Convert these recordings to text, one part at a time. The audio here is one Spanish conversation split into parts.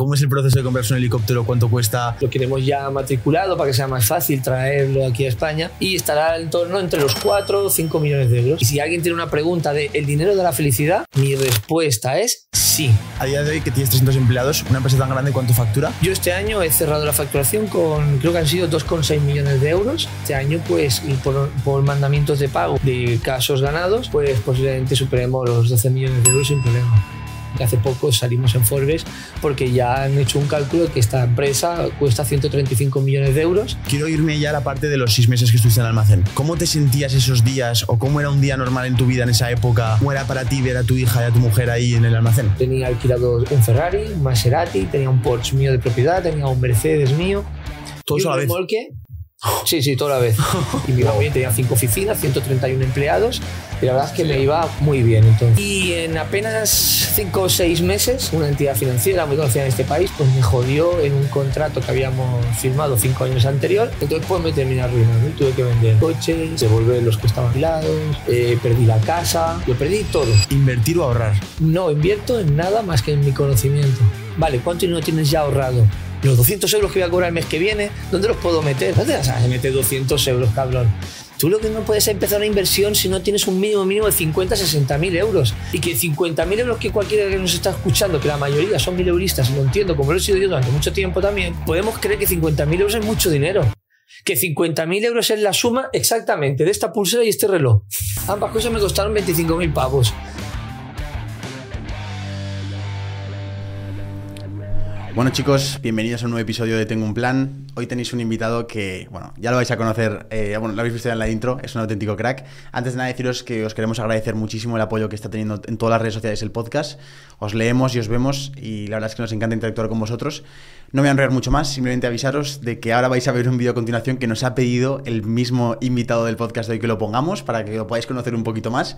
¿Cómo es el proceso de comprarse un helicóptero? ¿Cuánto cuesta? Lo queremos ya matriculado para que sea más fácil traerlo aquí a España y estará en torno entre los 4 o 5 millones de euros. Y si alguien tiene una pregunta de ¿el dinero de la felicidad? Mi respuesta es sí. A día de hoy que tienes 300 empleados, una empresa tan grande, ¿cuánto factura? Yo este año he cerrado la facturación con, creo que han sido 2,6 millones de euros. Este año, pues, y por, por mandamientos de pago de casos ganados, pues posiblemente superemos los 12 millones de euros sin problema. Hace poco salimos en Forbes porque ya han hecho un cálculo que esta empresa cuesta 135 millones de euros. Quiero irme ya a la parte de los seis meses que estuviste en el almacén. ¿Cómo te sentías esos días o cómo era un día normal en tu vida en esa época? ¿Cómo era para ti ver a tu hija y a tu mujer ahí en el almacén? Tenía alquilado un Ferrari, un Maserati, tenía un Porsche mío de propiedad, tenía un Mercedes mío. Todo y un remolque. Sí, sí, toda la vez. Y me iba muy bien, tenía cinco oficinas, 131 empleados y la verdad es que me iba muy bien entonces. Y en apenas cinco o seis meses, una entidad financiera muy conocida en este país, pues me jodió en un contrato que habíamos firmado cinco años anterior. Entonces pues me terminé arruinando y tuve que vender coches, devolver los que estaban alquilados, eh, perdí la casa, lo perdí todo. Invertir o ahorrar. No invierto en nada más que en mi conocimiento. Vale, ¿cuánto dinero tienes ya ahorrado? Los 200 euros que voy a cobrar el mes que viene, ¿dónde los puedo meter? ¿Dónde vas a meter 200 euros, cabrón? Tú lo que no puedes es empezar una inversión si no tienes un mínimo mínimo de 50, 60 mil euros. Y que 50 mil euros que cualquiera que nos está escuchando, que la mayoría son mil euristas, y lo entiendo, como lo he sido yo durante mucho tiempo también, podemos creer que 50 mil euros es mucho dinero. Que 50 mil euros es la suma exactamente de esta pulsera y este reloj. Ambas cosas me costaron 25 mil pavos. Bueno chicos, bienvenidos a un nuevo episodio de Tengo un Plan. Hoy tenéis un invitado que, bueno, ya lo vais a conocer, eh, bueno, lo habéis visto ya en la intro, es un auténtico crack. Antes de nada deciros que os queremos agradecer muchísimo el apoyo que está teniendo en todas las redes sociales el podcast. Os leemos y os vemos y la verdad es que nos encanta interactuar con vosotros. No voy a enrollar mucho más, simplemente avisaros de que ahora vais a ver un vídeo a continuación que nos ha pedido el mismo invitado del podcast de hoy que lo pongamos para que lo podáis conocer un poquito más.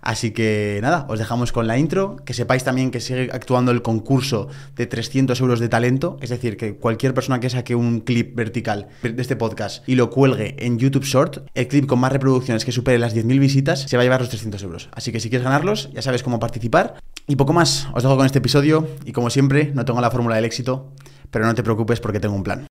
Así que nada, os dejamos con la intro. Que sepáis también que sigue actuando el concurso de 300 euros de talento. Es decir, que cualquier persona que saque un clip vertical de este podcast y lo cuelgue en YouTube Short, el clip con más reproducciones que supere las 10.000 visitas, se va a llevar los 300 euros. Así que si quieres ganarlos, ya sabes cómo participar. Y poco más, os dejo con este episodio. Y como siempre, no tengo la fórmula del éxito, pero no te preocupes porque tengo un plan.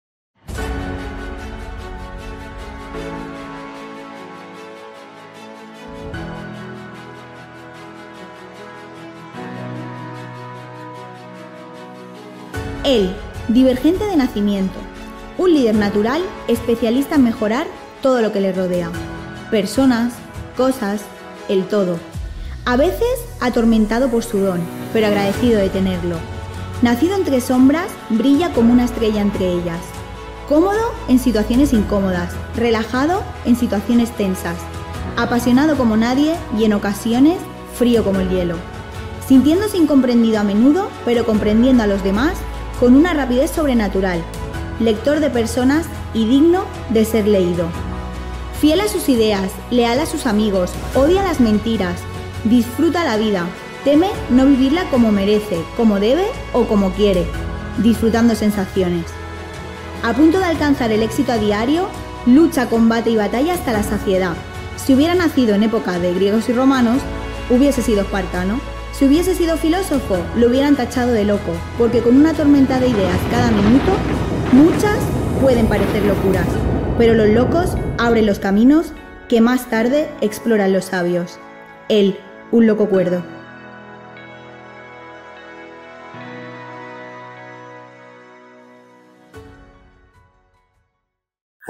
Él, divergente de nacimiento, un líder natural especialista en mejorar todo lo que le rodea. Personas, cosas, el todo. A veces atormentado por su don, pero agradecido de tenerlo. Nacido entre sombras, brilla como una estrella entre ellas. Cómodo en situaciones incómodas, relajado en situaciones tensas. Apasionado como nadie y en ocasiones frío como el hielo. Sintiéndose incomprendido a menudo, pero comprendiendo a los demás con una rapidez sobrenatural, lector de personas y digno de ser leído. Fiel a sus ideas, leal a sus amigos, odia las mentiras, disfruta la vida, teme no vivirla como merece, como debe o como quiere, disfrutando sensaciones. A punto de alcanzar el éxito a diario, lucha, combate y batalla hasta la saciedad. Si hubiera nacido en época de griegos y romanos, hubiese sido espartano. Si hubiese sido filósofo, lo hubieran tachado de loco, porque con una tormenta de ideas cada minuto, muchas pueden parecer locuras, pero los locos abren los caminos que más tarde exploran los sabios. Él, un loco cuerdo.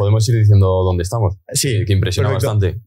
Podemos ir diciendo dónde estamos. Sí, que impresiona perfecto. bastante.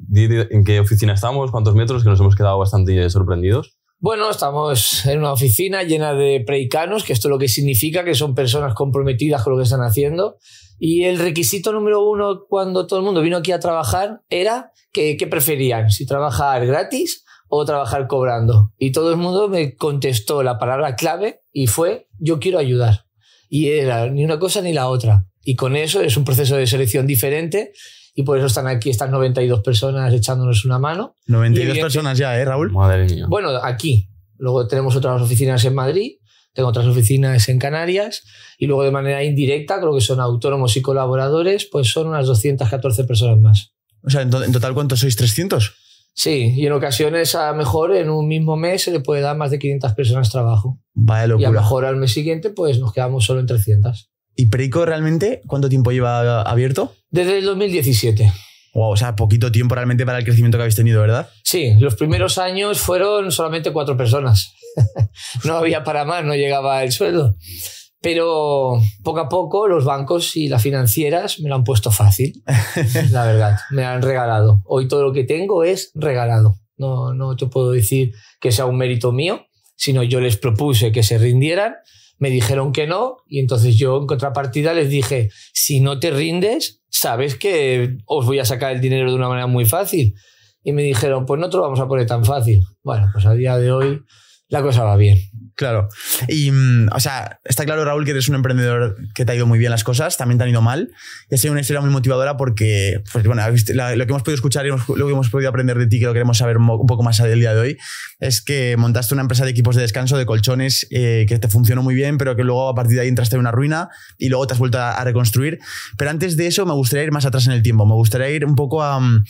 ¿En qué oficina estamos? ¿Cuántos metros? Que nos hemos quedado bastante sorprendidos. Bueno, estamos en una oficina llena de preicanos, que esto lo que significa que son personas comprometidas con lo que están haciendo. Y el requisito número uno cuando todo el mundo vino aquí a trabajar era que, ¿qué preferían? Si trabajar gratis o trabajar cobrando. Y todo el mundo me contestó la palabra clave y fue yo quiero ayudar. Y era ni una cosa ni la otra. Y con eso es un proceso de selección diferente y por eso están aquí estas 92 personas echándonos una mano. 92 personas ya, ¿eh, Raúl? Madre mía. Bueno, aquí. Luego tenemos otras oficinas en Madrid, tengo otras oficinas en Canarias y luego de manera indirecta, creo que son autónomos y colaboradores, pues son unas 214 personas más. O sea, en, to- en total, ¿cuántos sois? ¿300? Sí, y en ocasiones a lo mejor en un mismo mes se le puede dar más de 500 personas trabajo. Vaya Y a lo locura. mejor al mes siguiente pues nos quedamos solo en 300. ¿Y Perico realmente cuánto tiempo lleva abierto? Desde el 2017. Wow, o sea, poquito tiempo realmente para el crecimiento que habéis tenido, ¿verdad? Sí, los primeros años fueron solamente cuatro personas. no había para más, no llegaba el sueldo. Pero poco a poco los bancos y las financieras me lo han puesto fácil, la verdad. Me han regalado. Hoy todo lo que tengo es regalado. No, no te puedo decir que sea un mérito mío, sino yo les propuse que se rindieran, me dijeron que no, y entonces yo en contrapartida les dije, si no te rindes, sabes que os voy a sacar el dinero de una manera muy fácil. Y me dijeron, pues no te lo vamos a poner tan fácil. Bueno, pues a día de hoy la cosa va bien. Claro. Y, mm, o sea, está claro, Raúl, que eres un emprendedor que te ha ido muy bien las cosas, también te han ido mal. Y ha sido una historia muy motivadora porque, pues bueno, lo que hemos podido escuchar y lo que hemos podido aprender de ti, que lo queremos saber un poco más del día de hoy, es que montaste una empresa de equipos de descanso, de colchones, eh, que te funcionó muy bien, pero que luego a partir de ahí entraste en una ruina y luego te has vuelto a, reconstruir. Pero antes de eso, me gustaría ir más atrás en el tiempo. Me gustaría ir un poco a, mm,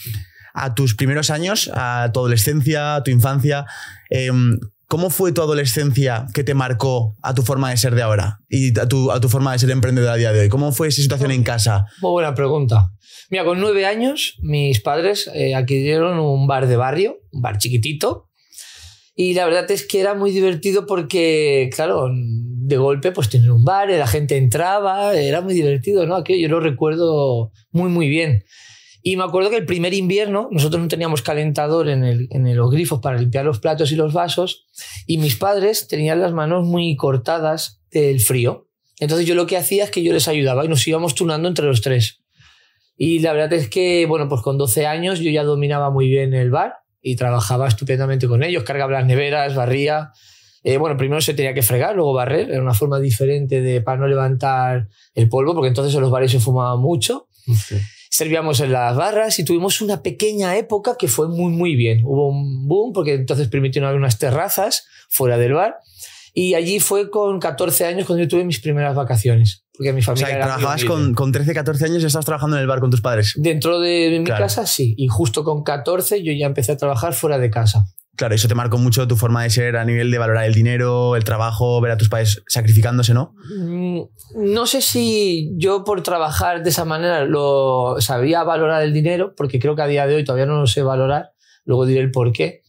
a tus primeros años, a tu adolescencia, a tu infancia. Em, ¿Cómo fue tu adolescencia que te marcó a tu forma de ser de ahora y a tu, a tu forma de ser emprendedor a día de hoy? ¿Cómo fue esa situación en casa? Muy buena pregunta. Mira, con nueve años mis padres eh, adquirieron un bar de barrio, un bar chiquitito, y la verdad es que era muy divertido porque, claro, de golpe pues tener un bar, la gente entraba, era muy divertido, ¿no? Aquello yo lo recuerdo muy, muy bien. Y me acuerdo que el primer invierno nosotros no teníamos calentador en, en los grifos para limpiar los platos y los vasos y mis padres tenían las manos muy cortadas del frío. Entonces yo lo que hacía es que yo les ayudaba y nos íbamos turnando entre los tres. Y la verdad es que, bueno, pues con 12 años yo ya dominaba muy bien el bar y trabajaba estupendamente con ellos, cargaba las neveras, barría. Eh, bueno, primero se tenía que fregar, luego barrer, era una forma diferente de para no levantar el polvo, porque entonces en los bares se fumaba mucho servíamos en las barras y tuvimos una pequeña época que fue muy, muy bien. Hubo un boom porque entonces permitieron haber unas terrazas fuera del bar y allí fue con 14 años cuando yo tuve mis primeras vacaciones. Porque mi O familia sea, era trabajabas con, con 13, 14 años y estabas trabajando en el bar con tus padres. Dentro de mi Claro. casa, sí. Y justo con 14 yo ya empecé a trabajar fuera de casa. Claro, eso te marcó mucho tu forma de ser a nivel de valorar el dinero, el trabajo, ver a tus padres sacrificándose, ¿no? Mm, No sé si yo por trabajar de esa manera lo sabía valorar el dinero, porque creo que a día de hoy todavía no lo sé valorar, luego diré el por qué.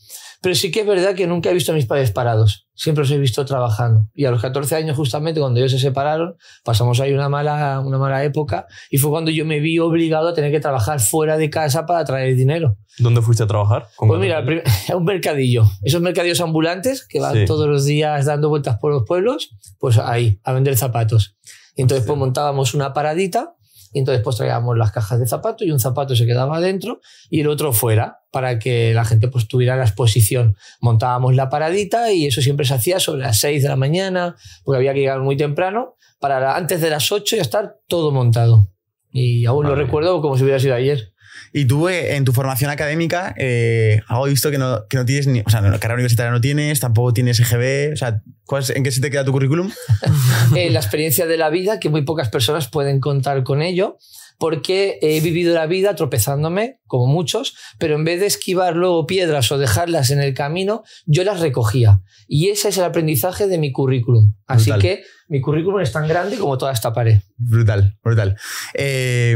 Pero sí que es verdad que nunca he visto a mis padres parados, siempre los he visto trabajando. Y a los 14 años, justamente cuando ellos se separaron, pasamos ahí una mala, una mala época y fue cuando yo me vi obligado a tener que trabajar fuera de casa para traer dinero. ¿Dónde fuiste a trabajar? ¿Con Pues mira, prim- un mercadillo. Esos mercadillos ambulantes que van Sí. todos los días dando vueltas por los pueblos, pues ahí, a vender zapatos. Y entonces pues montábamos una paradita y entonces pues traíamos las cajas de zapatos y un zapato se quedaba dentro y el otro fuera para que la gente pues tuviera la exposición. Montábamos la paradita y eso siempre se hacía sobre las 6 de la mañana porque había que llegar muy temprano para antes de las 8 ya estar todo montado. Y aún lo recuerdo como si hubiera sido ayer. Y tú, eh, en tu formación académica, eh, hago visto que no, que no tienes ni. O sea, no, carrera universitaria no tienes, tampoco tienes EGB. O sea, ¿cuál es- ¿en qué se te queda tu currículum? eh, la experiencia de la vida, que muy pocas personas pueden contar con ello, porque he vivido la vida tropezándome, como muchos, pero en vez de esquivar luego piedras o dejarlas en el camino, yo las recogía. Y ese es el aprendizaje de mi currículum. Así Brutal. que mi currículum es tan grande como toda esta pared. Brutal, brutal. Eh,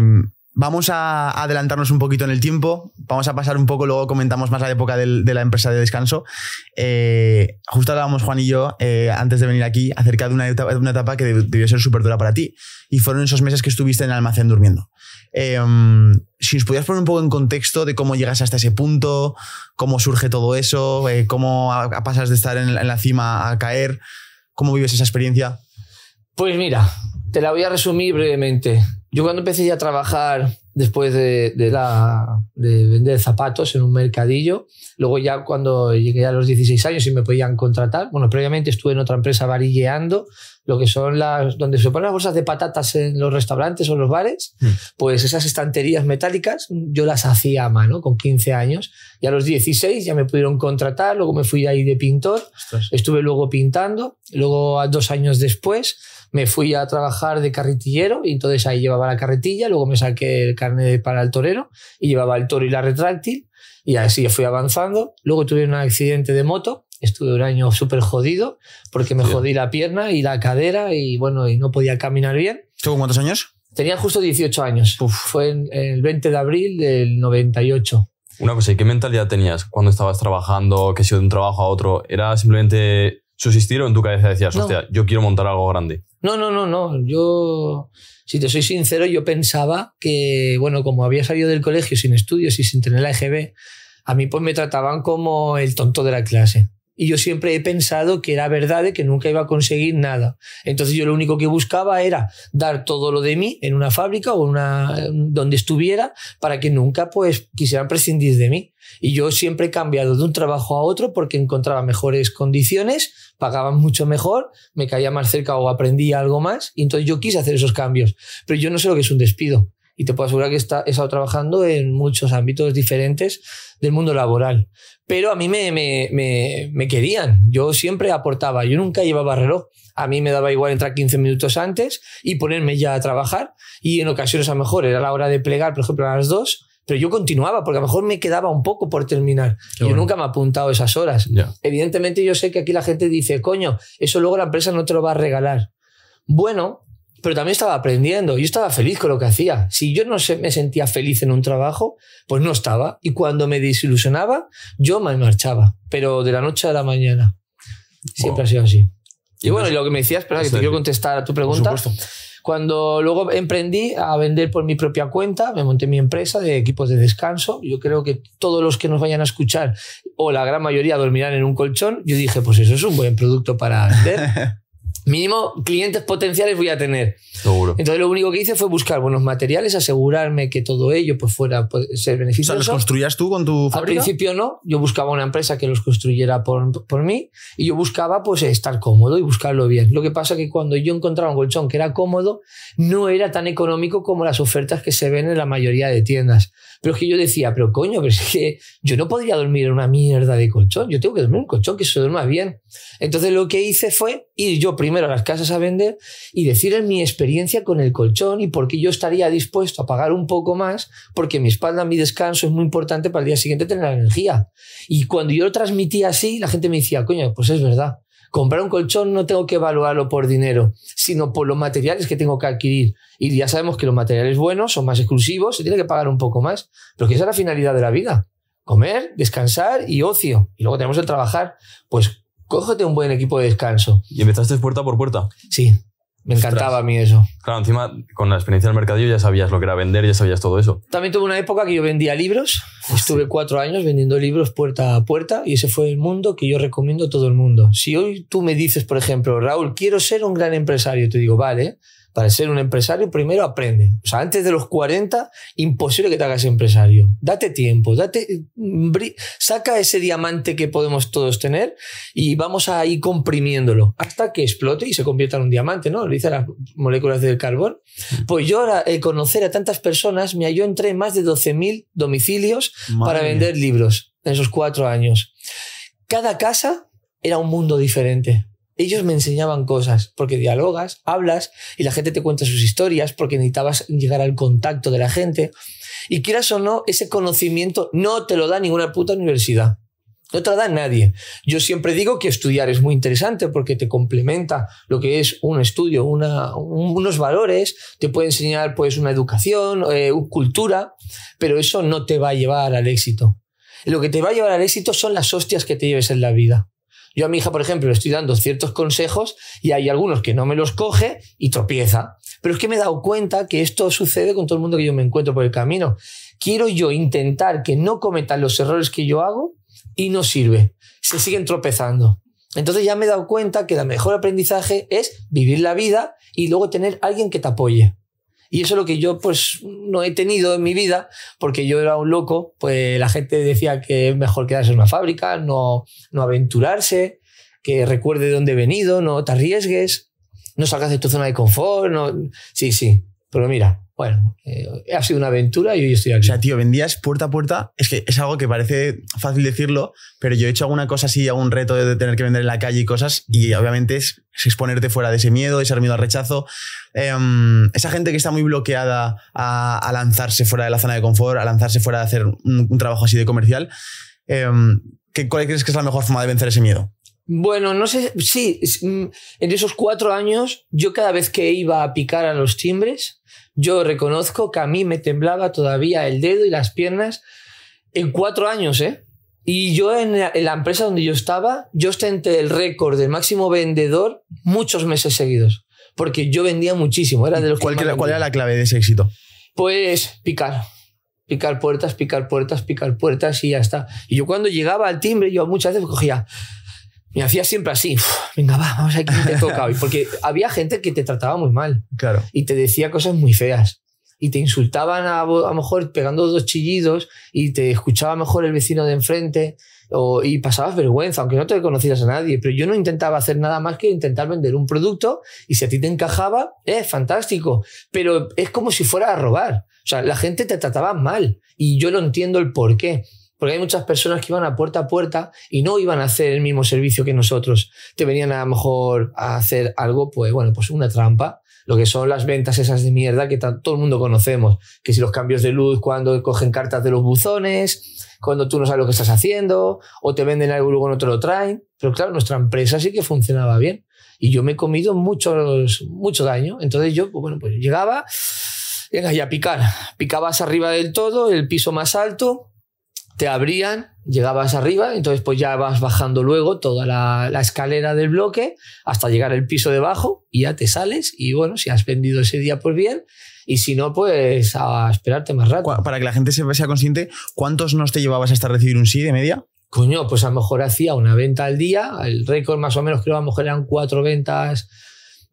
vamos a adelantarnos un poquito en el tiempo. Vamos a pasar un poco, luego comentamos más la época de la empresa de descanso. Eh, justo hablábamos Juan y yo eh, antes de venir aquí acerca de una etapa, que deb- debió ser súper dura para ti. Y fueron esos meses que estuviste en el almacén durmiendo. Eh, si nos podías poner un poco en contexto de cómo llegas hasta ese punto, cómo surge todo eso, eh, cómo a- pasas de estar en la cima a caer, cómo vives esa experiencia. Pues mira, te la voy a resumir brevemente. Yo cuando empecé ya a trabajar después de, de la, de vender zapatos en un mercadillo. Luego ya cuando llegué a los 16 años y me podían contratar, bueno, previamente estuve en otra empresa varilleando, lo que son las, donde se ponen las bolsas de patatas en los restaurantes o los bares, Mm. pues esas estanterías metálicas yo las hacía a mano con 15 años y a los 16 ya me pudieron contratar, luego me fui ahí de pintor, estuve luego pintando, luego a dos años después me fui a trabajar de carretillero y entonces ahí llevaba la carretilla, luego me saqué el carnet para el torero y llevaba el toro y la retráctil y así fui avanzando. Luego tuve un accidente de moto, estuve un año súper jodido porque me jodí la pierna y la cadera y bueno, y no podía caminar bien. ¿Tú con cuántos años? Tenía justo 18 años. Fue en, en el 20 de abril del 98. Una cosa, ¿y qué mentalidad tenías cuando estabas trabajando, que si de un trabajo a otro? ¿Era simplemente subsistir o en tu cabeza decías, No. hostia, yo quiero montar algo grande? No, no, no, no. Yo, si te soy sincero, yo pensaba que, bueno, como había salido del colegio sin estudios y sin tener la EGB, a mí pues me trataban como el tonto de la clase. Y yo siempre he pensado que era verdad de que nunca iba a conseguir nada. Entonces yo lo único que buscaba era dar todo lo de mí en una fábrica o una, donde estuviera para que nunca pues quisieran prescindir de mí. Y yo siempre he cambiado de un trabajo a otro porque encontraba mejores condiciones, pagaban mucho mejor, me caía más cerca o aprendía algo más. Y entonces yo quise hacer esos cambios. Pero yo no sé lo que es un despido. Y te puedo asegurar que he estado trabajando en muchos ámbitos diferentes del mundo laboral. Pero a mí me, me, me, me querían. Yo siempre aportaba. Yo nunca llevaba reloj. A mí me daba igual entrar 15 minutos antes y ponerme ya a trabajar. Y en ocasiones a lo mejor era la hora de plegar, por ejemplo, a las 2. Pero yo continuaba porque a lo mejor me quedaba un poco por terminar. Qué yo bueno. nunca me he apuntado esas horas. Evidentemente yo sé que aquí la gente dice, coño, eso luego la empresa no te lo va a regalar. Bueno, pero también estaba aprendiendo. Yo estaba feliz con lo que hacía. Si yo no se- me sentía feliz en un trabajo, pues no estaba. Y cuando me desilusionaba, yo me marchaba. Pero de la noche a la mañana. Siempre ha sido así. Y bueno, y lo que me decías, espera, que te quiero es- contestar a tu Por pregunta. supuesto. Cuando luego emprendí a vender por mi propia cuenta, me monté mi empresa de equipos de descanso. Yo creo que todos los que nos vayan a escuchar, o la gran mayoría, dormirán en un colchón. Yo dije, pues eso es un buen producto para vender. Mínimo clientes potenciales voy a tener. Seguro. Entonces lo único que hice fue buscar buenos materiales, asegurarme que todo ello pues fuera pues, ser O sea, ¿los beneficioso. construías tú con tu Al fábrica? principio no, yo buscaba una empresa que los construyera por, por mí y yo buscaba pues estar cómodo y buscarlo bien. Lo que pasa que cuando yo encontraba un colchón que era cómodo, no era tan económico como las ofertas que se ven en la mayoría de tiendas. Pero es que yo decía, pero coño, pero es que yo no podría dormir en una mierda de colchón, yo tengo que dormir en un colchón que se duerma bien. Entonces lo que hice fue ir yo primero a las casas a vender y decirles mi experiencia con el colchón y por qué yo estaría dispuesto a pagar un poco más porque mi espalda, mi descanso es muy importante para el día siguiente tener la energía. Y cuando yo lo transmitía así, la gente me decía, coño, pues es verdad. Comprar un colchón no tengo que evaluarlo por dinero, sino por los materiales que tengo que adquirir. Y ya sabemos que los materiales buenos son más exclusivos, se tiene que pagar un poco más. Pero que esa es la finalidad de la vida. Comer, descansar y ocio. Y luego tenemos el trabajar. Pues cógete un buen equipo de descanso. ¿Y empezaste puerta por puerta? Sí, me encantaba a mí eso. Claro, encima, con la experiencia del mercadillo ya sabías lo que era vender, ya sabías todo eso. También tuve una época que yo vendía libros. Estuve cuatro años vendiendo libros puerta a puerta y ese fue el mundo que yo recomiendo a todo el mundo. Si hoy tú me dices, por ejemplo, Raúl, quiero ser un gran empresario, te digo, vale, para ser un empresario primero aprende. O sea, antes de los 40, imposible que te hagas empresario. Date tiempo, date, bri- saca ese diamante que podemos todos tener y vamos a ir comprimiéndolo hasta que explote y se convierta en un diamante, ¿no? Lo dicen las moléculas del carbón. Pues yo ahora, el conocer a tantas personas, me yo entré en más de 12.000 domicilios para vender libros en esos cuatro años. Cada casa era un mundo diferente. Ellos me enseñaban cosas, porque dialogas, hablas y la gente te cuenta sus historias, porque necesitabas llegar al contacto de la gente. Y quieras o no, ese conocimiento no te lo da ninguna puta universidad. No te lo da nadie. Yo siempre digo que estudiar es muy interesante porque te complementa lo que es un estudio, unos valores, te puede enseñar pues una educación, eh, cultura, pero eso no te va a llevar al éxito. Lo que te va a llevar al éxito son las hostias que te lleves en la vida. Yo a mi hija, por ejemplo, le estoy dando ciertos consejos y hay algunos que no me los coge y tropieza. Pero es que me he dado cuenta que esto sucede con todo el mundo que yo me encuentro por el camino. Quiero yo intentar que no cometan los errores que yo hago y no sirve. Se siguen tropezando. Entonces ya me he dado cuenta que el mejor aprendizaje es vivir la vida y luego tener alguien que te apoye. Y eso es lo que yo pues no he tenido en mi vida, porque yo era un loco, pues la gente decía que es mejor quedarse en una fábrica, no, no aventurarse, que recuerde de dónde he venido, no te arriesgues, no salgas de tu zona de confort, no... Sí, sí, pero mira, bueno, eh, ha sido una aventura y hoy estoy aquí. O sea, tío, vendías puerta a puerta. Es que es algo que parece fácil decirlo, pero yo he hecho alguna cosa así, algún reto de tener que vender en la calle y cosas, y obviamente es, es exponerte fuera de ese miedo, de ese miedo al rechazo. Em, esa gente que está muy bloqueada a, a, lanzarse fuera de la zona de confort, a lanzarse fuera de hacer un, un trabajo así de comercial, em, ¿qué, ¿cuál crees que es la mejor forma de vencer ese miedo? Bueno, no sé, sí, mm, en esos cuatro años, yo cada vez que iba a picar a los timbres, yo reconozco que a mí me temblaba todavía el dedo y las piernas en cuatro años, ¿eh? Y yo en la, en la empresa donde yo estaba, yo ostenté el récord del máximo vendedor muchos meses seguidos. Porque yo vendía muchísimo, era de los ¿Cuál, que más ¿Cuál era la clave de ese éxito? Pues picar. Picar puertas, picar puertas, picar puertas y ya está. Y yo cuando llegaba al timbre, yo muchas veces cogía, me hacía siempre así, "Uf, venga, va, vamos a ver quién te toca hoy. Porque había gente que te trataba muy mal Claro. y te decía cosas muy feas. Y te insultaban a, a lo mejor pegando dos chillidos y te escuchaba mejor el vecino de enfrente o, y pasabas vergüenza, aunque no te conocieras a nadie. Pero yo no intentaba hacer nada más que intentar vender un producto y si a ti te encajaba, es fantástico. Pero es como si fuera a robar. O sea, la gente te trataba mal y yo no entiendo el por qué. Porque hay muchas personas que iban a puerta a puerta y no iban a hacer el mismo servicio que nosotros. Te venían a lo mejor a hacer algo, pues bueno, pues una trampa. Lo que son las ventas esas de mierda que todo el mundo conocemos. Que si los cambios de luz cuando cogen cartas de los buzones, cuando tú no sabes lo que estás haciendo, o te venden algo y luego no te lo traen. Pero claro, nuestra empresa sí que funcionaba bien. Y yo me he comido muchos, mucho daño. Entonces yo, pues bueno, pues llegaba, venga, y a picar. Picabas arriba del todo, el piso más alto, te abrían, llegabas arriba, entonces pues ya vas bajando luego toda la, la escalera del bloque hasta llegar al piso debajo y ya te sales y bueno, si has vendido ese día pues bien y si no pues a esperarte más rato. Para que la gente se- sea consciente, ¿cuántos nos te llevabas hasta recibir un sí de media? Coño, pues a lo mejor hacía una venta al día, el récord más o menos creo a lo mejor eran cuatro ventas,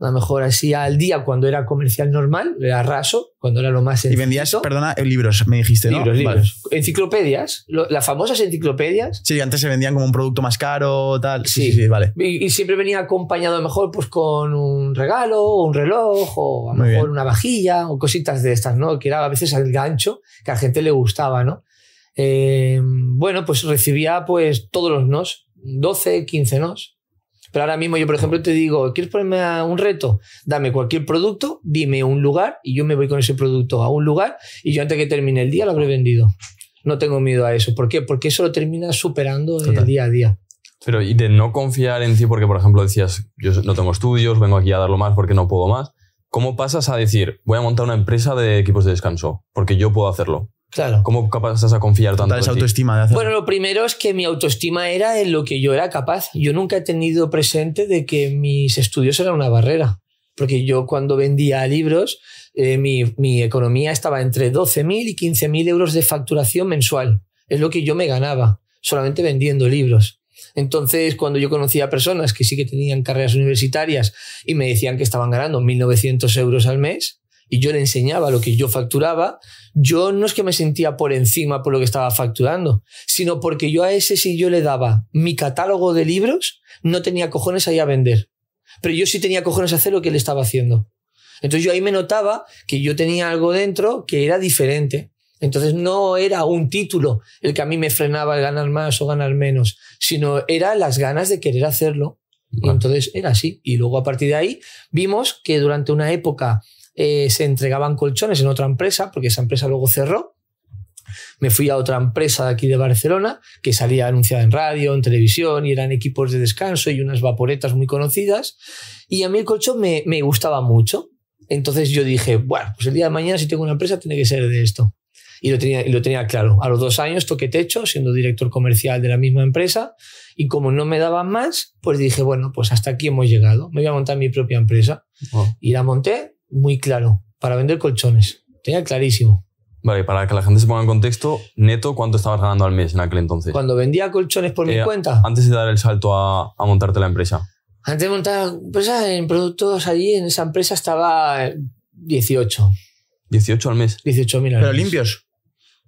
a lo mejor así al día cuando era comercial normal, era raso, cuando era lo más Y sencillo. vendías, perdona, eh, libros, me dijiste, ¿no? libros, Vale. libros. Enciclopedias, lo- las famosas enciclopedias Sí, antes se vendían como un producto más caro, tal. Sí, sí, Sí. vale. Y, y siempre venía acompañado a lo mejor pues con un regalo, o un reloj, o a lo mejor bien. una vajilla, o cositas de estas, ¿no? Que era a veces el gancho que a la gente le gustaba, ¿no? Eh, bueno, pues recibía pues todos los nos, 12, 15 nos. Pero ahora mismo yo, por ejemplo, te digo, ¿quieres ponerme a un reto? Dame cualquier producto, dime un lugar y yo me voy con ese producto a un lugar y yo antes que termine el día lo habré vendido. No tengo miedo a eso. ¿Por qué? Porque eso lo terminas superando en el día a día. Pero y de no confiar en ti porque, por ejemplo, decías, yo no tengo estudios, vengo aquí a darlo más porque no puedo más. ¿Cómo pasas a decir, voy a montar una empresa de equipos de descanso porque yo puedo hacerlo? Claro. ¿Cómo pasas a confiar tanto Total, esa autoestima de hacer. Bueno, lo primero es que mi autoestima era en lo que yo era capaz. Yo nunca he tenido presente de que mis estudios eran una barrera. Porque yo cuando vendía libros, eh, mi, mi economía estaba entre 12.000 y 15.000 euros de facturación mensual. Es lo que yo me ganaba, solamente vendiendo libros. Entonces, cuando yo conocía a personas que sí que tenían carreras universitarias y me decían que estaban ganando 1.900 euros al mes, y yo le enseñaba lo que yo facturaba, yo no es que me sentía por encima por lo que estaba facturando, sino porque yo a ese si yo le daba mi catálogo de libros, no tenía cojones ahí a vender. Pero yo sí tenía cojones a hacer lo que él estaba haciendo. Entonces yo ahí me notaba que yo tenía algo dentro que era diferente. Entonces no era un título el que a mí me frenaba el ganar más o ganar menos, sino era las ganas de querer hacerlo. Y entonces era así. Y luego a partir de ahí vimos que durante una época eh, se entregaban colchones en otra empresa, porque esa empresa luego cerró. Me fui a otra empresa de aquí de Barcelona que salía anunciada en radio, en televisión y eran equipos de descanso y unas vaporetas muy conocidas. Y a mí el colchón me, me gustaba mucho. Entonces yo dije, bueno, pues el día de mañana si tengo una empresa tiene que ser de esto. Y lo tenía, y lo tenía claro. A los dos años toqué techo siendo director comercial de la misma empresa y como no me daban más, pues dije, bueno, pues hasta aquí hemos llegado. Me voy a montar mi propia empresa. Oh. Y la monté muy claro, para vender colchones. Tenía clarísimo. Vale, para que la gente se ponga en contexto, neto, ¿cuánto estabas ganando al mes en aquel entonces? Cuando vendía colchones por mi Eh, cuenta, Antes de dar el salto a, a montarte la empresa. antes de montar empresa en productos allí, en esa empresa estaba 18. 18 al mes. 18.000 al ¿Pero mes. limpios?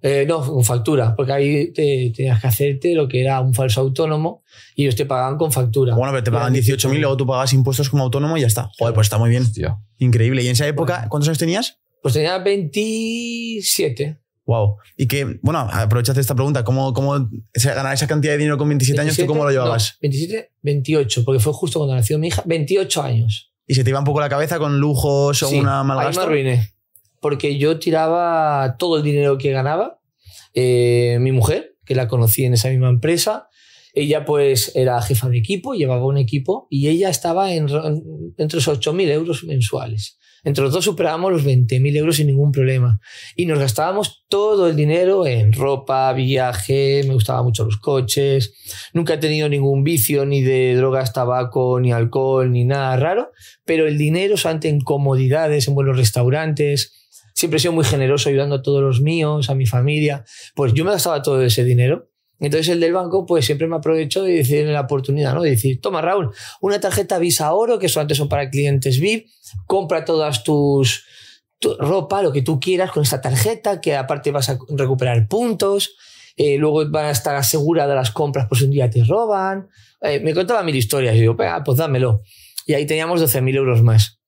Eh, no, con factura, porque ahí te, tenías que hacerte lo que era un falso autónomo y ellos te pagaban con factura. Bueno, pero te pagan 18.000 y luego tú pagas impuestos como autónomo y ya está. Joder, pues está muy bien. Hostia. Increíble. ¿Y en esa época cuántos años tenías? Pues tenía 27. Wow. Y que, bueno, aprovechate esta pregunta. ¿Cómo, cómo ganar esa cantidad de dinero con 27, años? ¿Tú 27, cómo lo llevabas? no, 27, 28, porque fue justo cuando nació mi hija. 28 años. ¿Y se te iba un poco la cabeza con lujos o Sí, una Ahí me malgasto? arruiné. Porque yo tiraba todo el dinero que ganaba. Eh, mi mujer, que la conocí en esa misma empresa, ella pues era jefa de equipo, llevaba un equipo y ella estaba en, en- entre los 8.000 euros mensuales. Entre los dos superábamos los 20.000 euros sin ningún problema. Y nos gastábamos todo el dinero en ropa, viaje, me gustaban mucho los coches. Nunca he tenido ningún vicio ni de drogas, tabaco, ni alcohol, ni nada raro. Pero el dinero, solamente en comodidades, en buenos restaurantes. Siempre he sido muy generoso ayudando a todos los míos, a mi familia. Pues yo me gastaba todo ese dinero. Entonces el del banco pues siempre me aprovechó de decirle la oportunidad, ¿no? De decir, toma Raúl, una tarjeta Visa Oro, que solamente son para clientes VIP, compra todas tus tu ropa, lo que tú quieras con esta tarjeta, que aparte vas a recuperar puntos, eh, luego van a estar aseguradas las compras por si un día te roban. Eh, me contaba mil historias y digo, "Venga, pues dámelo. Y ahí teníamos 12.000 euros más.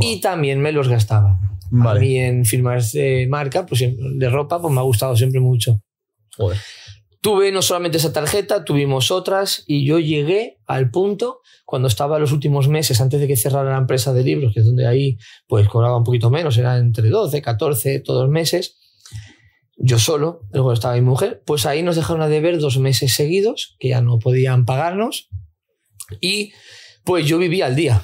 Y también me los gastaba. A Vale. mí en firmas de marca, pues de ropa, pues me ha gustado siempre mucho. Joder. Tuve no solamente esa tarjeta, tuvimos otras y yo llegué al punto cuando estaba los últimos meses antes de que cerrara la empresa de libros, que es donde ahí pues cobraba un poquito menos, era entre 12, 14 todos los meses. Yo solo, luego estaba mi mujer, pues ahí nos dejaron a deber dos meses seguidos, que ya no podían pagarnos, y pues yo vivía al día.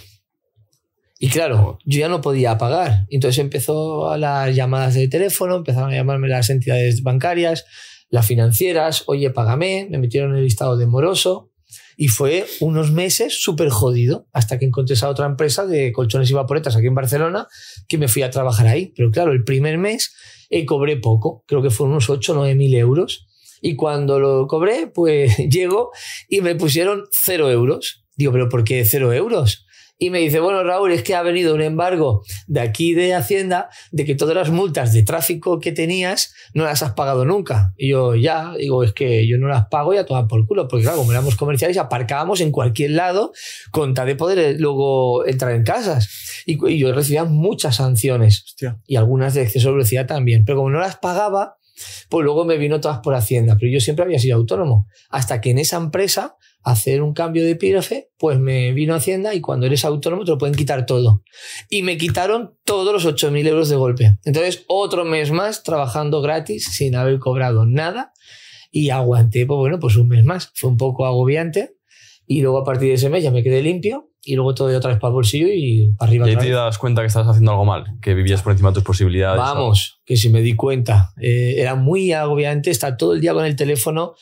Y claro, yo ya no podía pagar. Entonces empezó las llamadas de teléfono, empezaron a llamarme las entidades bancarias, las financieras, oye, págame, me metieron en el listado de moroso. Y fue unos meses súper jodido hasta que encontré esa otra empresa de colchones y vaporetas aquí en Barcelona que me fui a trabajar ahí. Pero claro, el primer mes eh, cobré poco, creo que fueron unos 8 o 9 mil euros. Y cuando lo cobré, pues llego y me pusieron cero euros. Digo, ¿pero por qué cero euros? Y me dice, bueno, Raúl, es que ha venido un embargo de aquí de Hacienda de que todas las multas de tráfico que tenías no las has pagado nunca. Y yo, ya, digo, es que yo no las pago y a tomar por culo, porque claro, como éramos comerciales, aparcábamos en cualquier lado con tal de poder eh, luego entrar en casas. Y, y yo recibía muchas sanciones Hostia. y algunas de exceso de velocidad también. Pero como no las pagaba, pues luego me vino todas por Hacienda. Pero yo siempre había sido autónomo. Hasta que en esa empresa, hacer un cambio de epígrafe, pues me vino Hacienda y cuando eres autónomo te lo pueden quitar todo. Y me quitaron todos los 8.000 euros de golpe. Entonces, otro mes más trabajando gratis sin haber cobrado nada. Y aguanté, pues bueno, pues un mes más. Fue un poco agobiante. Y luego a partir de ese mes ya me quedé limpio. Y luego todo de otra vez para el bolsillo y para arriba. Y ahí te das cuenta que estabas haciendo algo mal, que vivías por encima de tus posibilidades. Vamos, que si me di cuenta. Eh, era muy agobiante estar todo el día con el teléfono,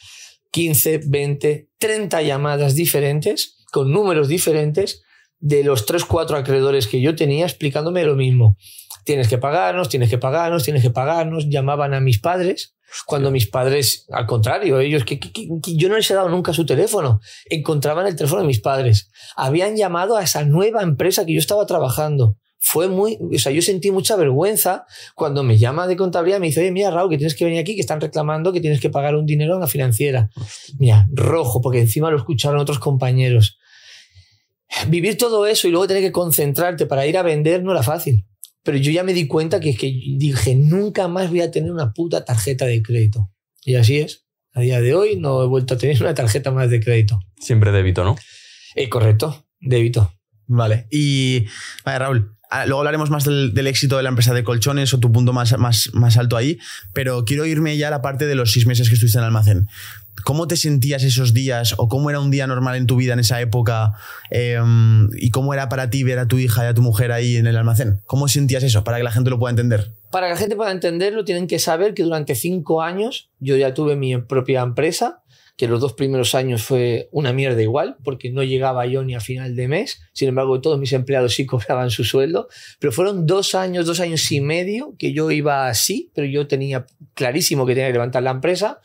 15, 20, 30 llamadas diferentes, con números diferentes, de los 3, 4 acreedores que yo tenía explicándome lo mismo. Tienes que pagarnos, tienes que pagarnos, tienes que pagarnos. Llamaban a mis padres, cuando mis padres, al contrario, ellos, que, que- yo no les he dado nunca su teléfono, encontraban el teléfono de mis padres. Habían llamado a esa nueva empresa que yo estaba trabajando. Fue muy, o sea, yo sentí mucha vergüenza cuando me llama de contabilidad y me dice, oye, mira, Raúl, que tienes que venir aquí, que están reclamando que tienes que pagar un dinero a una financiera. Mira, rojo, porque encima lo escucharon otros compañeros. Vivir todo eso y luego tener que concentrarte para ir a vender no era fácil. Pero yo ya me di cuenta que es que dije, nunca más voy a tener una puta tarjeta de crédito. Y así es. A día de hoy no he vuelto a tener una tarjeta más de crédito. Siempre débito, ¿no? Eh, correcto, débito. Vale. Y, vale, Raúl, luego hablaremos más del, éxito de la empresa de colchones o tu punto más, más, más alto ahí, pero quiero irme ya a la parte de los seis meses que estuviste en el almacén. ¿Cómo te sentías esos días o cómo era un día normal en tu vida en esa época? Eh, ¿Y cómo era para ti ver a tu hija y a tu mujer ahí en el almacén? ¿Cómo sentías eso para que la gente lo pueda entender? Para que la gente pueda entenderlo, tienen que saber que durante cinco años yo ya tuve mi propia empresa, que los dos primeros años fue una mierda igual, porque no llegaba yo ni a final de mes. Sin embargo, todos mis empleados sí cobraban su sueldo. Pero fueron dos años, dos años y medio que yo iba así, pero yo tenía clarísimo que tenía que levantar la empresa.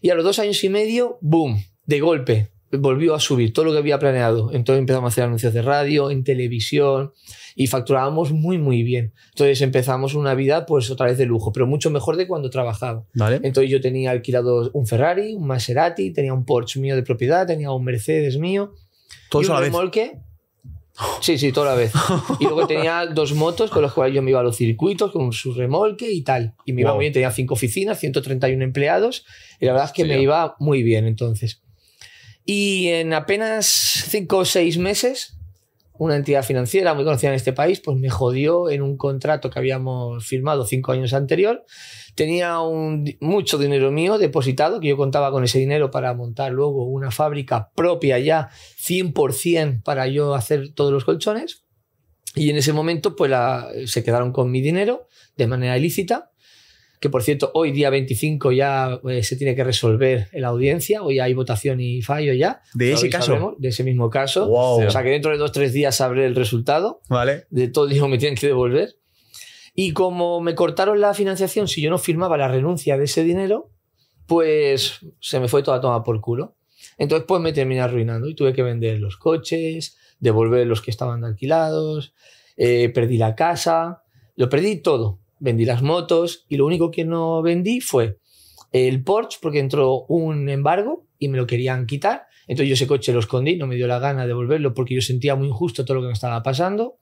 Y a los dos años y medio, boom, de golpe. Volvió a subir todo lo que había planeado. Entonces empezamos a hacer anuncios de radio, en televisión y facturábamos muy, muy bien. Entonces empezamos una vida pues otra vez de lujo, pero mucho mejor de cuando trabajaba. Vale. Entonces yo tenía alquilado un Ferrari, un Maserati, tenía un Porsche mío de propiedad, tenía un Mercedes mío. Todo y un remolque. Sí, sí, toda la vez. Y luego tenía dos motos con las cuales yo me iba a los circuitos con su remolque y tal. Y me iba Wow. muy bien, tenía cinco oficinas, 131 empleados y la verdad es que Sí, me iba muy bien entonces. Y en apenas cinco o seis meses, una entidad financiera muy conocida en este país, pues me jodió en un contrato que habíamos firmado cinco años anterior. Tenía un, mucho dinero mío depositado, que yo contaba con ese dinero para montar luego una fábrica propia ya, 100% para yo hacer todos los colchones. Y en ese momento, pues la- se quedaron con mi dinero de manera ilícita. Que por cierto, hoy día 25 ya eh, se tiene que resolver en la audiencia. Hoy hay votación y fallo ya. ¿De ese caso? de ese mismo caso. Wow. O sea que dentro de dos o tres días sabré el resultado Vale. de todo que me tienen que devolver. Y como me cortaron la financiación, si yo no firmaba la renuncia de ese dinero, pues se me fue toda toma por culo. Entonces, pues me terminé arruinando y tuve que vender los coches, devolver los que estaban alquilados, eh, perdí la casa, lo perdí todo. Vendí las motos y lo único que no vendí fue el Porsche porque entró un embargo y me lo querían quitar. Entonces yo ese coche lo escondí, no me dio la gana de devolverlo porque yo sentía muy injusto todo lo que me estaba pasando.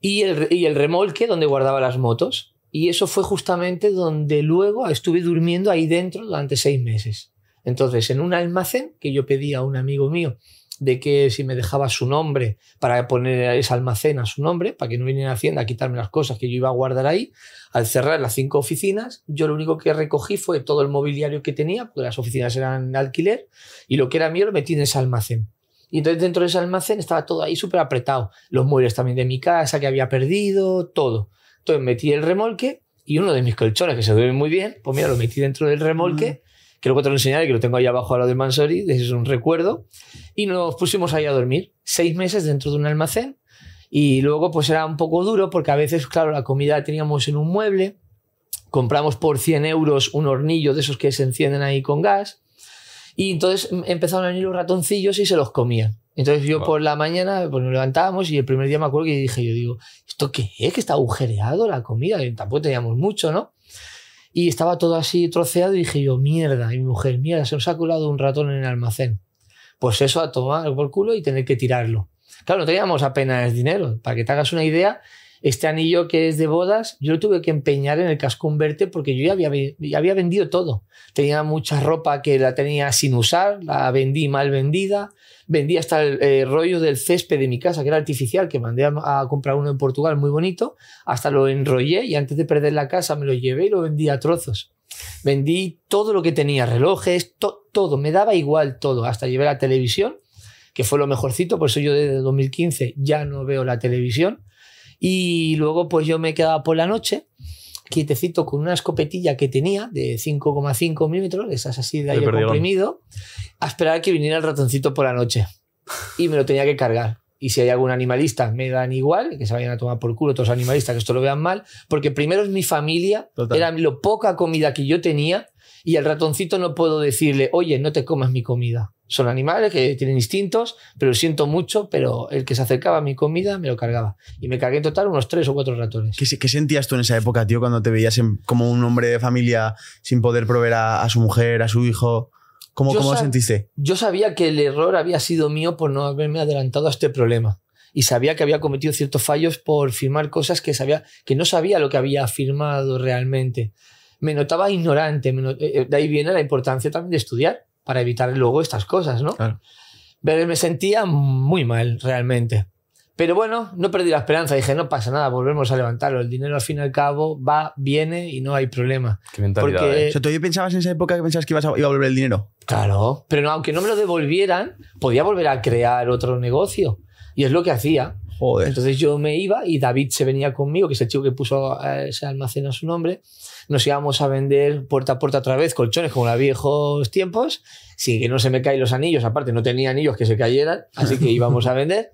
Y el, y el remolque donde guardaba las motos. Y eso fue justamente donde luego estuve durmiendo ahí dentro durante seis meses. Entonces, en un almacén que yo pedí a un amigo mío de que si me dejaba su nombre para poner ese almacén a su nombre, para que no viniera a Hacienda a quitarme las cosas que yo iba a guardar ahí, al cerrar las cinco oficinas, yo lo único que recogí fue todo el mobiliario que tenía, porque las oficinas eran alquiler, y lo que era mío lo metí en ese almacén. Y entonces dentro de ese almacén estaba todo ahí súper apretado. Los muebles también de mi casa que había perdido, todo. Entonces metí el remolque y uno de mis colchones que se duerme muy bien, pues mira, lo metí dentro del remolque, que luego te lo enseñaré, que lo tengo ahí abajo a lo de Mansori, es un recuerdo. Y nos pusimos ahí a dormir, seis meses dentro de un almacén. Y luego pues era un poco duro porque a veces, claro, la comida la teníamos en un mueble, compramos por 100 euros un hornillo de esos que se encienden ahí con gas. Y entonces em- empezaron a venir los ratoncillos y se los comían. Entonces yo Wow. por la mañana pues nos levantábamos y el primer día me acuerdo que dije, yo digo, ¿esto qué es? Que está agujereado la comida. Y tampoco teníamos mucho, ¿no? Y estaba todo así troceado y dije yo, mierda. Y mi mujer, mierda, se nos ha colado un ratón en el almacén. Pues eso a tomar por culo y tener que tirarlo. Claro, no teníamos apenas dinero. Para que te hagas una idea, este anillo que es de bodas, yo lo tuve que empeñar en el casco verte porque yo ya había, ya había vendido todo. Tenía mucha ropa que la tenía sin usar, la vendí mal vendida. Vendí hasta el eh, rollo del césped de mi casa, que era artificial, que mandé a, a comprar uno en Portugal muy bonito. Hasta lo enrollé y antes de perder la casa me lo llevé y lo vendí a trozos. Vendí todo lo que tenía, relojes, to- todo, me daba igual todo. Hasta llevé la televisión, que fue lo mejorcito, por eso yo desde 2015 ya no veo la televisión. Y luego pues yo me quedaba por la noche, quietecito con una escopetilla que tenía de 5,5 milímetros, esas así de aire comprimido, a esperar a que viniera el ratoncito por la noche. Y me lo tenía que cargar. Y si hay algún animalista, me dan igual, que se vayan a tomar por culo todos los animalistas, que esto lo vean mal, porque primero es mi familia, Total. era lo poca comida que yo tenía, y al ratoncito no puedo decirle, oye, no te comas mi comida. Son animales que tienen instintos, pero siento mucho, pero el que se acercaba a mi comida me lo cargaba. Y me cargué en total unos tres o cuatro ratones. ¿Qué, se- qué sentías tú en esa época, tío, cuando te veías en- como un hombre de familia sin poder proveer a, a su mujer, a su hijo? ¿Cómo, cómo sab- sentiste? Yo sabía que el error había sido mío por no haberme adelantado a este problema. Y sabía que había cometido ciertos fallos por firmar cosas que, sabía, que no sabía lo que había firmado realmente. Me notaba ignorante. me no- eh, de ahí viene la importancia también de estudiar para evitar luego estas cosas, ¿no? Claro. Pero me sentía muy mal, realmente. Pero bueno, no perdí la esperanza. Dije, no pasa nada, volvemos a levantarlo. El dinero al fin y al cabo va, viene y no hay problema. Qué mentalidad, Porque- ¿eh? O sea, ¿todavía pensabas en esa época que pensabas que ibas a- iba a volver el dinero? Claro, pero no, aunque no me lo devolvieran, podía volver a crear otro negocio. Y es lo que hacía. Joder. Entonces yo me iba y David se venía conmigo, que es el chico que puso eh, ese almacén a su nombre. Nos íbamos a vender puerta a puerta otra vez colchones como en viejos tiempos, sin que no se me caen los anillos. Aparte, no tenía anillos que se cayeran, así que íbamos a vender.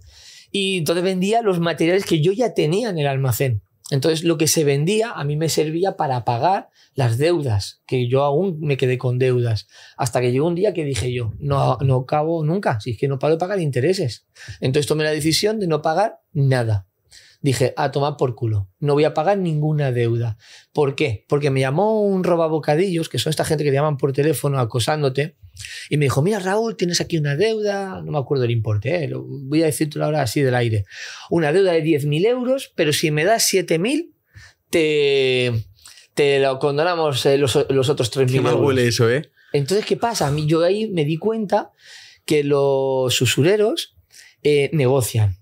Y entonces vendía los materiales que yo ya tenía en el almacén. Entonces lo que se vendía a mí me servía para pagar las deudas, que yo aún me quedé con deudas. Hasta que llegó un día que dije yo, no, no acabo nunca, si es que no paro de pagar intereses. Entonces tomé la decisión de no pagar nada. Dije, a tomar por culo, no voy a pagar ninguna deuda. ¿Por qué? Porque me llamó un robabocadillos, que son esta gente que te llaman por teléfono acosándote, y me dijo, mira Raúl, tienes aquí una deuda, no me acuerdo el importe, ¿eh? Lo voy a decirte ahora así del aire, una deuda de 10.000 euros, pero si me das 7.000, te, te lo condonamos eh, los, los otros 3.000 Qué mal euros. huele eso, ¿eh? Entonces, ¿qué pasa? A mí yo ahí me di cuenta que los usureros eh, negocian,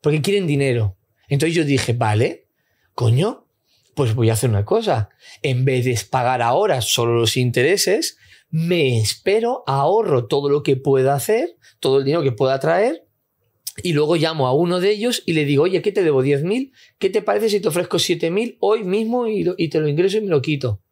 porque quieren dinero. Entonces yo dije, vale, coño, pues voy a hacer una cosa. En vez de pagar ahora solo los intereses, me espero, ahorro todo lo que pueda hacer, todo el dinero que pueda traer, y luego llamo a uno de ellos y le digo, oye, ¿qué te debo? ¿10.000? ¿Qué te parece si te ofrezco 7.000 hoy mismo y, te lo ingreso y me lo quito?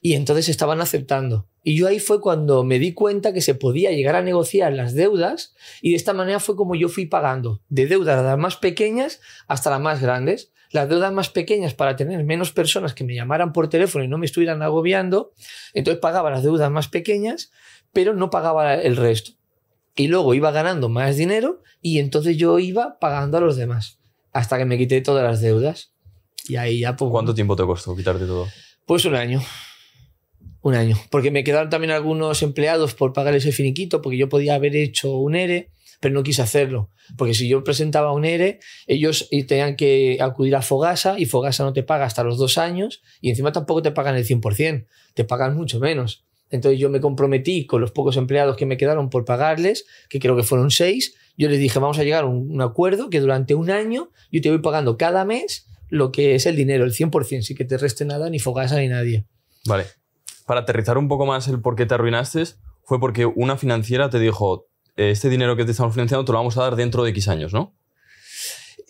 Y entonces estaban aceptando. Y yo ahí fue cuando me di cuenta que se podía llegar a negociar las deudas y de esta manera fue como yo fui pagando, de deudas las más pequeñas hasta las más grandes. Las deudas más pequeñas para tener menos personas que me llamaran por teléfono y no me estuvieran agobiando, entonces pagaba las deudas más pequeñas, pero no pagaba el resto. Y luego iba ganando más dinero y entonces yo iba pagando a los demás hasta que me quité todas las deudas. Y ahí ya pues, ¿Cuánto tiempo te costó quitarte todo? pues un año. Un año. Porque me quedaron también algunos empleados por pagar ese finiquito, porque yo podía haber hecho un ERE, pero no quise hacerlo. Porque si yo presentaba un ERE, ellos tenían que acudir a Fogasa y Fogasa no te paga hasta los dos años y encima tampoco te pagan el 100%, te pagan mucho menos. Entonces yo me comprometí con los pocos empleados que me quedaron por pagarles, que creo que fueron seis. Yo les dije, vamos a llegar a un, un acuerdo que durante un año yo te voy pagando cada mes lo que es el dinero, el 100%, sin que te reste nada, ni Fogasa ni nadie. Vale. Para aterrizar un poco más el por qué te arruinaste, fue porque una financiera te dijo, "Eh, este dinero que te estamos financiando te lo vamos a dar dentro de X años, ¿no?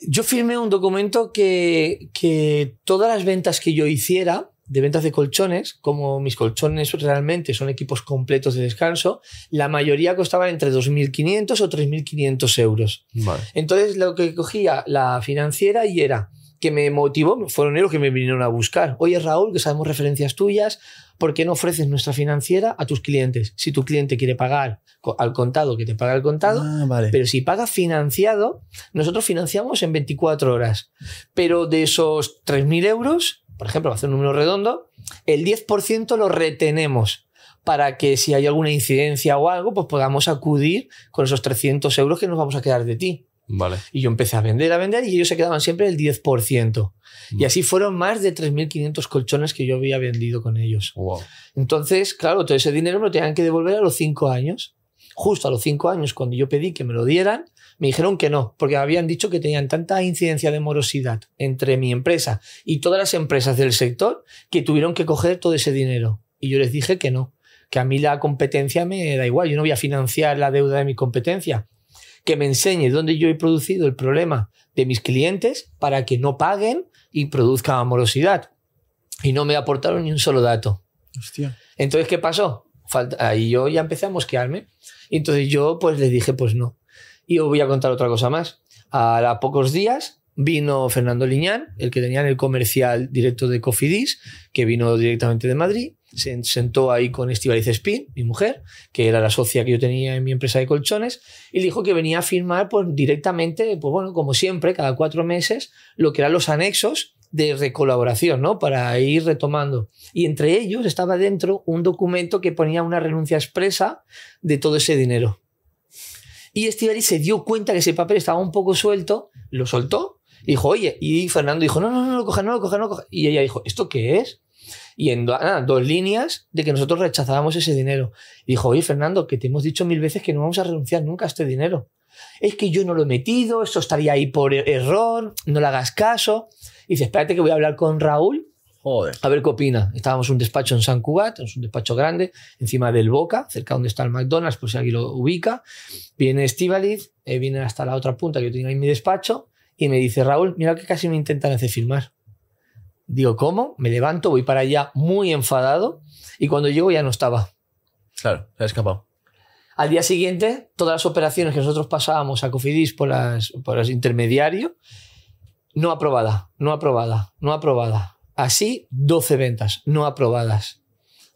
Yo firmé un documento que, que todas las ventas que yo hiciera, de ventas de colchones, como mis colchones realmente son equipos completos de descanso, la mayoría costaban entre 2.500 o 3.500 euros. Vale. Entonces lo que cogía la financiera y era que me motivó, fueron ellos que me vinieron a buscar. Oye Raúl, que sabemos referencias tuyas, ¿por qué no ofreces nuestra financiera a tus clientes? Si tu cliente quiere pagar al contado, que te paga al contado, Ah, vale. pero si paga financiado, nosotros financiamos en 24 horas. Pero de esos 3.000 euros, por ejemplo, va a hacer un número redondo, el 10% lo retenemos para que si hay alguna incidencia o algo, pues podamos acudir con esos 300 euros que nos vamos a quedar de ti. Vale. Y yo empecé a vender, a vender y ellos se quedaban siempre el 10%. Y Mm. así fueron más de 3.500 colchones que yo había vendido con ellos. Wow. Entonces, claro, todo ese dinero me lo tenían que devolver a los cinco años. Justo a los cinco años, cuando yo pedí que me lo dieran, me dijeron que no, porque habían dicho que tenían tanta incidencia de morosidad entre mi empresa y todas las empresas del sector que tuvieron que coger todo ese dinero. Y yo les dije que no, que a mí la competencia me da igual, yo no voy a financiar la deuda de mi competencia. Que me enseñe dónde yo he producido el problema de mis clientes para que no paguen y produzcan morosidad. Y no me aportaron ni un solo dato. Hostia. Entonces, ¿qué pasó? Falta- ahí yo ya empecé a mosquearme. Y entonces yo pues le dije, pues no. Y os voy a contar otra cosa más. A, la pocos días vino Fernando Liñán, el que tenía en el comercial directo de Cofidis, que vino directamente de Madrid. Se sentó ahí con Estivaliz Spin, mi mujer, que era la socia que yo tenía en mi empresa de colchones, y dijo que venía a firmar pues, directamente, pues bueno, como siempre, cada cuatro meses, lo que eran los anexos de recolaboración, ¿no? Para ir retomando. Y entre ellos estaba dentro un documento que ponía una renuncia expresa de todo ese dinero. Y Estivali se dio cuenta que ese papel estaba un poco suelto, lo soltó y dijo, oye, y Fernando dijo, no, no, no lo coja, no lo coja, no lo coja. Y ella dijo, ¿esto qué es? Y en ah, dos líneas de que nosotros rechazábamos ese dinero. Y dijo, oye, Fernando, que te hemos dicho mil veces que no vamos a renunciar nunca a este dinero. Es que yo no lo he metido, esto estaría ahí por er- error, no le hagas caso. Y dice, espérate que voy a hablar con Raúl Joder. a ver qué opina. Estábamos en un despacho en San Cugat, es un despacho grande, encima del Boca, cerca donde está el McDonald's, por si alguien lo ubica. Viene Estivaliz, eh, viene hasta la otra punta que yo tenía en mi despacho, y me dice, Raúl, mira que casi me intentan hacer firmar. Digo, ¿cómo? Me levanto, voy para allá muy enfadado, y cuando llego ya no estaba. Claro, se ha escapado. Al día siguiente, todas las operaciones que nosotros pasábamos a Cofidis por, las, por los intermediarios, no aprobada, no aprobada, no aprobada. Así, 12 ventas, no aprobadas.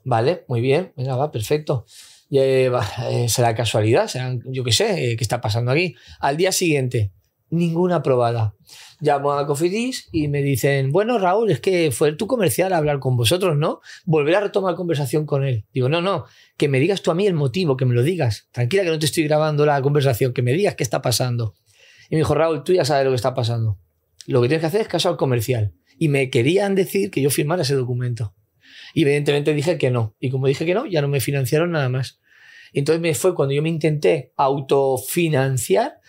Vale, muy bien, venga, va, perfecto. Eh, eh, será casualidad, será, yo qué sé, eh, qué está pasando aquí. Al día siguiente, ninguna aprobada. Llamo a Cofidis y me dicen, bueno, Raúl, es que fue tu comercial a hablar con vosotros, ¿no? Volver a retomar conversación con él. Digo, no, no, que me digas tú a mí el motivo, que me lo digas. Tranquila que no te estoy grabando la conversación, que me digas qué está pasando. Y me dijo, Raúl, tú ya sabes lo que está pasando. Lo que tienes que hacer es caso al comercial. Y me querían decir que yo firmara ese documento. Y evidentemente dije que no. Y como dije que no, ya no me financiaron nada más. Entonces me fue cuando yo me intenté autofinanciar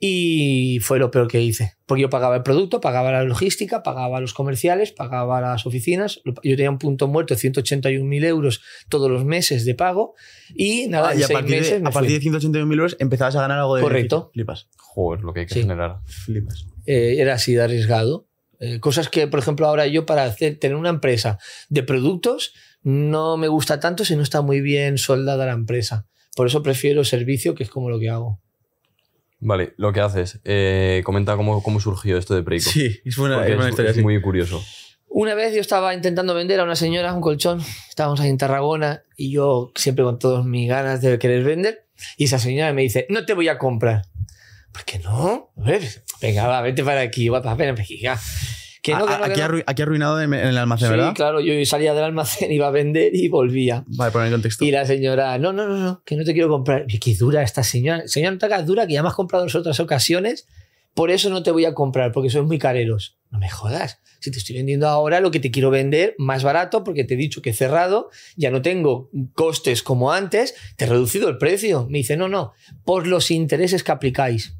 y fue lo peor que hice. Porque yo pagaba el producto, pagaba la logística, pagaba los comerciales, pagaba las oficinas. Yo tenía un punto muerto de 181.000 euros todos los meses de pago. Y nada, Ah, en y a seis partir, meses de, me a partir fui. de 181.000 euros empezabas a ganar algo de Correcto. beneficio. Flipas. Joder, lo que hay que Sí. generar. Flipas. eh, era así de arriesgado. Eh, cosas que, por ejemplo, ahora yo para hacer, tener una empresa de productos no me gusta tanto si no está muy bien soldada la empresa. Por eso prefiero servicio, que es como lo que hago. Vale, lo que haces. eh, comenta cómo, cómo surgió esto de Preco. Sí, es una, Porque es una es, historia es así. muy curioso. Una vez yo estaba intentando vender a una señora un colchón, estábamos ahí en Tarragona y yo siempre con todas mis ganas de querer vender y esa señora me dice, no te voy a comprar. ¿Por qué no? A ver, venga, va, vete para aquí, guapa, ven ya. Que no, que que aquí, no. arru- aquí arruinado en, el almacén, Sí, ¿verdad? claro, yo salía del almacén, iba a vender y volvía. Vale, poner en contexto. Y la señora, no, no, no, no, que no te quiero comprar. Qué dura esta señora. Señora, no te hagas dura, que ya me has comprado en otras ocasiones. Por eso no te voy a comprar, porque sois muy careros. No me jodas. Si te estoy vendiendo ahora lo que te quiero vender más barato, porque te he dicho que he cerrado, ya no tengo costes como antes, te he reducido el precio. Me dice, no, no, por los intereses que aplicáis.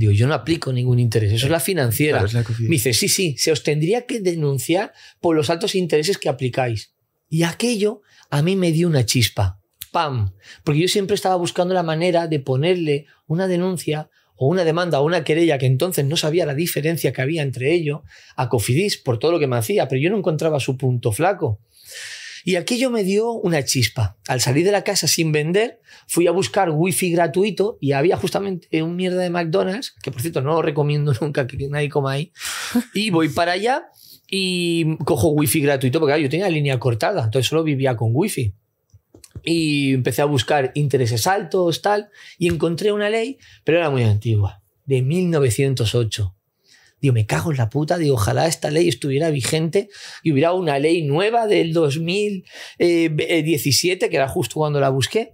Digo, yo no aplico ningún interés, eso es la financiera. Claro, es la. Me dice, sí, sí, se os tendría que denunciar por los altos intereses que aplicáis. Y aquello a mí me dio una chispa. ¡Pam! Porque yo siempre estaba buscando la manera de ponerle una denuncia o una demanda o una querella que entonces no sabía la diferencia que había entre ello a Cofidis por todo lo que me hacía, pero yo no encontraba su punto flaco. Y aquello me dio una chispa. Al salir de la casa sin vender, fui a buscar wifi gratuito y había justamente un mierda de McDonald's, que por cierto no lo recomiendo nunca que nadie coma ahí. Y voy para allá y cojo wifi gratuito, porque yo tenía línea cortada, entonces solo vivía con wifi. Y empecé a buscar intereses altos, tal, y encontré una ley, pero era muy antigua, de 1908. Digo, me cago en la puta, digo, ojalá esta ley estuviera vigente y hubiera una ley nueva del 2017, que era justo cuando la busqué.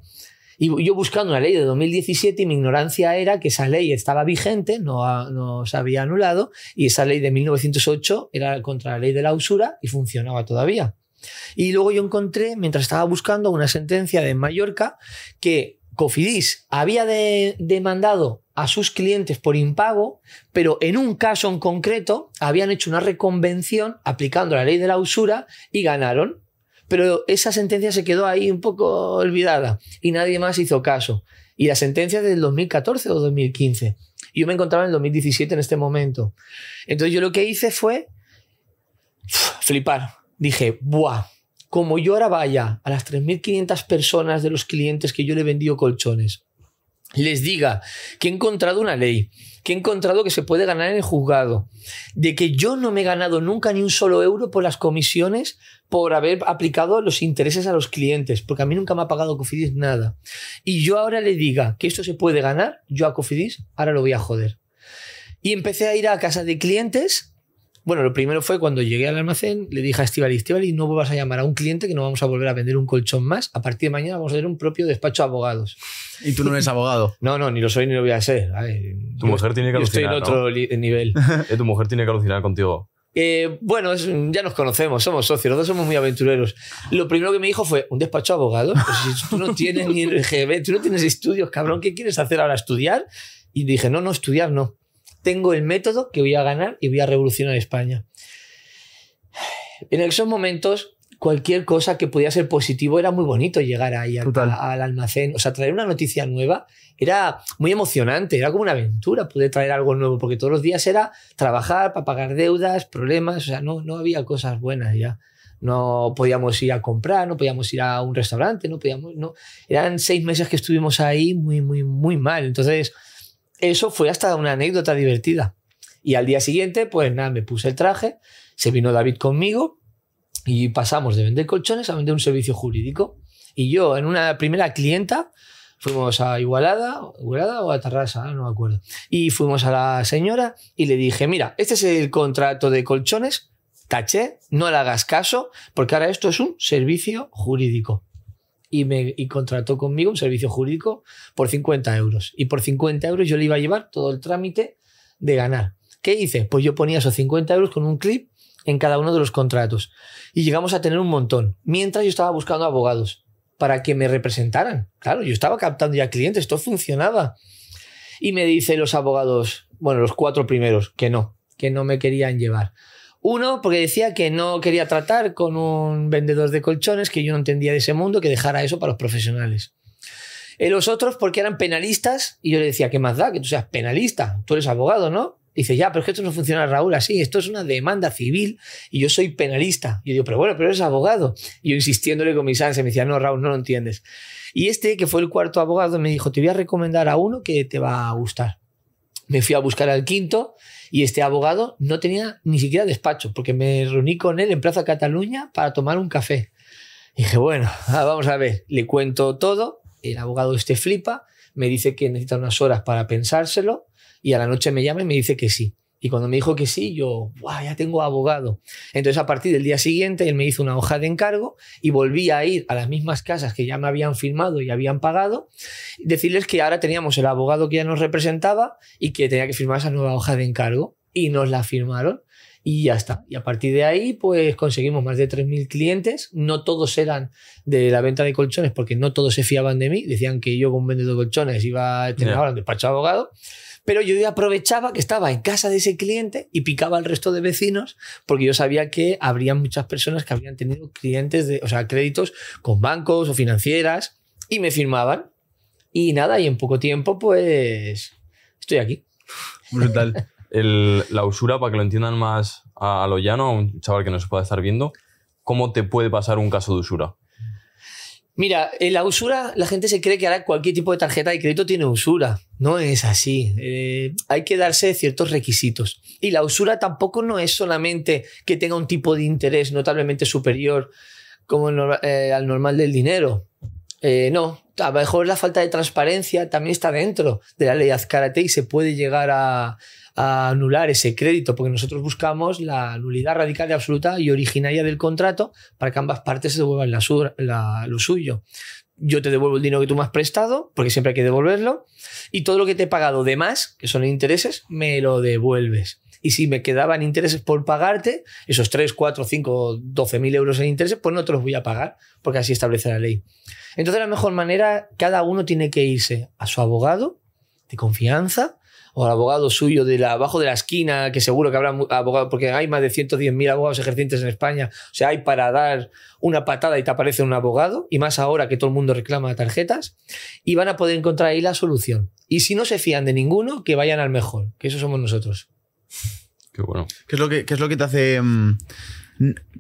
Y yo buscando una ley de 2017 y mi ignorancia era que esa ley estaba vigente, no, no se había anulado, y esa ley de 1908 era contra la ley de la usura y funcionaba todavía. Y luego yo encontré, mientras estaba buscando, una sentencia de Mallorca que Cofidis había de- demandado a sus clientes por impago, pero en un caso en concreto habían hecho una reconvención aplicando la ley de la usura y ganaron. Pero esa sentencia se quedó ahí un poco olvidada y nadie más hizo caso. Y la sentencia es del 2014 o 2015. Y yo me encontraba en el 2017 en este momento. Entonces yo lo que hice fue flipar. Dije, ¡buah! Como yo ahora vaya a las 3.500 personas de los clientes que yo le he colchones, les diga que he encontrado una ley, que he encontrado que se puede ganar en el juzgado, de que yo no me he ganado nunca ni un solo euro por las comisiones por haber aplicado los intereses a los clientes, porque a mí nunca me ha pagado Cofidis nada. Y yo ahora le diga que esto se puede ganar, yo a Cofidis ahora lo voy a joder. Y empecé a ir a casa de clientes. Bueno, lo primero fue cuando llegué al almacén, le dije a Estivali, Estivali, no vuelvas a llamar a un cliente que no vamos a volver a vender un colchón más. A partir de mañana vamos a tener un propio despacho de abogados. Y tú no eres abogado. No, no, ni lo soy ni lo voy a ser. A ver, Tu yo- mujer tiene que yo estoy en alucinar, ¿no? otro li- nivel. Eh, tu mujer tiene que alucinar contigo. Eh, bueno, es- ya nos conocemos, somos socios, los dos somos muy aventureros. Lo primero que me dijo fue, ¿un despacho de abogados? Pues si tú no tienes ni RGB, tú no tienes estudios, cabrón, ¿qué quieres hacer ahora? ¿Estudiar? Y dije, no, no, estudiar no. Tengo el método que voy a ganar y voy a revolucionar España. En esos momentos, cualquier cosa que podía ser positivo era muy bonito llegar ahí al, al almacén. O sea, traer una noticia nueva era muy emocionante, era como una aventura poder traer algo nuevo, porque todos los días era trabajar para pagar deudas, problemas, o sea, no, no había cosas buenas ya. No podíamos ir a comprar, no podíamos ir a un restaurante, no podíamos, no. Eran seis meses que estuvimos ahí muy, muy, muy mal. Entonces, eso fue hasta una anécdota divertida. Y al día siguiente, pues nada, me puse el traje, se vino David conmigo y pasamos de vender colchones a vender un servicio jurídico. Y yo, en una primera clienta, fuimos a Igualada, Igualada o a Tarrasa, no me acuerdo. Y fuimos a la señora y le dije, mira, este es el contrato de colchones, taché, no le hagas caso, porque ahora esto es un servicio jurídico. Y me y contrató conmigo un servicio jurídico por 50 euros. Y por 50 euros yo le iba a llevar todo el trámite de ganar. ¿Qué hice? Pues yo ponía esos 50 euros con un clip en cada uno de los contratos. Y llegamos a tener un montón. Mientras yo estaba buscando abogados para que me representaran. Claro, yo estaba captando ya clientes, esto funcionaba. Y me dicen los abogados, bueno, los cuatro primeros, que no, que no me querían llevar. Uno, porque decía que no quería tratar con un vendedor de colchones, que yo no entendía de ese mundo, que dejara eso para los profesionales. Y los otros, porque eran penalistas, y yo le decía, ¿qué más da que tú seas penalista? Tú eres abogado, ¿no? Dice, ya, pero es que esto no funciona, Raúl, así. Esto es una demanda civil y yo soy penalista. Y yo digo, pero bueno, pero eres abogado. Y yo insistiéndole con mis ansias, me decía, no, Raúl, no lo entiendes. Y este, que fue el cuarto abogado, me dijo, te voy a recomendar a uno que te va a gustar. Me fui a buscar al quinto y este abogado no tenía ni siquiera despacho, porque me reuní con él en Plaza Cataluña para tomar un café. Y dije, bueno, ah, vamos a ver, le cuento todo, el abogado este flipa, me dice que necesita unas horas para pensárselo y a la noche me llama y me dice que sí. Y cuando me dijo que sí, yo. Ya tengo abogado. Entonces, a partir del día siguiente, él me hizo una hoja de encargo y volví a ir a las mismas casas que ya me habían firmado y habían pagado, decirles que ahora teníamos el abogado que ya nos representaba y que tenía que firmar esa nueva hoja de encargo. Y nos la firmaron y ya está. Y a partir de ahí, pues conseguimos más de 3.000 clientes. No todos eran de la venta de colchones, porque no todos se fiaban de mí. Decían que yo, como vendedor de colchones, iba a tener ahora un despacho de abogado. Pero yo aprovechaba que estaba en casa de ese cliente y picaba al resto de vecinos, porque yo sabía que habría muchas personas que habrían tenido clientes, de, o sea, créditos con bancos o financieras y me firmaban. Y nada, y en poco tiempo, pues estoy aquí. Brutal. El- la usura, para que lo entiendan más a, a lo llano, a un chaval que no se pueda estar viendo, ¿cómo te puede pasar un caso de usura? Mira, en la usura la gente se cree que ahora cualquier tipo de tarjeta de crédito tiene usura. No es así. Eh, hay que darse ciertos requisitos. Y la usura tampoco no es solamente que tenga un tipo de interés notablemente superior como eh, al normal del dinero. Eh, no, a lo mejor la falta de transparencia también está dentro de la ley Azcárate y se puede llegar a, a anular ese crédito, porque nosotros buscamos la nulidad radical y absoluta y originaria del contrato para que ambas partes se devuelvan la lo suyo. Yo te devuelvo el dinero que tú me has prestado, porque siempre hay que devolverlo, y todo lo que te he pagado de más, que son intereses, me lo devuelves. Y si me quedaban intereses por pagarte, esos 3, 4, 5, 12 mil euros en intereses, pues no te los voy a pagar, porque así establece la ley. Entonces, la mejor manera, cada uno tiene que irse a su abogado de confianza o al abogado suyo de la, abajo de la esquina, que seguro que habrá abogados, porque hay más de 110.000 abogados ejercientes en España. O sea, hay para dar una patada y te aparece un abogado, y más ahora que todo el mundo reclama tarjetas, y van a poder encontrar ahí la solución. Y si no se fían de ninguno, que vayan al mejor, que eso somos nosotros. Qué bueno. ¿Qué es lo que, qué es lo que te hace mm,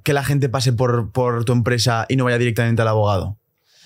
que la gente pase por, por tu empresa y no vaya directamente al abogado?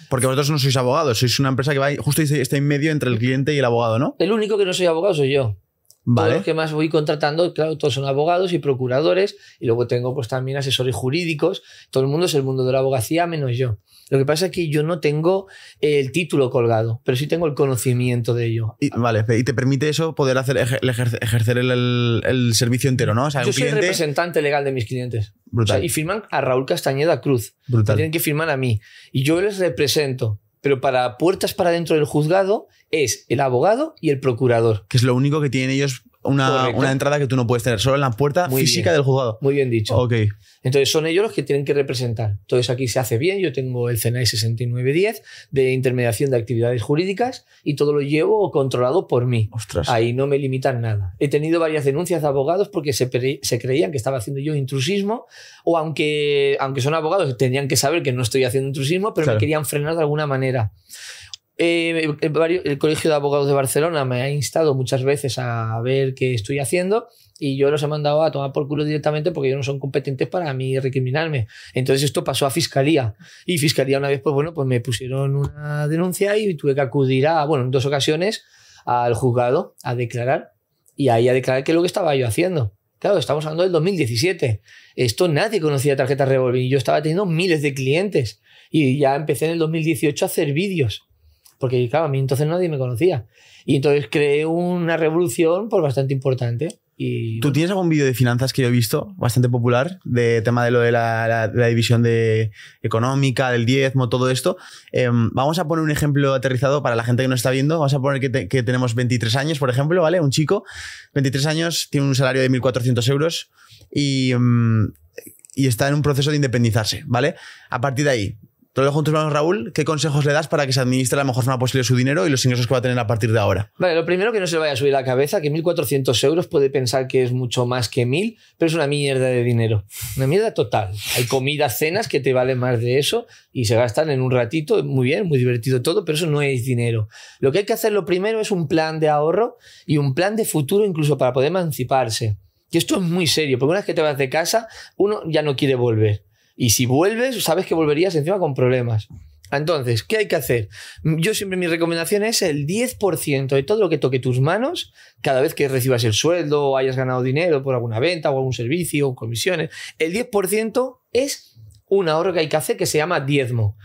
Porque vosotros no sois abogados, sois una empresa que va justo está en medio entre el cliente y el abogado, ¿no? El único que no soy abogado soy yo. Todos Vale. los que más voy contratando, claro, todos son abogados y procuradores, y luego tengo pues también asesores jurídicos. Todo el mundo es el mundo de la abogacía, menos yo. Lo que pasa es que yo no tengo el título colgado, pero sí tengo el conocimiento de ello. Y, vale, y te permite eso poder hacer ejer- ejer- ejercer el, el- el servicio entero, ¿no? O sea, Yo un soy el cliente. representante legal de mis clientes. O Brutal. sea, y firman a Raúl Castañeda Cruz. brutal. Tienen que firmar a mí. Y yo les represento. Pero para puertas para dentro del juzgado es el abogado y el procurador. Que es lo único que tienen ellos, una, una entrada que tú no puedes tener, solo en la puerta Muy física bien. del juzgado. Muy bien dicho. Ok. Entonces son ellos los que tienen que representar. Entonces aquí se hace bien, yo tengo el CNAE 6910 de intermediación de actividades jurídicas y todo lo llevo controlado por mí. Ostras. Ahí no me limitan nada. He tenido varias denuncias de abogados porque se, creían que estaba haciendo yo intrusismo o aunque, aunque son abogados tenían que saber que no estoy haciendo intrusismo, pero Claro. me querían frenar de alguna manera. Eh, el, vario- el Colegio de Abogados de Barcelona me ha instado muchas veces a ver qué estoy haciendo y yo los he mandado a tomar por culo directamente porque ellos no son competentes para mí recriminarme. Entonces esto pasó a Fiscalía y Fiscalía una vez, pues bueno, pues me pusieron una denuncia y tuve que acudir a, bueno, en dos ocasiones al juzgado a declarar y ahí a declarar qué es lo que estaba yo haciendo. Claro, estamos hablando del 2017. Esto nadie conocía tarjetas revolving y yo estaba teniendo miles de clientes. Y ya empecé en el 2018 a hacer vídeos. Porque, claro, a mí entonces nadie me conocía. Y entonces creé una revolución pues, bastante importante. Y, ¿Tú tienes algún vídeo de finanzas que yo he visto, bastante popular, de tema de lo de la, división económica, del diezmo, todo esto? Em, vamos a poner un ejemplo aterrizado para la gente que nos está viendo. Vamos a poner que tenemos 23 años, por ejemplo, ¿vale? Un chico, 23 años, tiene un salario de 1.400 euros y, em, y está en un proceso de independizarse, ¿vale? A partir de ahí, te lo dejo en tus manos, Raúl. ¿Qué consejos le das para que se administre la mejor forma posible su dinero y los ingresos que va a tener a partir de ahora? Vale, lo primero que no se le vaya a subir la cabeza, que 1.400 euros puede pensar que es mucho más que 1.000, pero es una mierda de dinero. Una mierda total. Hay comidas, cenas que te valen más de eso y se gastan en un ratito, muy bien, muy divertido todo, pero eso no es dinero. Lo que hay que hacer lo primero es un plan de ahorro y un plan de futuro incluso para poder emanciparse. Y esto es muy serio, porque una vez que te vas de casa, uno ya no quiere volver. Y si vuelves, sabes que volverías encima con problemas. Entonces, ¿qué hay que hacer? Yo siempre mi recomendación es el 10% de todo lo que toque tus manos, cada vez que recibas el sueldo o hayas ganado dinero por alguna venta o algún servicio o comisiones, el 10% es un ahorro que hay que hacer que se llama diezmo.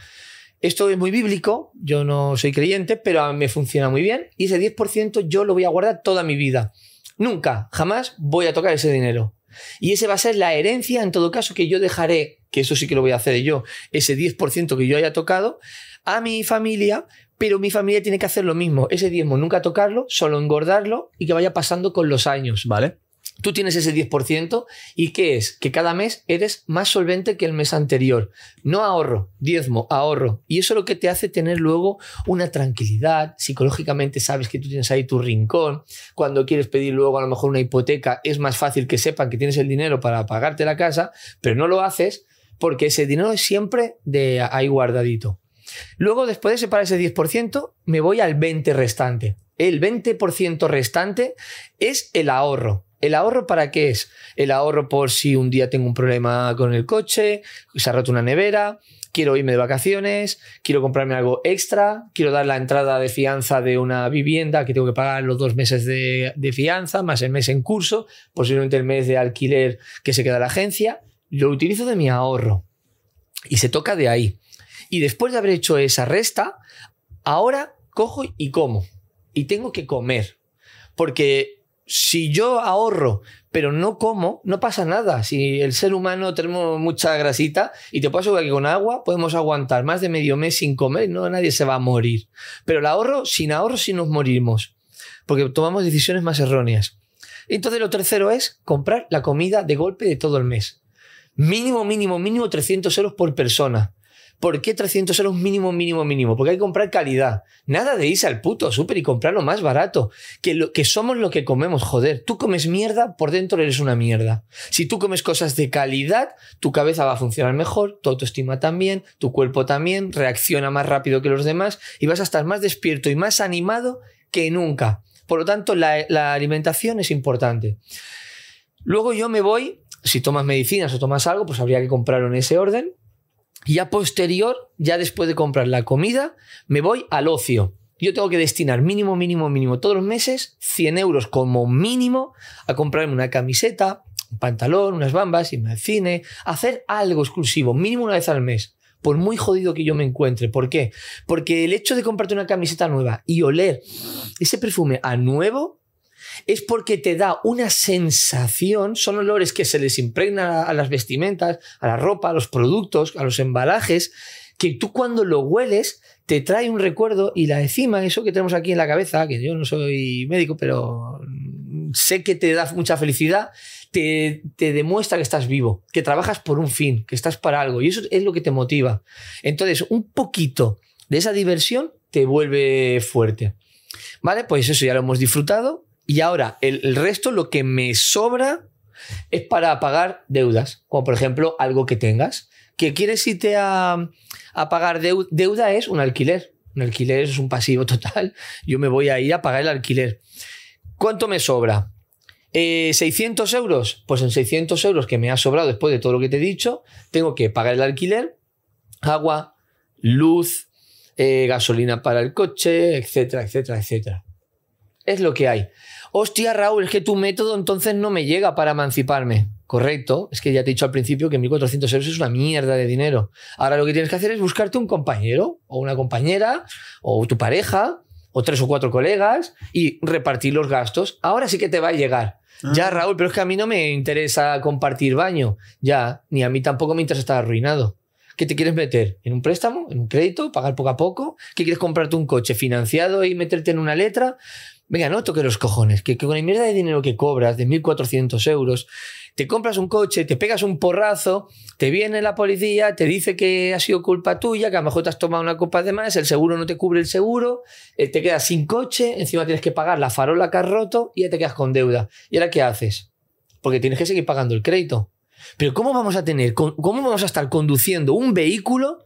Esto es muy bíblico, yo no soy creyente, pero me funciona muy bien y ese 10% yo lo voy a guardar toda mi vida. Nunca, jamás voy a tocar ese dinero. Y ese va a ser la herencia, en todo caso, que yo dejaré, que eso sí que lo voy a hacer yo, ese 10% que yo haya tocado, a mi familia, pero mi familia tiene que hacer lo mismo. Ese diezmo nunca tocarlo, solo engordarlo y que vaya pasando con los años. ¿Vale? Tú tienes ese 10% y ¿qué es? Que cada mes eres más solvente que el mes anterior. No ahorro, diezmo, ahorro. Y eso es lo que te hace tener luego una tranquilidad. Psicológicamente sabes que tú tienes ahí tu rincón. Cuando quieres pedir luego a lo mejor una hipoteca, es más fácil que sepan que tienes el dinero para pagarte la casa, pero no lo haces porque ese dinero es siempre de ahí guardadito. Luego, después de separar ese 10%, me voy al 20% restante. El 20% restante es el ahorro. ¿El ahorro para qué es? El ahorro por si un día tengo un problema con el coche, se ha roto una nevera, quiero irme de vacaciones, quiero comprarme algo extra, quiero dar la entrada de fianza de una vivienda que tengo que pagar los dos meses de, de fianza, más el mes en curso, posiblemente el mes de alquiler que se queda la agencia. Lo utilizo de mi ahorro y se toca de ahí. Y después de haber hecho esa resta, ahora cojo y como. Y tengo que comer. Porque si yo ahorro pero no como, no pasa nada. Si el ser humano tenemos mucha grasita y te asegurar que con agua podemos aguantar más de medio mes sin comer no nadie se va a morir. Pero el ahorro, sin ahorro sí nos morimos. Porque tomamos decisiones más erróneas. Entonces lo tercero es comprar la comida de golpe de todo el mes. Mínimo, mínimo, mínimo 300 euros por persona. ¿Por qué 300 euros mínimo, mínimo, mínimo? Porque hay que comprar calidad. Nada de irse al puto súper y comprar lo más barato. Que, lo, que somos lo que comemos, joder. Tú comes mierda, por dentro eres una mierda. Si tú comes cosas de calidad, tu cabeza va a funcionar mejor, tu autoestima también, tu cuerpo también, reacciona más rápido que los demás y vas a estar más despierto y más animado que nunca. Por lo tanto, la, la alimentación es importante. Luego yo me voy, si tomas medicinas o tomas algo, pues habría que comprarlo en ese orden. Y a posterior, ya después de comprar la comida, me voy al ocio. Yo tengo que destinar mínimo, mínimo, mínimo todos los meses 100 euros como mínimo a comprarme una camiseta, un pantalón, unas bambas, irme al cine, hacer algo exclusivo, mínimo una vez al mes. Por muy jodido que yo me encuentre. ¿Por qué? Porque el hecho de comprarte una camiseta nueva y oler ese perfume a nuevo es porque te da una sensación, son olores que se les impregna a las vestimentas, a la ropa, a los productos, a los embalajes, que tú cuando lo hueles te trae un recuerdo y la encima, eso que tenemos aquí en la cabeza, que yo no soy médico, pero sé que te da mucha felicidad, te, te, demuestra que estás vivo, que trabajas por un fin, que estás para algo y eso es lo que te motiva. Entonces, un poquito de esa diversión te vuelve fuerte. Vale, pues eso ya lo hemos disfrutado y ahora el, resto, lo que me sobra es para pagar deudas, como por ejemplo algo que tengas. Que quieres irte a, a pagar deuda, deuda es un alquiler. Un alquiler es un pasivo total. Yo me voy a ir a pagar el alquiler. ¿Cuánto me sobra? Eh, ¿600 euros? Pues en 600 euros que me ha sobrado después de todo lo que te he dicho, tengo que pagar el alquiler, agua, luz, eh, gasolina para el coche, etcétera, etcétera, etcétera. Es lo que hay. Hostia, Raúl, es que tu método entonces no me llega para emanciparme. Correcto, es que ya te he dicho al principio que 1.400 euros es una mierda de dinero. Ahora lo que tienes que hacer es buscarte un compañero o una compañera o tu pareja o tres o cuatro colegas y repartir los gastos. Ahora sí que te va a llegar. Ya, Raúl, pero es que a mí no me interesa compartir baño. Ya, ni a mí tampoco me interesa estar arruinado. ¿Qué te quieres meter? ¿En un préstamo? ¿En un crédito? ¿Pagar poco a poco? ¿Qué quieres comprarte un coche financiado y meterte en una letra? Venga, no toque los cojones, que, con la mierda de dinero que cobras de 1.400 euros, te compras un coche, te pegas un porrazo, te viene la policía, te dice que ha sido culpa tuya, que a lo mejor te has tomado una copa de más, el seguro no te cubre el seguro, eh, te quedas sin coche, encima tienes que pagar la farola que has roto y ya te quedas con deuda. ¿Y ahora qué haces? Porque tienes que seguir pagando el crédito. Pero ¿cómo vamos a tener, cómo vamos a estar conduciendo un vehículo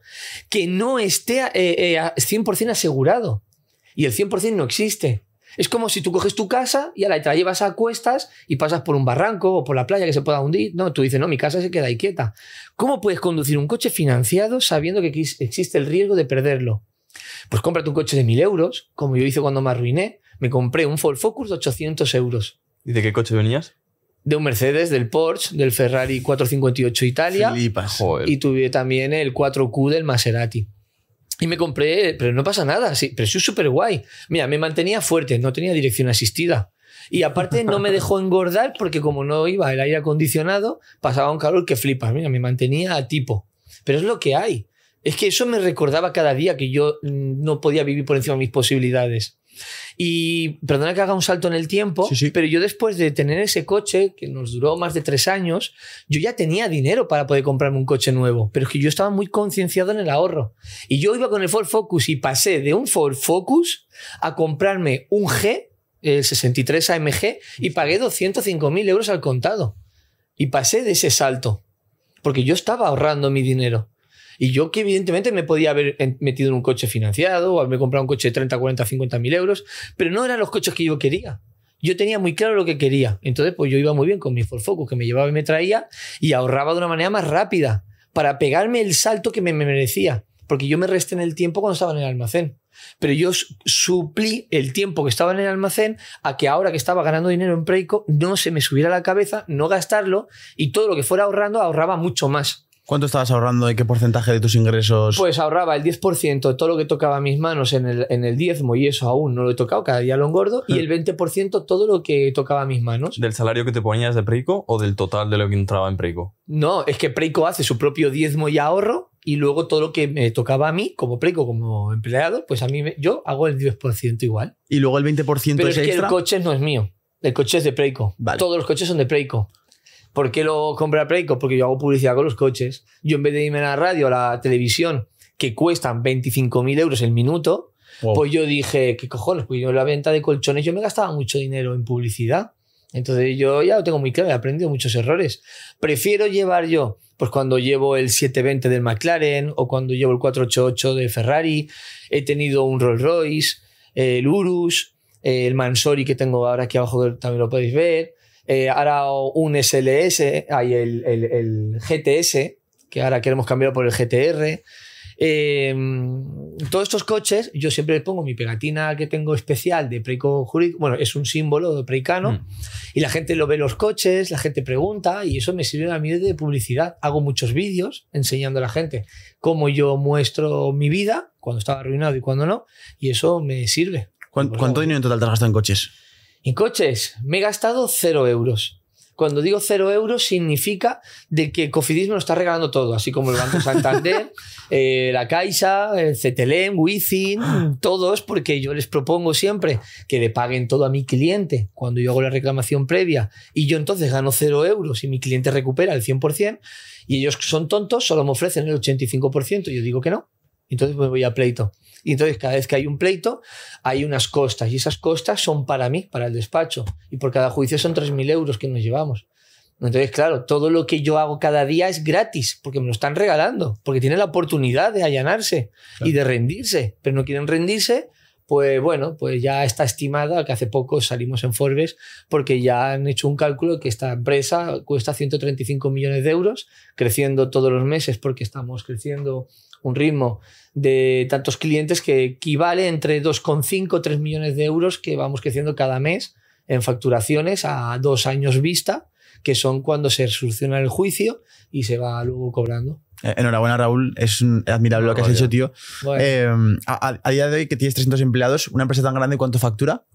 que no esté eh, eh, 100% asegurado? Y el 100% no existe. Es como si tú coges tu casa y ahora te la llevas a cuestas y pasas por un barranco o por la playa que se pueda hundir. No, tú dices, no, mi casa se queda ahí quieta. ¿Cómo puedes conducir un coche financiado sabiendo que existe el riesgo de perderlo? Pues cómprate un coche de 1000 euros, como yo hice cuando me arruiné. Me compré un Ford Focus de 800 euros. ¿Y de qué coche venías? De un Mercedes, del Porsche, del Ferrari 458 Italia. Flipas. Joder. Y tuve también el 4Q del Maserati. Y me compré, pero no pasa nada, sí, pero soy súper guay. Mira, me mantenía fuerte, no tenía dirección asistida. Y aparte no me dejó engordar porque como no iba el aire acondicionado, pasaba un calor que flipas. Mira, me mantenía a tipo. Pero es lo que hay. Es que eso me recordaba cada día que yo mm, no podía vivir por encima de mis posibilidades. Y perdona que haga un salto en el tiempo, Sí, sí. pero yo después de tener ese coche, que nos duró más de tres años, yo ya tenía dinero para poder comprarme un coche nuevo, pero es que yo estaba muy concienciado en el ahorro. Y yo iba con el Ford Focus y pasé de un Ford Focus a comprarme un G, el 63 AMG, y pagué 205.000 euros al contado. Y pasé de ese salto, porque yo estaba ahorrando mi dinero. Y yo que evidentemente me podía haber metido en un coche financiado o haberme comprado un coche de 30, 40, 50 mil euros, pero no eran los coches que yo quería. Yo tenía muy claro lo que quería. Entonces, pues yo iba muy bien con mi Ford Focus, que me llevaba y me traía, y ahorraba de una manera más rápida para pegarme el salto que me, me merecía. Porque yo me resté en el tiempo cuando estaba en el almacén. Pero yo su- suplí el tiempo que estaba en el almacén a que ahora que estaba ganando dinero en Preco no se me subiera la cabeza, no gastarlo y todo lo que fuera ahorrando ahorraba mucho más. ¿Cuánto estabas ahorrando? ¿De qué porcentaje de tus ingresos? Pues ahorraba el 10% de todo lo que tocaba a mis manos en el, en el diezmo y eso aún no lo he tocado, cada día lo engordo, y el 20% todo lo que tocaba a mis manos. ¿Del salario que te ponías de Preico o del total de lo que entraba en Preico? No, es que Preco hace su propio diezmo y ahorro y luego todo lo que me tocaba a mí como Preco, como empleado, pues a mí me- yo hago el 10% igual. y luego el 20% Pero es es que extra. el coche no es mío, el coche es de. Vale. Todos los coches son de Preco. ¿Por qué lo compra Preco? Porque yo hago publicidad con los coches. Yo en vez de irme a la radio, a la televisión, que cuestan 25.000 euros el minuto, Wow. pues yo dije, ¿qué cojones? Pues yo en la venta de colchones yo me gastaba mucho dinero en publicidad. Entonces yo ya lo tengo muy claro, he aprendido muchos errores. Prefiero llevar yo, pues cuando llevo el 720 del McLaren o cuando llevo el 488 de Ferrari, he tenido un Rolls Royce, el Urus, el Mansori que tengo ahora aquí abajo también lo podéis ver, eh, ahora un SLS, hay el, el- el GTS, que ahora queremos cambiar por el GTR. Eh, todos estos coches, yo siempre les pongo mi pegatina que tengo especial de Preico Jurídico. Bueno, es un símbolo de preicano. Mm. Y la gente lo ve los coches, la gente pregunta, y eso me sirve a mí de publicidad. Hago muchos vídeos enseñando a la gente cómo yo muestro mi vida, cuando estaba arruinado y cuando no, y eso me sirve. ¿Cuán- Pues, ¿Cuánto bueno. dinero en total te has gastado en coches? En coches, me he gastado cero euros. Cuando digo cero euros significa de que Cofidis me lo está regalando todo, así como el Banco Santander, eh, la Caixa, el CTLM, Wizzing, todos, porque yo les propongo siempre que le paguen todo a mi cliente cuando yo hago la reclamación previa y yo entonces gano cero euros y mi cliente recupera el 100% y ellos que son tontos solo me ofrecen el 85%, yo digo que no, entonces me voy a pleito. Y entonces cada vez que hay un pleito hay unas costas y esas costas son para mí, para el despacho. Y por cada juicio son 3.000 euros que nos llevamos. Entonces, claro, todo lo que yo hago cada día es gratis porque me lo están regalando, porque tienen la oportunidad de allanarse y de rendirse, pero no quieren rendirse. Pues bueno, pues ya está estimada, que hace poco salimos en Forbes, porque ya han hecho un cálculo que esta empresa cuesta 135 millones de euros, creciendo todos los meses porque estamos creciendo un ritmo de tantos clientes que equivale entre 2,5 3 millones de euros que vamos creciendo cada mes en facturaciones a dos años vista, que son cuando se soluciona el juicio y se va luego cobrando. Eh, Enhorabuena, Raúl. Es admirable lo que has hecho, tío. Bueno, Eh, a, a- a día de hoy, que tienes 300 empleados, una empresa tan grande, ¿cuánto factura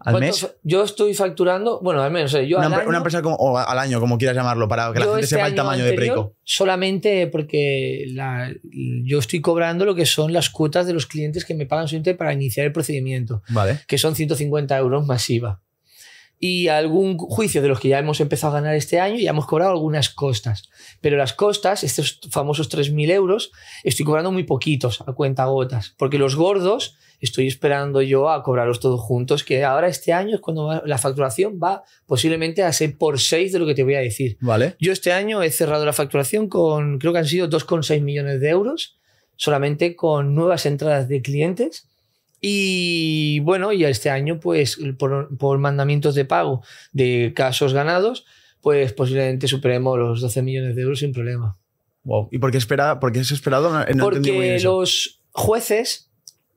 al ¿cuánto mes? Yo estoy facturando, bueno, al menos eh, yo Una, al año- una empresa como, o al año, como quieras llamarlo, para que la gente este sepa el año tamaño de Preco. Solamente porque la- yo estoy cobrando lo que son las cuotas de los clientes que me pagan interés para iniciar el procedimiento, Vale. que son 150 euros masiva. Y algún juicio de los que ya hemos empezado a ganar este año, ya hemos cobrado algunas costas. Pero las costas, estos famosos 3.000 euros, estoy cobrando muy poquitos a cuenta gotas. Porque los gordos estoy esperando yo a cobrarlos todos juntos, que ahora este año es cuando va- la facturación va posiblemente a ser por 6 de lo que te voy a decir. Vale. Yo este año he cerrado la facturación con, creo que han sido 2,6 millones de euros, solamente con nuevas entradas de clientes. Y bueno, y este año, pues por, por mandamientos de pago de casos ganados, pues posiblemente superemos los 12 millones de euros sin problema. Wow. ¿Y por qué, espera, por qué has esperado? No, no Porque los jueces,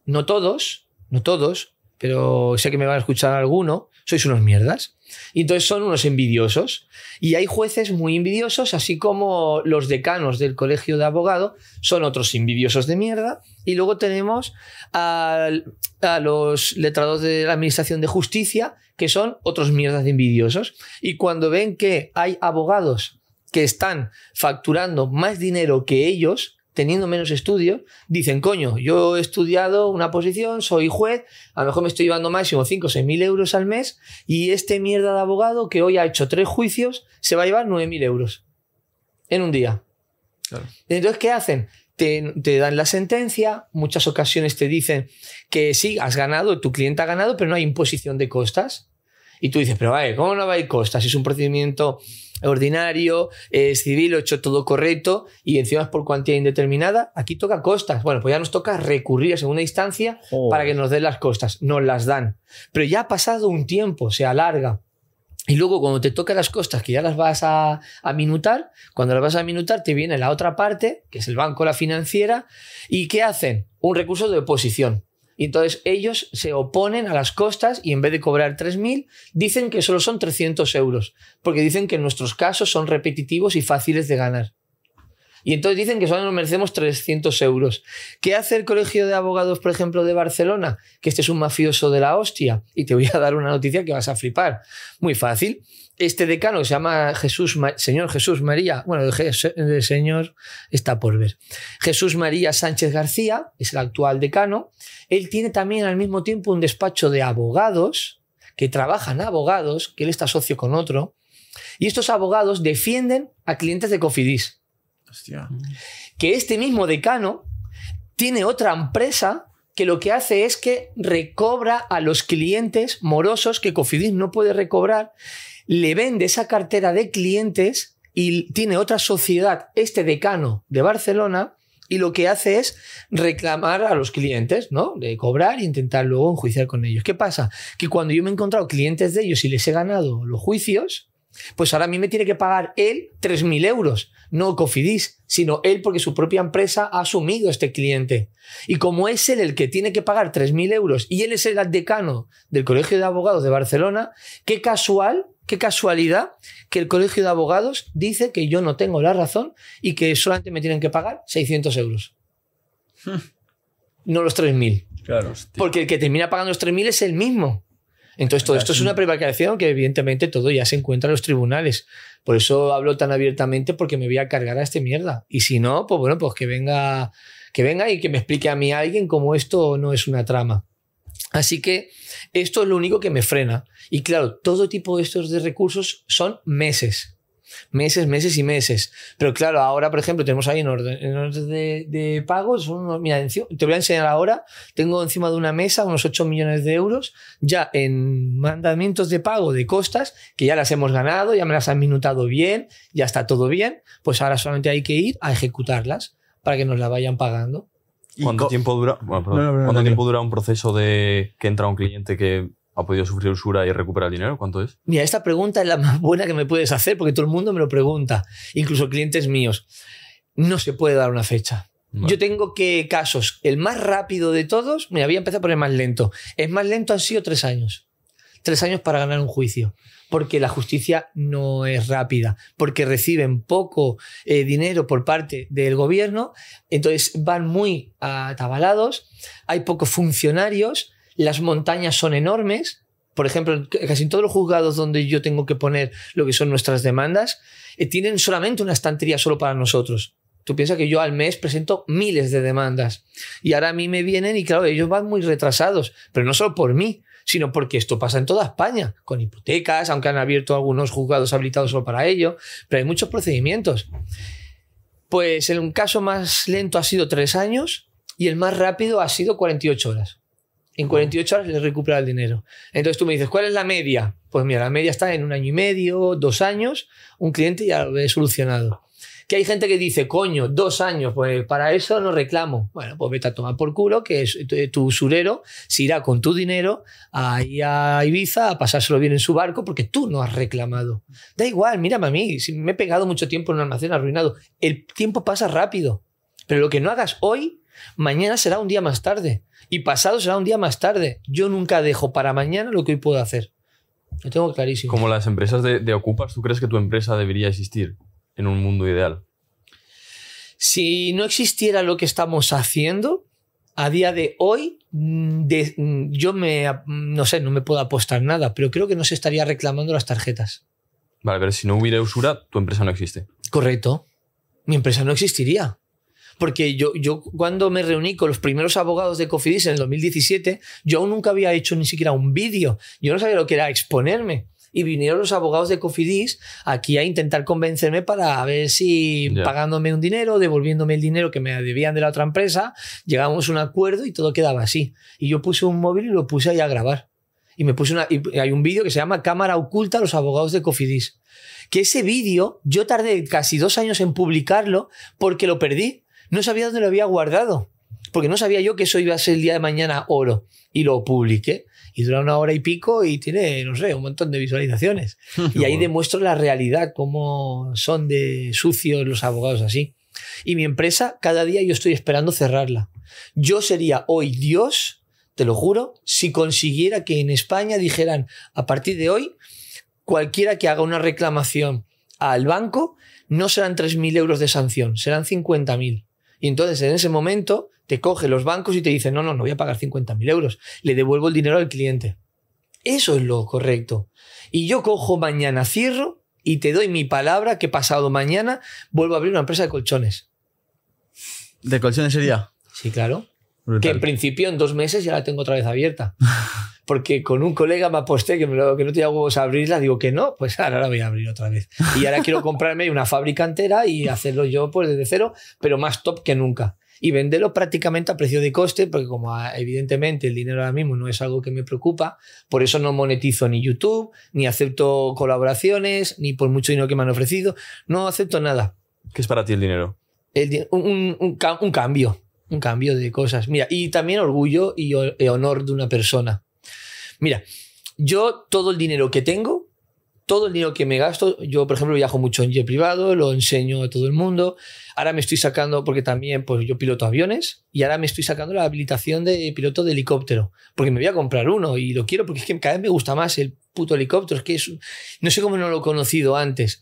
no todos, no todos, pero sé que me van a escuchar alguno, sois unos mierdas. Y entonces son unos envidiosos. Y hay jueces muy envidiosos, así como los decanos del colegio de abogado son otros envidiosos de mierda. Y luego tenemos al- a los letrados de la Administración de Justicia, que son otros mierdas de envidiosos. Y cuando ven que hay abogados que están facturando más dinero que ellos, teniendo menos estudios, dicen, coño, yo he estudiado una posición, soy juez, a lo mejor me estoy llevando máximo 5 o 6 mil euros al mes y este mierda de abogado que hoy ha hecho tres juicios se va a llevar 9 mil euros en un día. Claro. Entonces, ¿qué hacen? Te, te dan la sentencia, muchas ocasiones te dicen que sí, has ganado, tu cliente ha ganado, pero no hay imposición de costas. Y tú dices, pero vale, ¿cómo no va a haber costas? Es un procedimiento ordinario, es civil, lo he hecho todo correcto y encima es por cuantía indeterminada. Aquí toca costas. Bueno, pues ya nos toca recurrir a segunda instancia Oh. para que nos den las costas. Nos las dan. Pero ya ha pasado un tiempo, se alarga. Y luego cuando te toca las costas, que ya las vas a, a minutar, cuando las vas a minutar te viene la otra parte, que es el banco, la financiera, ¿y qué hacen? Un recurso de oposición. Y entonces ellos se oponen a las costas y en vez de cobrar 3.000, dicen que solo son 300 euros, porque dicen que nuestros casos son repetitivos y fáciles de ganar. Y entonces dicen que solo nos merecemos 300 euros. ¿Qué hace el Colegio de Abogados, por ejemplo, de Barcelona? Que este es un mafioso de la hostia. Y te voy a dar una noticia que vas a flipar. Muy fácil. Este decano que se llama Jesús, señor Jesús María, bueno, el señor está por ver. Jesús María Sánchez García es el actual decano. Él tiene también al mismo tiempo un despacho de abogados que trabajan abogados, que él está socio con otro. Y estos abogados defienden a clientes de Cofidis Hostia. que este mismo decano tiene otra empresa que lo que hace es que recobra a los clientes morosos que Cofidis no puede recobrar, le vende esa cartera de clientes y tiene otra sociedad, este decano de Barcelona, y lo que hace es reclamar a los clientes, ¿no? De cobrar e intentar luego enjuiciar con ellos. ¿Qué pasa? Que cuando yo me he encontrado clientes de ellos y les he ganado los juicios, pues ahora a mí me tiene que pagar él 3.000 euros, no Cofidis, sino él porque su propia empresa ha asumido este cliente. Y como es él el que tiene que pagar 3.000 euros y él es el decano del Colegio de Abogados de Barcelona, qué casual, qué casualidad que el Colegio de Abogados dice que yo no tengo la razón y que solamente me tienen que pagar 600 euros. No los 3.000. Claro. Porque el que termina pagando los 3.000 es el mismo. Entonces, todo esto es una prevaricación que, evidentemente, todo ya se encuentra en los tribunales. Por eso hablo tan abiertamente, porque me voy a cargar a este mierda. Y si no, pues bueno, pues que venga, que venga y que me explique a mí alguien cómo esto no es una trama. Así que esto es lo único que me frena. Y claro, todo tipo de estos de recursos son meses. Meses, meses y meses. Pero claro, ahora, por ejemplo, tenemos ahí en orden, en orden de, de pagos. te voy a enseñar ahora. Tengo encima de una mesa unos 8 millones de euros ya en mandamientos de pago de costas que ya las hemos ganado, ya me las han minutado bien, ya está todo bien. Pues ahora solamente hay que ir a ejecutarlas para que nos la vayan pagando. ¿Y ¿Cuánto tiempo dura? bueno, perdón. No, no, no, ¿Cuánto tranquilo. tiempo dura un proceso de que entra un cliente que ha podido sufrir usura y recupera el dinero? ¿Cuánto es? Mira, esta pregunta es la más buena que me puedes hacer porque todo el mundo me lo pregunta, incluso clientes míos. No se puede dar una fecha. Vale. Yo tengo que casos, el más rápido de todos, mira, voy a empezar por el más lento. El más lento han sido tres años. tres años para ganar un juicio, porque la justicia no es rápida, porque reciben poco eh, dinero por parte del gobierno, entonces van muy atabalados, hay pocos funcionarios, las montañas son enormes. Por ejemplo, casi en todos los juzgados donde yo tengo que poner lo que son nuestras demandas, eh, tienen solamente una estantería solo para nosotros. Tú piensas que yo al mes presento miles de demandas y ahora a mí me vienen y claro, ellos van muy retrasados, pero no solo por mí, sino porque esto pasa en toda España, con hipotecas, aunque han abierto algunos juzgados habilitados solo para ello, pero hay muchos procedimientos. Pues el caso más lento ha sido tres años y el más rápido ha sido 48 horas. En 48 horas le recupera el dinero. Entonces tú me dices, ¿cuál es la media? Pues mira, la media está en un año y medio, dos años, un cliente ya lo he solucionado. Que hay gente que dice, coño, dos años, pues para eso no reclamo. Bueno, pues vete a tomar por culo, que es, tu usurero se irá con tu dinero ahí a Ibiza a pasárselo bien en su barco porque tú no has reclamado. Da igual, mírame a mí, si me he pegado mucho tiempo en un almacén arruinado. El tiempo pasa rápido, pero lo que no hagas hoy, mañana será un día más tarde y pasado será un día más tarde. Yo nunca dejo para mañana lo que hoy puedo hacer. Lo tengo clarísimo. Como las empresas de, de Ocupas, ¿tú crees que tu empresa debería existir? En un mundo ideal? Si no existiera lo que estamos haciendo, a día de hoy, mm, mm, yo me, no sé, no me puedo apostar nada, pero creo que no se estaría reclamando las tarjetas. Vale, pero si no hubiera usura, tu empresa no existe. Correcto. Mi empresa no existiría. Porque yo, yo cuando me reuní con los primeros abogados de Cofidis en el 2017, yo aún nunca había hecho ni siquiera un vídeo. Yo no sabía lo que era exponerme y vinieron los abogados de Cofidis aquí a intentar convencerme para ver si pagándome un dinero, devolviéndome el dinero que me debían de la otra empresa, llegamos a un acuerdo y todo quedaba así. Y yo puse un móvil y lo puse ahí a grabar. Y me puse una. Y hay un vídeo que se llama Cámara Oculta a los abogados de Cofidis. Que ese vídeo yo tardé casi dos años en publicarlo porque lo perdí. No sabía dónde lo había guardado. Porque no sabía yo que eso iba a ser el día de mañana oro. Y lo publiqué y dura una hora y pico y tiene, no sé, un montón de visualizaciones. y ahí demuestro la realidad, cómo son de sucios los abogados así. Y mi empresa, cada día yo estoy esperando cerrarla. Yo sería hoy Dios, te lo juro, si consiguiera que en España dijeran, a partir de hoy, cualquiera que haga una reclamación al banco, no serán 3.000 euros de sanción, serán 50.000. Y entonces en ese momento te coge los bancos y te dicen, no, no, no voy a pagar 50.000 euros, le devuelvo el dinero al cliente. Eso es lo correcto. Y yo cojo mañana, cierro y te doy mi palabra que pasado mañana vuelvo a abrir una empresa de colchones. ¿De colchones sería? Sí, claro. Que en principio en dos meses ya la tengo otra vez abierta. Porque con un colega me aposté que, me lo, que no tenía huevos a abrirla, digo que no, pues ahora la voy a abrir otra vez. Y ahora quiero comprarme una fábrica entera y hacerlo yo pues desde cero, pero más top que nunca y venderlo prácticamente a precio de coste, porque como ah, evidentemente el dinero ahora mismo no es algo que me preocupa, por eso no monetizo ni YouTube, ni acepto colaboraciones, ni por mucho dinero que me han ofrecido, no acepto nada. ¿Qué es para ti el dinero? un, un, cambio, un cambio de cosas. Mira, y también orgullo y honor de una persona. Mira, yo todo el dinero que tengo todo el dinero que me gasto, yo por ejemplo viajo mucho en jet privado, lo enseño a todo el mundo. Ahora me estoy sacando, porque también pues yo piloto aviones, y ahora me estoy sacando la habilitación de piloto de helicóptero, porque me voy a comprar uno y lo quiero porque es que cada vez me gusta más el puto helicóptero, es que no sé cómo no lo he conocido antes.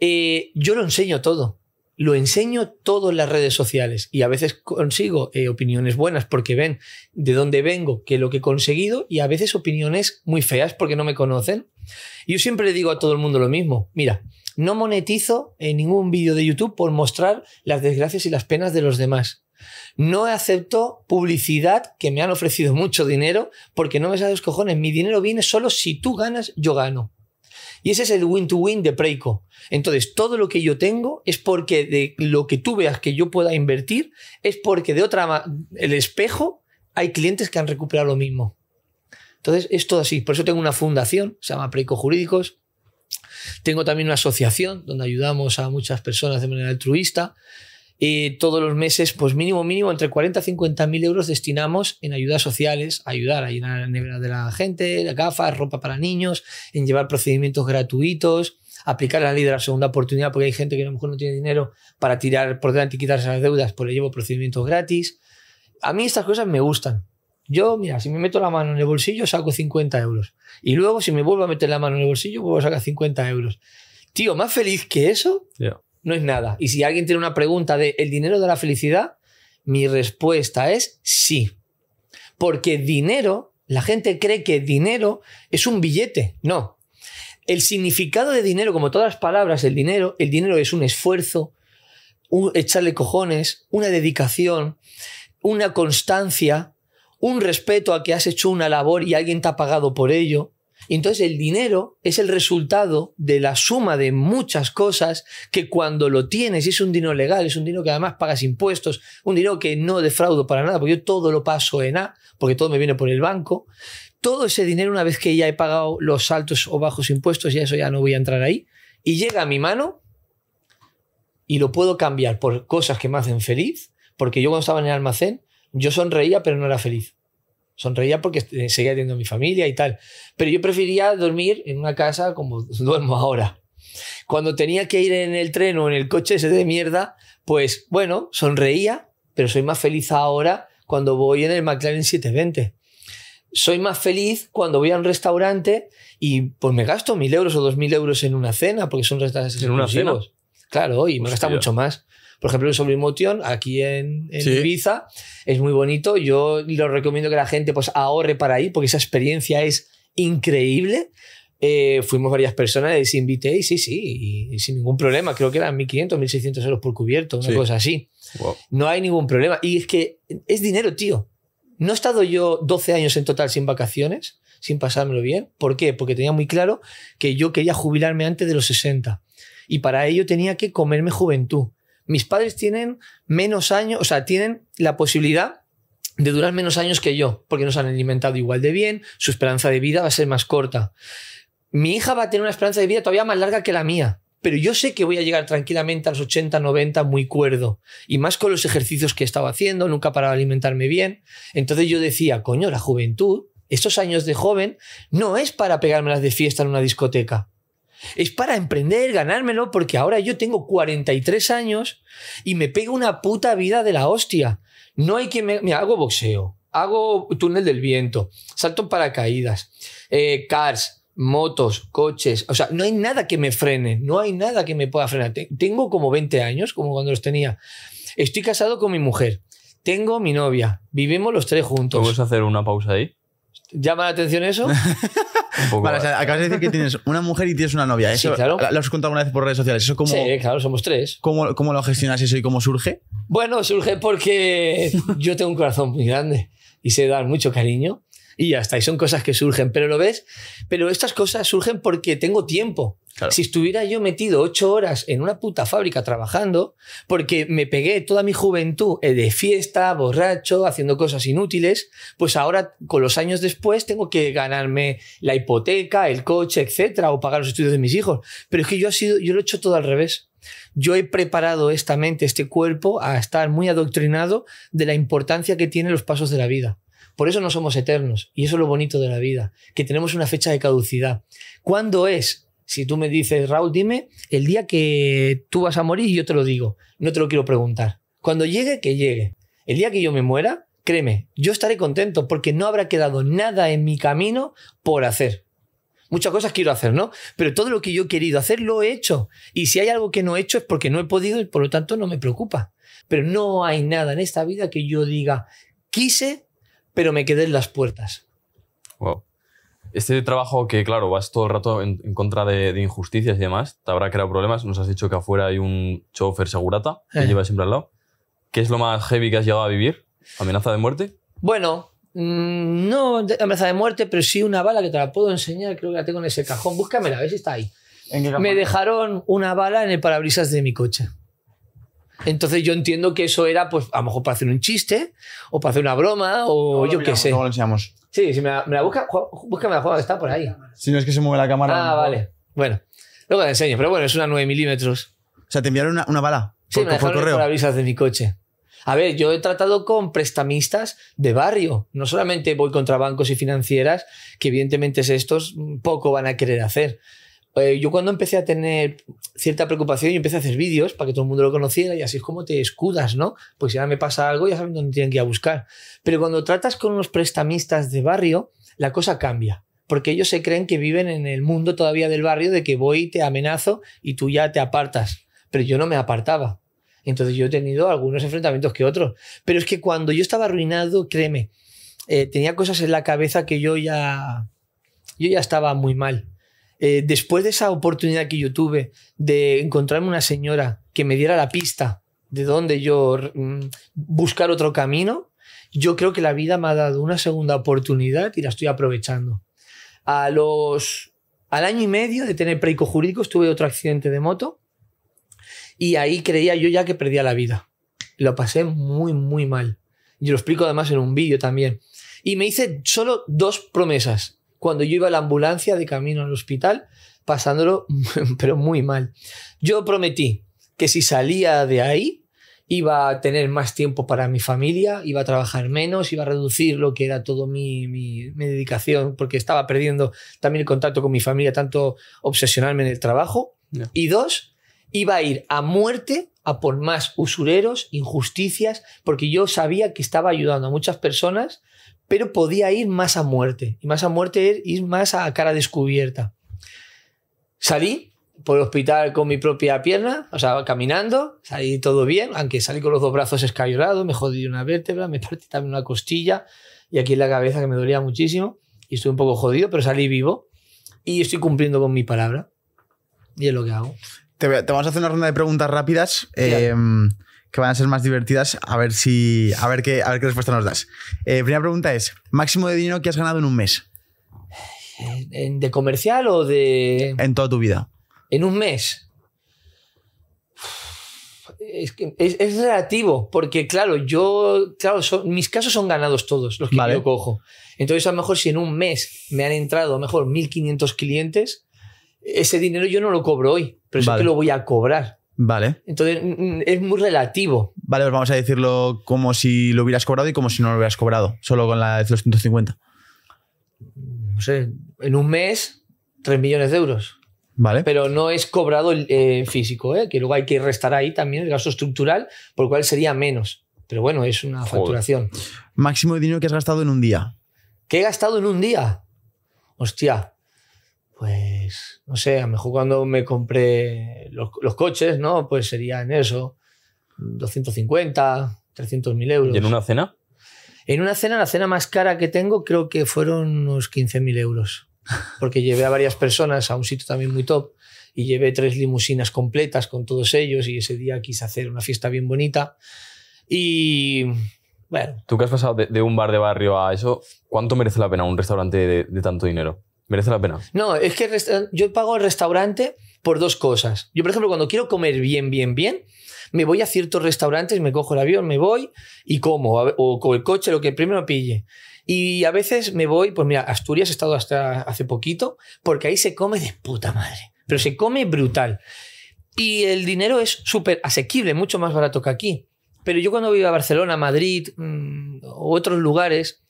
Eh, yo lo enseño todo lo enseño todo en las redes sociales y a veces consigo eh, opiniones buenas porque ven de dónde vengo, qué es lo que he conseguido y a veces opiniones muy feas porque no me conocen. Yo siempre digo a todo el mundo lo mismo, mira, no monetizo en ningún vídeo de YouTube por mostrar las desgracias y las penas de los demás. No acepto publicidad que me han ofrecido mucho dinero porque no me sabes cojones. Mi dinero viene solo si tú ganas, yo gano. Y ese es el win-to-win de Preiko. Entonces, todo lo que yo tengo es porque de lo que tú veas que yo pueda invertir, es porque de otra el espejo hay clientes que han recuperado lo mismo. Entonces, es todo así. Por eso tengo una fundación, se llama Preiko Jurídicos. Tengo también una asociación donde ayudamos a muchas personas de manera altruista. Y todos los meses, pues mínimo, mínimo, entre 40 y 50 mil euros destinamos en ayudas sociales, ayudar a llenar la nevera de la gente, gafas, ropa para niños, en llevar procedimientos gratuitos, aplicar la ley de la segunda oportunidad, porque hay gente que a lo mejor no tiene dinero para tirar por delante y quitarse las deudas, pues le llevo procedimientos gratis. A mí estas cosas me gustan. Yo, mira, si me meto la mano en el bolsillo, saco 50 euros. Y luego, si me vuelvo a meter la mano en el bolsillo, vuelvo a sacar 50 euros. Tío, más feliz que eso Ya. No es nada. Y si alguien tiene una pregunta de ¿el dinero de la felicidad? Mi respuesta es sí. Porque dinero, la gente cree que dinero es un billete. No. El significado de dinero, como todas las palabras, el dinero, el dinero es un esfuerzo, un echarle cojones, una dedicación, una constancia, un respeto a que has hecho una labor y alguien te ha pagado por ello. Y entonces el dinero es el resultado de la suma de muchas cosas que cuando lo tienes, y es un dinero legal, es un dinero que además pagas impuestos, un dinero que no defraudo para nada, porque yo todo lo paso en A, porque todo me viene por el banco. Todo ese dinero, una vez que ya he pagado los altos o bajos impuestos, ya eso ya no voy a entrar ahí, y llega a mi mano y lo puedo cambiar por cosas que me hacen feliz, porque yo cuando estaba en el almacén, yo sonreía, pero no era feliz. Sonreía porque eh, seguía teniendo mi familia y tal. Pero yo prefería dormir en una casa como duermo ahora. Cuando tenía que ir en el tren o en el coche ese de mierda, pues bueno, sonreía, pero soy más feliz ahora cuando voy en el McLaren 720. Soy más feliz cuando voy a un restaurante y pues me gasto mil euros o dos mil euros en una cena, porque son restaurantes ¿En una exclusivos. Claro, y me gasta mucho más. Por ejemplo, el Sublimotion, aquí en, en Sí. Ibiza, es muy bonito. Yo lo recomiendo que la gente pues ahorre para ir, porque esa experiencia es increíble. Eh, fuimos varias personas, les invité y sí, sí, y, y sin ningún problema. Creo que eran 1.500, 1.600 euros por cubierto, una Sí. cosa así. Wow. No hay ningún problema. Y es que es dinero, tío. No he estado yo 12 años en total sin vacaciones, sin pasármelo bien. ¿Por qué? Porque tenía muy claro que yo quería jubilarme antes de los 60. Y para ello tenía que comerme juventud. Mis padres tienen menos años, o sea, tienen la posibilidad de durar menos años que yo, porque nos han alimentado igual de bien, su esperanza de vida va a ser más corta. Mi hija va a tener una esperanza de vida todavía más larga que la mía, pero yo sé que voy a llegar tranquilamente a los 80, 90 muy cuerdo, y más con los ejercicios que he estado haciendo, nunca para alimentarme bien. Entonces yo decía, coño, la juventud, estos años de joven, no es para pegármelas de fiesta en una discoteca. Es para emprender, ganármelo, porque ahora yo tengo 43 años y me pego una puta vida de la hostia. No hay que me, mira, hago boxeo, hago túnel del viento, salto paracaídas, eh, cars, motos, coches. O sea, no hay nada que me frene, no hay nada que me pueda frenar. Te- Tengo como 20 años, como cuando los tenía. Estoy casado con mi mujer. Tengo mi novia. Vivimos los tres juntos. ¿Puedes hacer una pausa ahí? ¿Llama la atención eso? Un poco. Vale, o sea, acabas de decir que tienes una mujer y tienes una novia. Eso, Sí, claro. ¿Lo has contado alguna vez por redes sociales? ¿Eso cómo, Sí, claro, somos tres. cómo, cómo lo gestionas eso y cómo surge? Bueno, surge porque yo tengo un corazón muy grande y sé dar mucho cariño y ya está. Y son cosas que surgen, pero lo ves. Pero estas cosas surgen porque tengo tiempo. Si estuviera yo metido ocho horas en una puta fábrica trabajando, porque me pegué toda mi juventud eh, de fiesta, borracho, haciendo cosas inútiles, pues ahora, con los años después, tengo que ganarme la hipoteca, el coche, etcétera, o pagar los estudios de mis hijos. Pero es que yo, ha sido, yo lo he hecho todo al revés. Yo he preparado esta mente, este cuerpo, a estar muy adoctrinado de la importancia que tienen los pasos de la vida. Por eso no somos eternos. Y eso es lo bonito de la vida, que tenemos una fecha de caducidad. ¿Cuándo es? Si tú me dices, Raúl, dime el día que tú vas a morir yo te lo digo. No te lo quiero preguntar. Cuando llegue, que llegue. El día que yo me muera, créeme, yo estaré contento porque no habrá quedado nada en mi camino por hacer. Muchas cosas quiero hacer, ¿no? Pero todo lo que yo he querido hacer lo he hecho. Y si hay algo que no he hecho es porque no he podido y por lo tanto no me preocupa. Pero no hay nada en esta vida que yo diga, quise, pero me quedé en las puertas. Wow. Este trabajo que, claro, vas todo el rato en, en contra de, de injusticias y demás, te habrá creado problemas. Nos has dicho que afuera hay un chofer segurata que Eh. lleva siempre al lado. ¿Qué es lo más heavy que has llegado a vivir? ¿Amenaza de muerte? Bueno, mm, no de- amenaza de muerte, pero sí una bala que te la puedo enseñar. Creo que la tengo en ese cajón. Búscamela, a ver si está ahí. Me dejaron una bala en el parabrisas de mi coche. Entonces yo entiendo que eso era, pues, a lo mejor para hacer un chiste, o para hacer una broma, o yo qué sé. Luego lo enseñamos. Sí, si me la, me la busca, búscame la juega, está por ahí. Si no es que se mueve la cámara. Ah, vale. Bueno, luego te enseño, pero bueno, es una 9 milímetros. O sea, te enviaron una, una bala Sí, por, me por correo. parabrisas de mi coche. A ver, yo he tratado con prestamistas de barrio. No solamente voy contra bancos y financieras, que evidentemente es estos, poco van a querer hacer. Eh, yo cuando empecé a tener cierta preocupación, yo empecé a hacer vídeos para que todo el mundo lo conociera y así es como te escudas, ¿no? Pues si ahora me pasa algo, ya saben dónde tienen que ir a buscar. Pero cuando tratas con unos prestamistas de barrio, la cosa cambia. Porque ellos se creen que viven en el mundo todavía del barrio de que voy te amenazo y tú ya te apartas. Pero yo no me apartaba. Entonces yo he tenido algunos enfrentamientos que otros. Pero es que cuando yo estaba arruinado, créeme, eh, tenía cosas en la cabeza que yo ya, yo ya estaba muy mal. Eh, después de esa oportunidad que yo tuve de encontrarme una señora que me diera la pista de dónde yo mm, buscar otro camino, yo creo que la vida me ha dado una segunda oportunidad y la estoy aprovechando. A los, al año y medio de tener preico jurídico tuve otro accidente de moto y ahí creía yo ya que perdía la vida. Lo pasé muy, muy mal. Yo lo explico además en un vídeo también. Y me hice solo dos promesas. Cuando yo iba a la ambulancia de camino al hospital, pasándolo, pero muy mal. Yo prometí que si salía de ahí, iba a tener más tiempo para mi familia, iba a trabajar menos, iba a reducir lo que era todo mi, mi, dedicación, porque estaba perdiendo también el contacto con mi familia, tanto obsesionarme en el trabajo. Y dos, iba a ir a muerte a por más usureros, injusticias, porque yo sabía que estaba ayudando a muchas personas, pero podía ir más a muerte. Y más a muerte es ir más a cara descubierta. Salí por el hospital con mi propia pierna, o sea, caminando, salí todo bien, aunque salí con los dos brazos escayorados, me jodí una vértebra, me partí también una costilla y aquí en la cabeza que me dolía muchísimo y estoy un poco jodido, pero salí vivo y estoy cumpliendo con mi palabra. Y es lo que hago. Te, vamos a hacer una ronda de preguntas rápidas em, que van a ser más divertidas. A ver si. A ver qué, a ver qué respuesta nos das. Eh, primera pregunta es: máximo de dinero que has ganado en un mes. ¿De comercial o de.? En toda tu vida. En un mes. Es, es, relativo, porque claro, yo, claro, mis casos son ganados todos, los que yo cojo. Entonces, a lo mejor si en un mes me han entrado, a lo mejor 1.500 clientes, ese dinero yo no lo cobro hoy, pero eso que lo voy a cobrar. Vale. Entonces es muy relativo. Vale, pues vamos a decirlo como si lo hubieras cobrado y como si no lo hubieras cobrado, solo con la de los 150. No sé, en un mes, 3 millones de euros. Vale. Pero no es cobrado el eh, físico, ¿eh? que luego hay que restar ahí también el gasto estructural, por lo cual sería menos. Pero bueno, es una facturación. Máximo de dinero que has gastado en un día. ¿Qué he gastado en un día? Hostia, pues no sé, a lo mejor cuando me compré los, coches, ¿no? Pues sería en eso, 250, 300 mil euros. ¿Y en una cena? En una cena, la cena más cara que tengo creo que fueron unos 15 mil euros. Porque llevé a varias personas a un sitio también muy top y llevé tres limusinas completas con todos ellos y ese día quise hacer una fiesta bien bonita. Y bueno. Tú que has pasado de, un bar de barrio a eso, ¿cuánto merece la pena un restaurante de tanto dinero? ¿Merece la pena? No, es que yo pago el restaurante por dos cosas. Yo, por ejemplo, cuando quiero comer bien, bien, bien, me voy a ciertos restaurantes, me cojo el avión, me voy y como, o con el coche, lo que primero pille. Y a veces me voy, pues mira, Asturias he estado hasta hace poquito, porque ahí se come de puta madre, pero se come brutal. Y el dinero es súper asequible, mucho más barato que aquí. Pero yo cuando voy a Barcelona, Madrid mm, u otros lugares,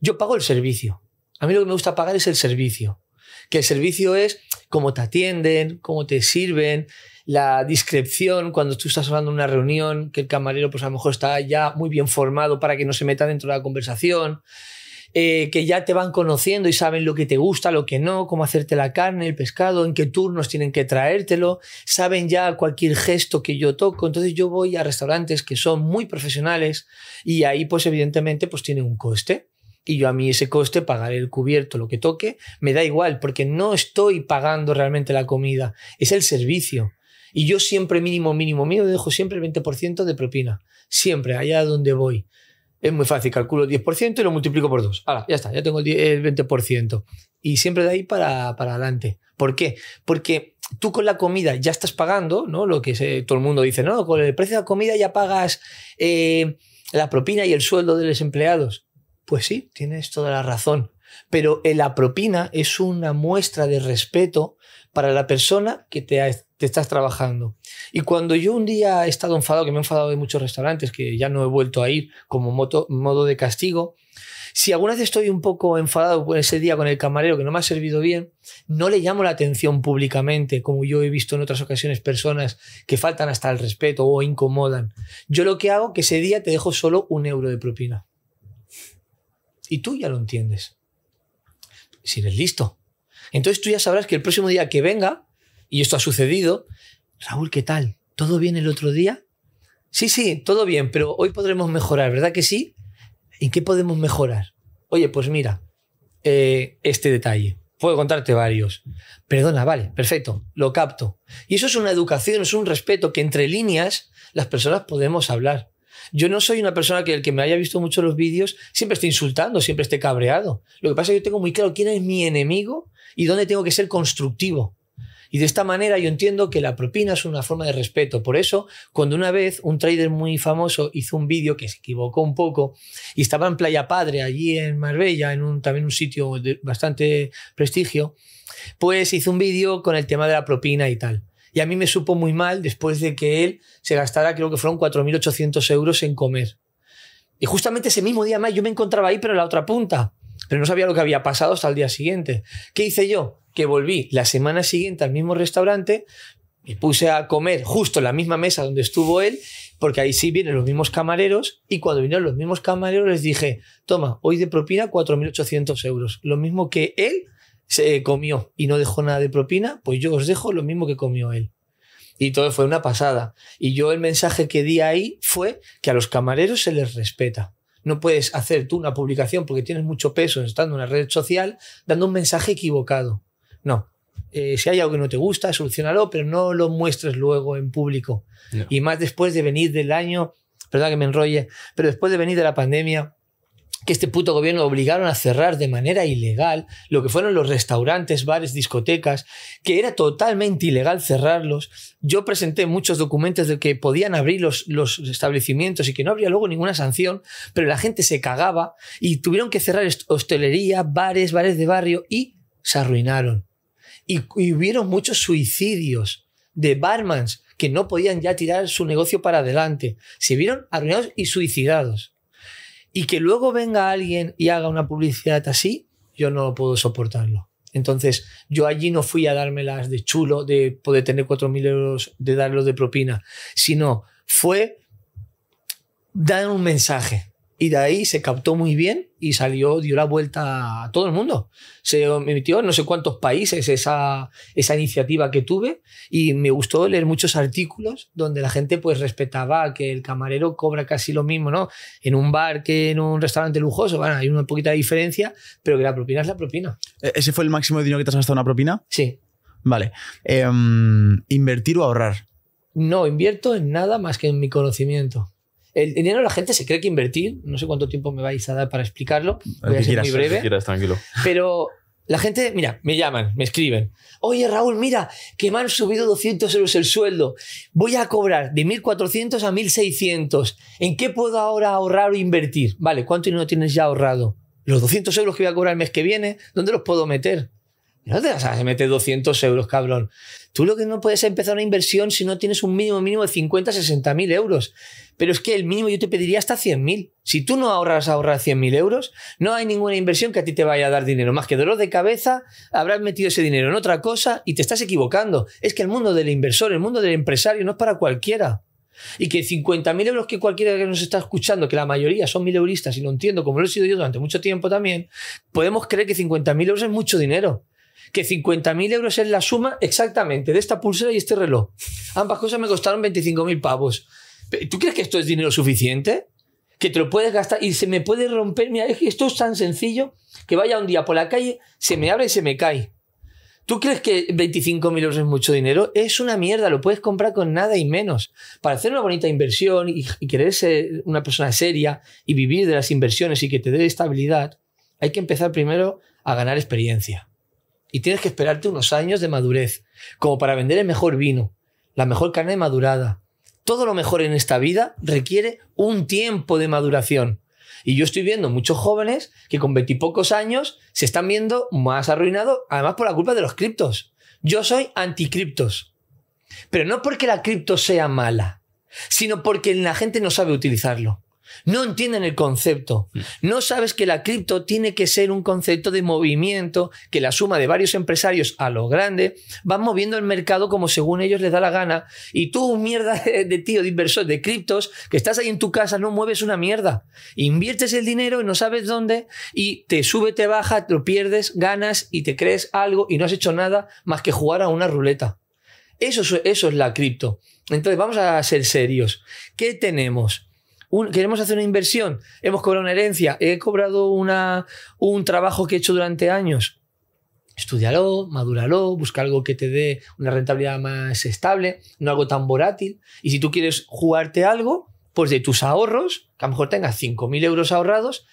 yo pago el servicio. A mí lo que me gusta pagar es el servicio. Que el servicio es cómo te atienden, cómo te sirven, la discreción cuando tú estás hablando en una reunión, que el camarero pues a lo mejor está ya muy bien formado para que no se meta dentro de la conversación, eh, que ya te van conociendo y saben lo que te gusta, lo que no, cómo hacerte la carne, el pescado, en qué turnos tienen que traértelo, saben ya cualquier gesto que yo toco. Entonces yo voy a restaurantes que son muy profesionales y ahí pues evidentemente pues tiene un coste y yo a mí ese coste, pagar el cubierto, lo que toque, me da igual, porque no estoy pagando realmente la comida, es el servicio. Y yo siempre mínimo, mínimo, mínimo, dejo siempre el 20% de propina. Siempre, allá donde voy. Es muy fácil, calculo el 10% y lo multiplico por 2. Ahora, ya está, ya tengo el 20%. Y siempre de ahí para, para adelante. ¿Por qué? Porque tú con la comida ya estás pagando, ¿no? Lo que todo el mundo dice, no, con el precio de la comida ya pagas eh, la propina y el sueldo de los empleados. Pues sí, tienes toda la razón. Pero la propina es una muestra de respeto para la persona que te, estás trabajando. Y cuando yo un día he estado enfadado, que me he enfadado de muchos restaurantes, que ya no he vuelto a ir como modo de castigo, Si alguna vez estoy un poco enfadado por ese día con el camarero que no me ha servido bien, no le llamo la atención públicamente, como yo he visto en otras ocasiones personas que faltan hasta el respeto o incomodan. Yo lo que hago que ese día te dejo solo un euro de propina. Y tú ya lo entiendes. Si eres listo. Entonces tú ya sabrás que el próximo día que venga, y esto ha sucedido, Raúl, ¿qué tal? ¿Todo bien el otro día? Sí, sí, todo bien, pero hoy podremos mejorar, ¿verdad que sí? ¿En qué podemos mejorar? Oye, pues mira, eh, este detalle. Puedo contarte varios. Perdona, vale, perfecto, lo capto. Y eso es una educación, es un respeto que entre líneas las personas podemos hablar. Yo no soy una persona que el que me haya visto mucho los vídeos siempre esté insultando, siempre esté cabreado. Lo que pasa es que yo tengo muy claro quién es mi enemigo y dónde tengo que ser constructivo. Y de esta manera yo entiendo que la propina es una forma de respeto. Por eso, cuando una vez un trader muy famoso hizo un vídeo que se equivocó un poco y estaba en Playa Padre, allí en Marbella, en un, también un sitio de bastante prestigio, pues hizo un vídeo con el tema de la propina y tal. Y a mí me supo muy mal después de que él se gastara, creo que fueron 4.800 euros en comer. Y justamente ese mismo día más yo me encontraba ahí, pero en la otra punta. Pero no sabía lo que había pasado hasta el día siguiente. ¿Qué hice yo? que volví la semana siguiente al mismo restaurante, me puse a comer justo en la misma mesa donde estuvo él, porque ahí sí vienen los mismos camareros, y cuando vinieron los mismos camareros les dije, toma, hoy de propina 4.800 euros, lo mismo que él se comió y no dejó nada de propina, pues yo os dejo lo mismo que comió él. Y todo fue una pasada. Y yo el mensaje que di ahí fue que a los camareros se les respeta. No puedes hacer tú una publicación porque tienes mucho peso estando en una red social dando un mensaje equivocado. No. Eh, si hay algo que no te gusta, solucionalo, pero no lo muestres luego en público. Y más después de venir del año, perdón que me enrolle, pero después de venir de la pandemia, que este puto gobierno obligaron a cerrar de manera ilegal lo que fueron los restaurantes, bares, discotecas, que era totalmente ilegal cerrarlos. Yo presenté muchos documentos de que podían abrir los, los establecimientos y que no habría luego ninguna sanción, pero la gente se cagaba y tuvieron que cerrar hostelería, bares, bares de barrio y se arruinaron. Y, hubieron muchos suicidios de barmans que no podían ya tirar su negocio para adelante. Se vieron arruinados y suicidados. Y que luego venga alguien y haga una publicidad así, yo no puedo soportarlo. Entonces, yo allí no fui a dármelas de chulo, de poder tener 4.000 euros, de darlos de propina, sino fue dar un mensaje. Y de ahí se captó muy bien y salió, dio la vuelta a todo el mundo. Se emitió en no sé cuántos países esa, esa iniciativa que tuve y me gustó leer muchos artículos donde la gente pues respetaba que el camarero cobra casi lo mismo, ¿no? En un bar que en un restaurante lujoso, bueno, hay una poquita diferencia, pero que la propina es la propina. ¿E-, ¿Ese fue el máximo de dinero que te has gastado en una propina? Sí. Vale. Em, ¿Invertir o ahorrar? No, invierto en nada más que en mi conocimiento. El dinero la gente se cree que invertir, no sé cuánto tiempo me vais a dar para explicarlo, voy a ser muy breve. tranquilo. Pero la gente, mira, me llaman, me escriben. Oye, Raúl, mira, que me han subido 200 euros el sueldo. Voy a cobrar de 1.400 a 1.600. ¿En qué puedo ahora ahorrar o invertir? Vale, ¿cuánto dinero tienes ya ahorrado? Los 200 euros que voy a cobrar el mes que viene, ¿dónde los puedo meter? No te vas a meter 200 euros, cabrón. Tú lo que no puedes empezar una inversión si no tienes un mínimo mínimo de 50, 60 mil euros. Pero es que el mínimo yo te pediría hasta 100 mil. Si tú no ahorras ahorrar 100 mil euros, no hay ninguna inversión que a ti te vaya a dar dinero. Más que dolor de cabeza, habrás metido ese dinero en otra cosa y te estás equivocando. Es que el mundo del inversor, el mundo del empresario no es para cualquiera. Y que 50.000 euros que cualquiera que nos está escuchando, que la mayoría son mil euristas y lo entiendo como lo he sido yo durante mucho tiempo también, podemos creer que 50.000 euros es mucho dinero que 50.000 euros es la suma exactamente de esta pulsera y este reloj. Ambas cosas me costaron 25.000 pavos. ¿Tú crees que esto es dinero suficiente? Que te lo puedes gastar y se me puede romper. Mira, esto es tan sencillo que vaya un día por la calle, se me abre y se me cae. ¿Tú crees que 25.000 euros es mucho dinero? Es una mierda, lo puedes comprar con nada y menos. Para hacer una bonita inversión y, y querer ser una persona seria y vivir de las inversiones y que te dé estabilidad, hay que empezar primero a ganar experiencia y tienes que esperarte unos años de madurez, como para vender el mejor vino, la mejor carne madurada. Todo lo mejor en esta vida requiere un tiempo de maduración. Y yo estoy viendo muchos jóvenes que con veintipocos años se están viendo más arruinados, además por la culpa de los criptos. Yo soy anticriptos. Pero no porque la cripto sea mala, sino porque la gente no sabe utilizarlo. No entienden el concepto. No sabes que la cripto tiene que ser un concepto de movimiento, que la suma de varios empresarios a lo grande van moviendo el mercado como según ellos les da la gana. Y tú, mierda de tío, de inversor de criptos, que estás ahí en tu casa, no mueves una mierda. Inviertes el dinero y no sabes dónde y te sube, te baja, te lo pierdes, ganas y te crees algo y no has hecho nada más que jugar a una ruleta. Eso, es- eso es la cripto. Entonces, vamos a ser serios. ¿Qué tenemos? Queremos hacer una inversión, hemos cobrado una herencia, he cobrado una, un trabajo que he hecho durante años. Estudialo, madúralo, busca algo que te dé una rentabilidad más estable, no algo tan volátil. Y si tú quieres jugarte algo, pues de tus ahorros, que a lo mejor tengas 5.000 euros ahorrados,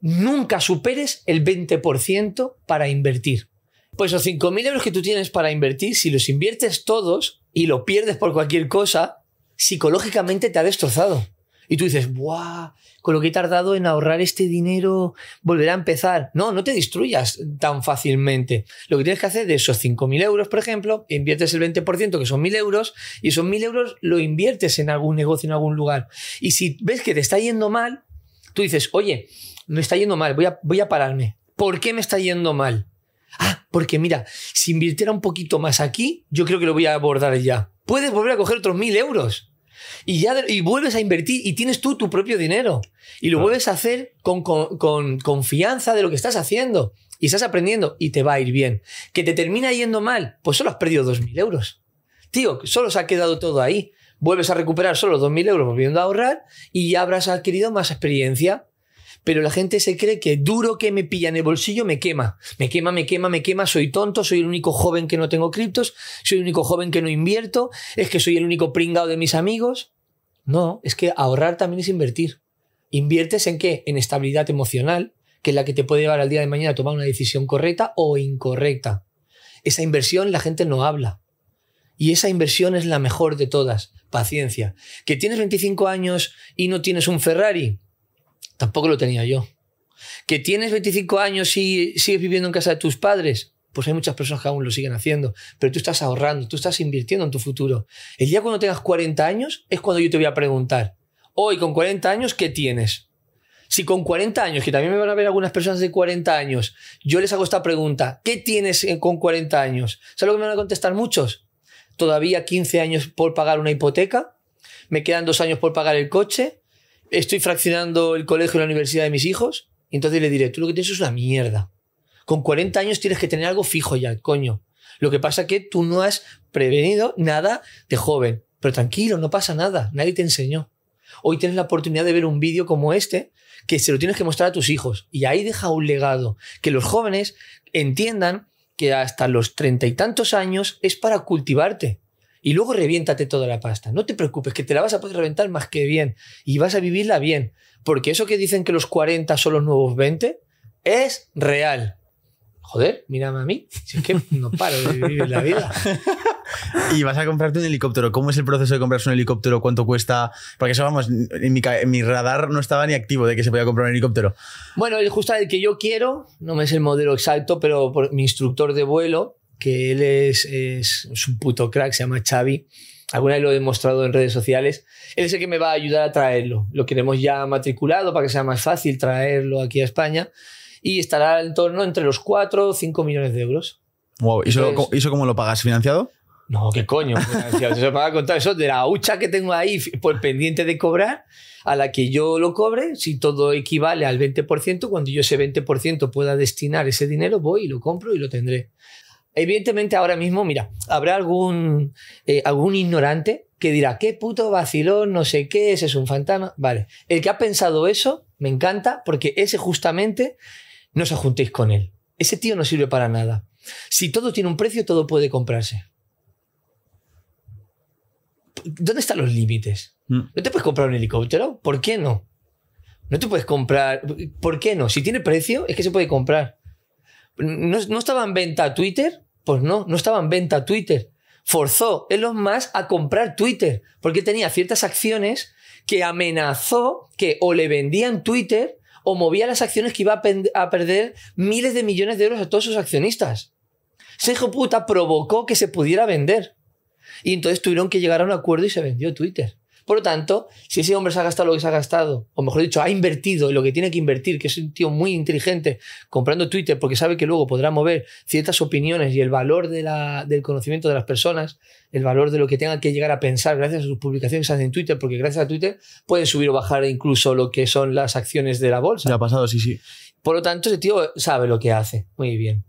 nunca superes el 20% para invertir. Pues esos 5.000 euros que tú tienes para invertir, si los inviertes todos y lo pierdes por cualquier cosa, psicológicamente te ha destrozado. Y tú dices, ¡buah! Con lo que he tardado en ahorrar este dinero, volverá a empezar. No, no te destruyas tan fácilmente. Lo que tienes que hacer de esos 5.000 euros, por ejemplo, inviertes el 20%, que son 1.000 euros, y esos 1.000 euros lo inviertes en algún negocio, en algún lugar. Y si ves que te está yendo mal, tú dices, oye, me está yendo mal, voy a, voy a pararme. ¿Por qué me está yendo mal? Ah, porque mira, si invirtiera un poquito más aquí, yo creo que lo voy a abordar ya. Puedes volver a coger otros mil euros. Y ya y vuelves a invertir y tienes tú tu propio dinero. Y lo vuelves a hacer con, con- con confianza de lo que estás haciendo. Y estás aprendiendo y te va a ir bien. Que te termina yendo mal, pues solo has perdido dos mil euros. Tío, solo se ha quedado todo ahí. Vuelves a recuperar solo dos mil euros volviendo a ahorrar y ya habrás adquirido más experiencia pero la gente se cree que duro que me pilla en el bolsillo me quema. Me quema, me quema, me quema, soy tonto, soy el único joven que no tengo criptos, soy el único joven que no invierto, es que soy el único pringado de mis amigos. No, es que ahorrar también es invertir. ¿Inviertes en qué? En estabilidad emocional, que es la que te puede llevar al día de mañana a tomar una decisión correcta o incorrecta. Esa inversión la gente no habla. Y esa inversión es la mejor de todas. Paciencia. ¿Que tienes 25 años y no tienes un Ferrari? Tampoco lo tenía yo. ¿Que tienes 25 años y sigues viviendo en casa de tus padres? Pues hay muchas personas que aún lo siguen haciendo. Pero tú estás ahorrando, tú estás invirtiendo en tu futuro. El día cuando tengas 40 años es cuando yo te voy a preguntar, hoy con 40 años, ¿qué tienes? Si con 40 años, que también me van a ver algunas personas de 40 años, yo les hago esta pregunta, ¿qué tienes eh, con 40 años? ¿Sabes lo que me van a contestar muchos? Todavía 15 años por pagar una hipoteca, me quedan dos años por pagar el coche, estoy fraccionando el colegio y la universidad de mis hijos. Y entonces le diré, tú lo que tienes es una mierda. Con 40 años tienes que tener algo fijo ya, coño. Lo que pasa es que tú no has prevenido nada de joven. Pero tranquilo, no pasa nada. Nadie te enseñó. Hoy tienes la oportunidad de ver un vídeo como este que se lo tienes que mostrar a tus hijos. Y ahí deja un legado. Que los jóvenes entiendan que hasta los treinta y tantos años es para cultivarte. Y luego reviéntate toda la pasta. No te preocupes, que te la vas a poder reventar más que bien. Y vas a vivirla bien. Porque eso que dicen que los 40 son los nuevos 20 es real. Joder, mírame a mí. Si es que no paro de vivir la vida. Y vas a comprarte un helicóptero. ¿Cómo es el proceso de comprarse un helicóptero? ¿Cuánto cuesta? Porque eso, vamos, en mi, ca- en mi radar no estaba ni activo de que se podía comprar un helicóptero. Bueno, el justo el que yo quiero, no me es el modelo exacto, pero por mi instructor de vuelo, que él es, es, es un puto crack, se llama Xavi. Alguna vez lo he demostrado en redes sociales. Él es el que me va a ayudar a traerlo. Lo queremos ya matriculado para que sea más fácil traerlo aquí a España. Y estará en torno entre los 4 o 5 millones de euros. Wow. ¿Y eso, Entonces- ¿y eso cómo lo pagas? ¿Financiado? No, qué coño. financiado. Se va a contar eso de la hucha que tengo ahí por pendiente de cobrar, a la que yo lo cobre, si todo equivale al 20%, cuando yo ese 20% pueda destinar ese dinero, voy y lo compro y lo tendré. Evidentemente ahora mismo, mira, habrá algún, eh, algún ignorante que dirá, qué puto vacilón, no sé qué, ese es un fantasma. Vale, el que ha pensado eso, me encanta, porque ese justamente no os juntéis con él. Ese tío no sirve para nada. Si todo tiene un precio, todo puede comprarse. ¿Dónde están los límites? Mm. ¿No te puedes comprar un helicóptero? ¿Por qué no? No te puedes comprar. ¿Por qué no? Si tiene precio, es que se puede comprar. ¿No, no estaba en venta Twitter? Pues no, no estaba en venta Twitter. Forzó Elon Musk a comprar Twitter porque tenía ciertas acciones que amenazó que o le vendían Twitter o movía las acciones que iba a, perder miles de millones de euros a todos sus accionistas. Ese hijo puta provocó que se pudiera vender. Y entonces tuvieron que llegar a un acuerdo y se vendió Twitter. Por lo tanto, si ese hombre se ha gastado lo que se ha gastado, o mejor dicho, ha invertido lo que tiene que invertir, que es un tío muy inteligente comprando Twitter porque sabe que luego podrá mover ciertas opiniones y el valor de la, del conocimiento de las personas, el valor de lo que tengan que llegar a pensar gracias a sus publicaciones en Twitter, porque gracias a Twitter pueden subir o bajar incluso lo que son las acciones de la bolsa. Ya ha pasado, sí, sí. Por lo tanto, ese tío sabe lo que hace. Muy bien.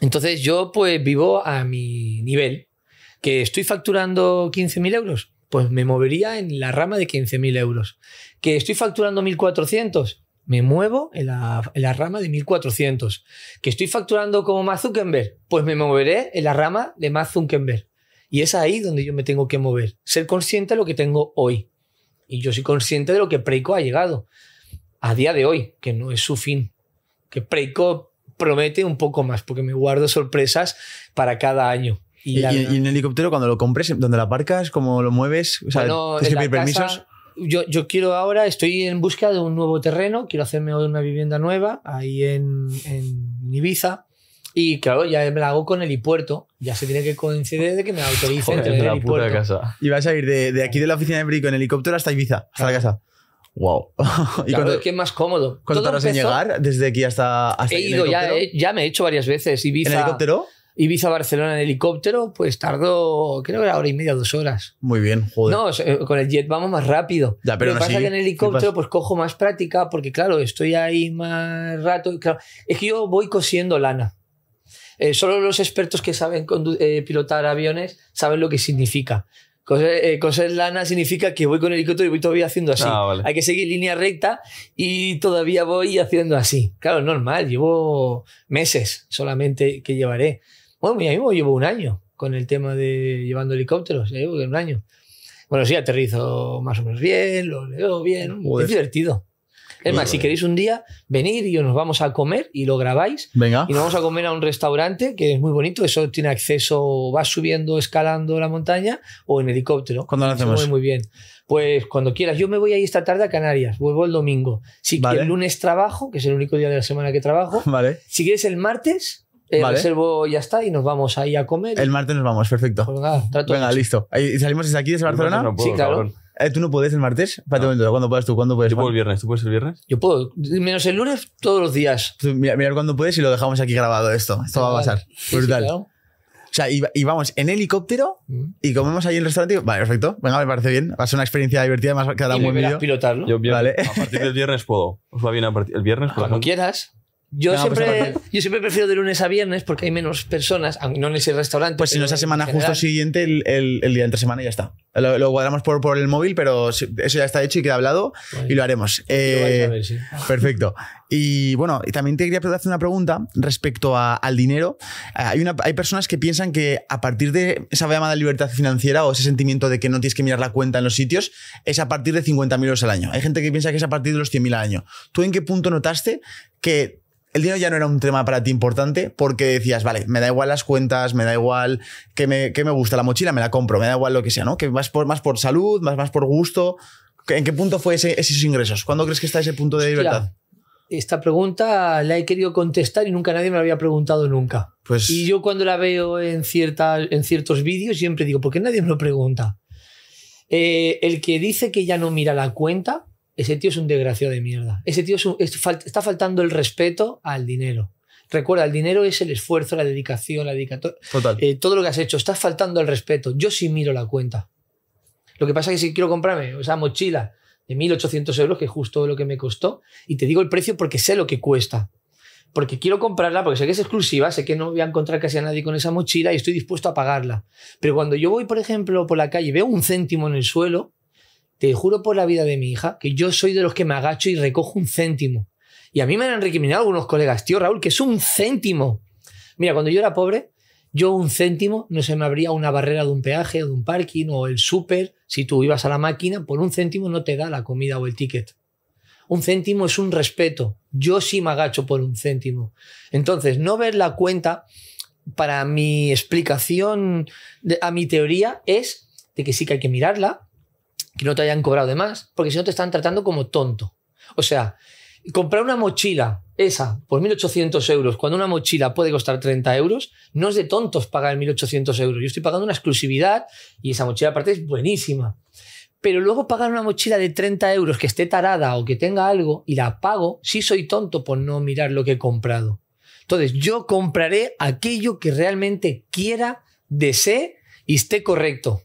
Entonces yo pues vivo a mi nivel. Que estoy facturando 15.000 euros, pues me movería en la rama de 15.000 euros. Que estoy facturando 1.400, me muevo en la, rama de 1.400. Que estoy facturando como Mark Zuckerberg, pues me moveré en la rama de Mark Zuckerberg. Y es ahí donde yo me tengo que mover. Ser consciente de lo que tengo hoy. Y yo soy consciente de lo que Preiko ha llegado a día de hoy, que no es su fin. Que Preiko promete un poco más, porque me guardo sorpresas para cada año. Y, la- y- y en helicóptero, cuando lo compres, ¿dónde lo aparcas? ¿Cómo lo mueves? O sea, Bueno, ¿tienes en que pedir casa- permisos? yo, yo quiero ahora, estoy en busca de un nuevo terreno, quiero hacerme una vivienda nueva ahí en, en Ibiza. Y claro, ya me la hago con helipuerto. Ya se tiene que coincidir de que me autoricen Joder, tener la puta helipuerto. casa. Y vas a ir de, de aquí de la oficina de Brico en helicóptero hasta Ibiza, hasta la casa. Wow. ¿Y Claro, es que es más cómodo. cuánto Todo tardas en llegar desde aquí hasta, hasta He ido, ya, he- ya me he hecho varias veces. Ibiza, ¿En helicóptero? Ibiza, Barcelona en helicóptero, pues tardó, creo que era hora y media, dos horas. Muy bien, joder. No, sea, con el jet vamos más rápido. Ya, pero Lo que pasa así, es que en el helicóptero pues cojo más práctica porque claro, estoy ahí más rato. Claro, es que yo voy cosiendo lana. Eh, solo los expertos que saben eh, pilotar aviones saben lo que significa. Coser, eh, coser lana significa que voy con el helicóptero y voy todavía haciendo así. Ah, vale. Hay que seguir línea recta y todavía voy haciendo así. Claro, normal, llevo meses solamente que llevaré. Bueno, ya mismo llevo un año con el tema de llevando helicópteros, ya llevo un año. Bueno, sí, aterrizo más o menos bien, lo leo bien, Joder. es divertido. Es más, si queréis un día venir y nos vamos a comer y lo grabáis Venga. y nos vamos a comer a un restaurante que es muy bonito, eso tiene acceso, vas subiendo, escalando la montaña o en helicóptero. ¿Cuándo lo Se hacemos? mueve muy bien. Pues cuando quieras, yo me voy ahí esta tarde a Canarias, vuelvo el domingo. Si Vale. el lunes trabajo, que es el único día de la semana que trabajo, Vale. si quieres el martes, eh, Vale. reservo y ya está y nos vamos ahí a comer. El martes nos vamos, perfecto. Pues nada, trato Venga, hecho. listo. ¿Y salimos desde aquí, desde Barcelona? No puedo, Sí, claro. cabrón. Eh, ¿Tú no puedes el martes? Espérate un momento, ¿cuándo puedes tú? ¿Cuándo puedes? Yo puedo el viernes. ¿Tú puedes el viernes? Yo puedo, menos el lunes, todos los días. Tú mira, mirar cuándo puedes y lo dejamos aquí grabado esto. Esto va a Vale. pasar. Sí, sí, Brutal. claro. O sea, y, y vamos en helicóptero Mm. y comemos ahí en el restaurante. Vale, perfecto. Venga, me parece bien. Va a ser una experiencia divertida, quedará Y un buen pilotarlo. Yo viernes- Vale. A partir del viernes puedo. ¿Os va bien a partir el viernes? Cuando quieras. Yo, pues siempre, yo siempre prefiero de lunes a viernes porque hay menos personas, aunque no en ese restaurante. Pues si no, esa semana justo siguiente, el, el- el día entre semana ya está. Lo, lo cuadramos por, por el móvil, pero eso ya está hecho y queda hablado y lo haremos. Lo Eh, ver, sí. Perfecto. Y bueno, y también te quería hacer una pregunta respecto a- al dinero. Eh, Hay, una, hay personas que piensan que a partir de esa llamada libertad financiera o ese sentimiento de que no tienes que mirar la cuenta en los sitios, es a partir de 50.000 euros al año. Hay gente que piensa que es a partir de los 100.000 al año. ¿Tú en qué punto notaste que el dinero ya no era un tema para ti importante porque decías, vale, me da igual las cuentas, me da igual que me, que me gusta la mochila, me la compro, me da igual lo que sea, ¿no? Que más por, más por salud, más, más por gusto. ¿En qué punto fue ese, esos ingresos? ¿Cuándo crees que está ese punto de Hostia, libertad? Esta pregunta la he querido contestar y nunca nadie me la había preguntado nunca. Pues Y yo cuando la veo en, cierta, en ciertos vídeos siempre digo, ¿por qué nadie me lo pregunta? Eh, el que dice que ya no mira la cuenta, ese tío es un desgraciado de mierda. Ese tío es un- es está faltando el respeto al dinero. Recuerda, el dinero es el esfuerzo, la dedicación, la dedicación, total. eh, todo lo que has hecho. Estás faltando el respeto. Yo sí miro la cuenta. Lo que pasa es que si quiero comprarme esa mochila de 1.800 euros, que es justo lo que me costó, y te digo el precio porque sé lo que cuesta. Porque quiero comprarla, porque sé que es exclusiva, sé que no voy a encontrar casi a nadie con esa mochila y estoy dispuesto a pagarla. Pero cuando yo voy, por ejemplo, por la calle y veo un céntimo en el suelo, te juro por la vida de mi hija que yo soy de los que me agacho y recojo un céntimo. Y a mí me han recriminado algunos colegas, tío Raúl, que es un céntimo. Mira, cuando yo era pobre, yo un céntimo no se me abría una barrera de un peaje o de un parking o el súper. Si tú ibas a la máquina, por un céntimo no te da la comida o el ticket. Un céntimo es un respeto. Yo sí me agacho por un céntimo. Entonces, no ver la cuenta, para mi explicación a mi teoría, es de que sí que hay que mirarla, que no te hayan cobrado de más, porque si no te están tratando como tonto. O sea, comprar una mochila, esa, por 1.800 euros, cuando una mochila puede costar 30 euros, no es de tontos pagar 1.800 euros. Yo estoy pagando una exclusividad y esa mochila aparte es buenísima. Pero luego pagar una mochila de 30 euros que esté tarada o que tenga algo y la pago, sí soy tonto por no mirar lo que he comprado. Entonces, yo compraré aquello que realmente quiera, desee y esté correcto.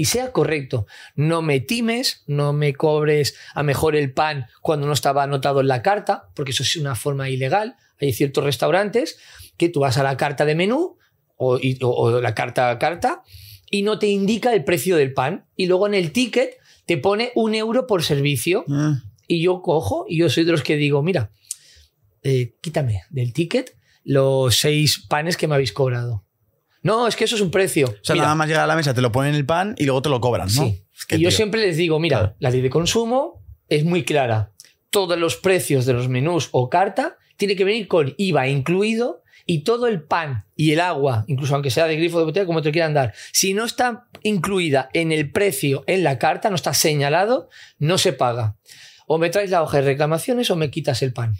Y sea correcto. No me times, no me cobres a mejor el pan cuando no estaba anotado en la carta, porque eso es una forma ilegal. Hay ciertos restaurantes que tú vas a la carta de menú o, y- o- o la carta a carta y no te indica el precio del pan. Y luego en el ticket te pone un euro por servicio. Ah, Y yo cojo y yo soy de los que digo, mira, eh, quítame del ticket los seis panes que me habéis cobrado. No, es que eso es un precio. O sea, Mira, nada más llegar a la mesa, te lo ponen el pan y luego te lo cobran, ¿no? Sí. Es que, y yo siempre les digo, mira, Claro. la ley de consumo es muy clara. Todos los precios de los menús o carta tiene que venir con IVA incluido y todo el pan y el agua, incluso aunque sea de grifo de botella, como te quieran dar, si no está incluida en el precio en la carta, no está señalado, no se paga. O me traes la hoja de reclamaciones o me quitas el pan.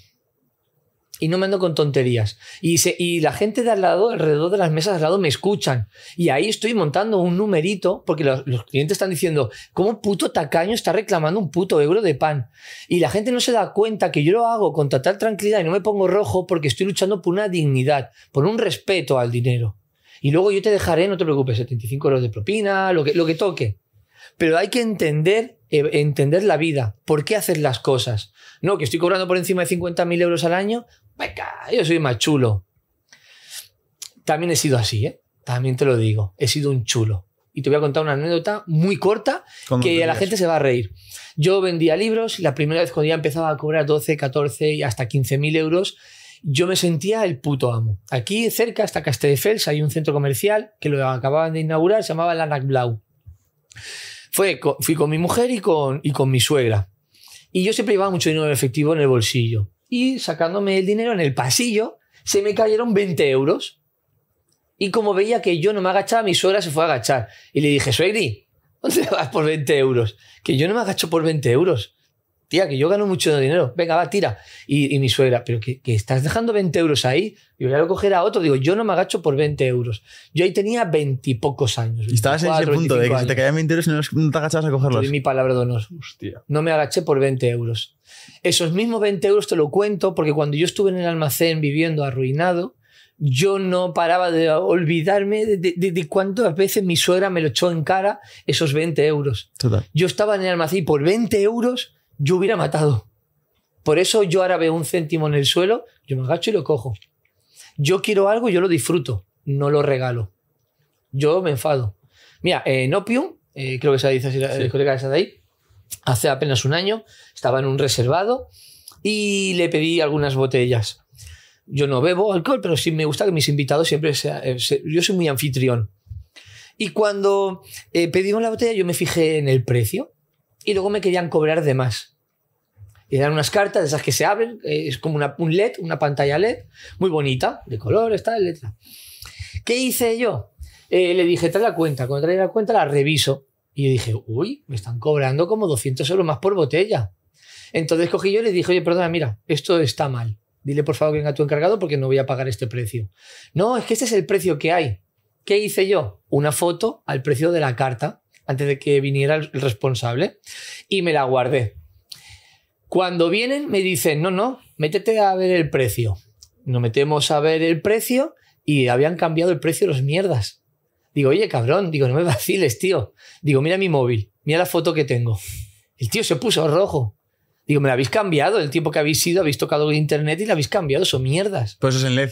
Y no me ando con tonterías. Y, se- y la gente de al lado, alrededor de las mesas de al lado, me escuchan. Y ahí estoy montando un numerito, porque los, los clientes están diciendo, ¿cómo puto tacaño está reclamando un puto euro de pan? Y la gente no se da cuenta que yo lo hago con total tranquilidad y no me pongo rojo porque estoy luchando por una dignidad, por un respeto al dinero. Y luego yo te dejaré, no te preocupes, 75 euros de propina, lo que, lo que toque. Pero hay que entender, eh, entender la vida, por qué hacer las cosas. No, que estoy cobrando por encima de 50.000 euros al año, venga, yo soy más chulo. También he sido así, ¿eh? También te lo digo, he sido un chulo. Y te voy a contar una anécdota muy corta que a la gente se va a reír. Yo vendía libros y la primera vez cuando ya empezaba a cobrar 12, 14 y hasta 15 mil euros, yo me sentía el puto amo. Aquí cerca, hasta Castelldefels, hay un centro comercial que lo acababan de inaugurar, se llamaba Lanac Blau. Fue, fui con mi mujer y con, y con mi suegra. Y yo siempre llevaba mucho dinero en efectivo en el bolsillo. Y sacándome el dinero en el pasillo, se me cayeron 20 euros. Y como veía que yo no me agachaba, mi suegra se fue a agachar. Y le dije, suegri, ¿dónde vas por 20 euros? Que yo no me agacho por 20 euros. Tía, que yo gano mucho dinero. Venga, va, tira. Y, y mi suegra, pero que, que estás dejando 20 euros ahí. Y voy a coger a otro. Digo, yo no me agacho por 20 euros. Yo ahí tenía 20 y pocos años. Y estabas en ese 24, punto de que 25 se te años. caían 20 euros no te agachabas a Te cogerlos. doy mi palabra de honor. Hostia. No me agaché por 20 euros. Esos mismos 20 euros te lo cuento porque cuando yo estuve en el almacén viviendo arruinado, yo no paraba de olvidarme de, de, cuántas veces mi suegra me lo echó en cara esos 20 euros. Total. Yo estaba en el almacén y por 20 euros yo hubiera matado. Por eso yo ahora veo un céntimo en el suelo, yo me agacho y lo cojo. Yo quiero algo, yo lo disfruto, no lo regalo. Yo me enfado. Mira, en Opium, eh, creo que se dice así la Sí. discoteca esa de ahí, hace apenas un año, estaba en un reservado y le pedí algunas botellas. Yo no bebo alcohol, pero sí me gusta que mis invitados siempre sean... eh, yo soy muy anfitrión. Y cuando eh, pedimos la botella, yo me fijé en el precio y luego me querían cobrar de más. Y dan unas cartas de esas que se abren, eh, es como una, un LED, una pantalla LED, muy bonita, de colores, tal, letra. ¿Qué hice yo? Eh, le dije, trae la cuenta. Cuando trae la cuenta, la reviso. Y yo dije, uy, me están cobrando como 200 euros más por botella. Entonces cogí yo y le dije, oye, perdona, mira, esto está mal. Dile por favor que venga tu encargado porque no voy a pagar este precio. No, es que este es el precio que hay. ¿Qué hice yo? Una foto al precio de la carta antes de que viniera el responsable y me la guardé. Cuando vienen me dicen, no, no, métete a ver el precio. Nos metemos a ver el precio y habían cambiado el precio de los mierdas. Digo, oye, cabrón, digo, no me vaciles, tío. Digo, mira mi móvil, mira la foto que tengo. El tío se puso rojo. Digo, me la habéis cambiado, el tiempo que habéis ido, habéis tocado internet y la habéis cambiado, son mierdas. Pues eso es en LED.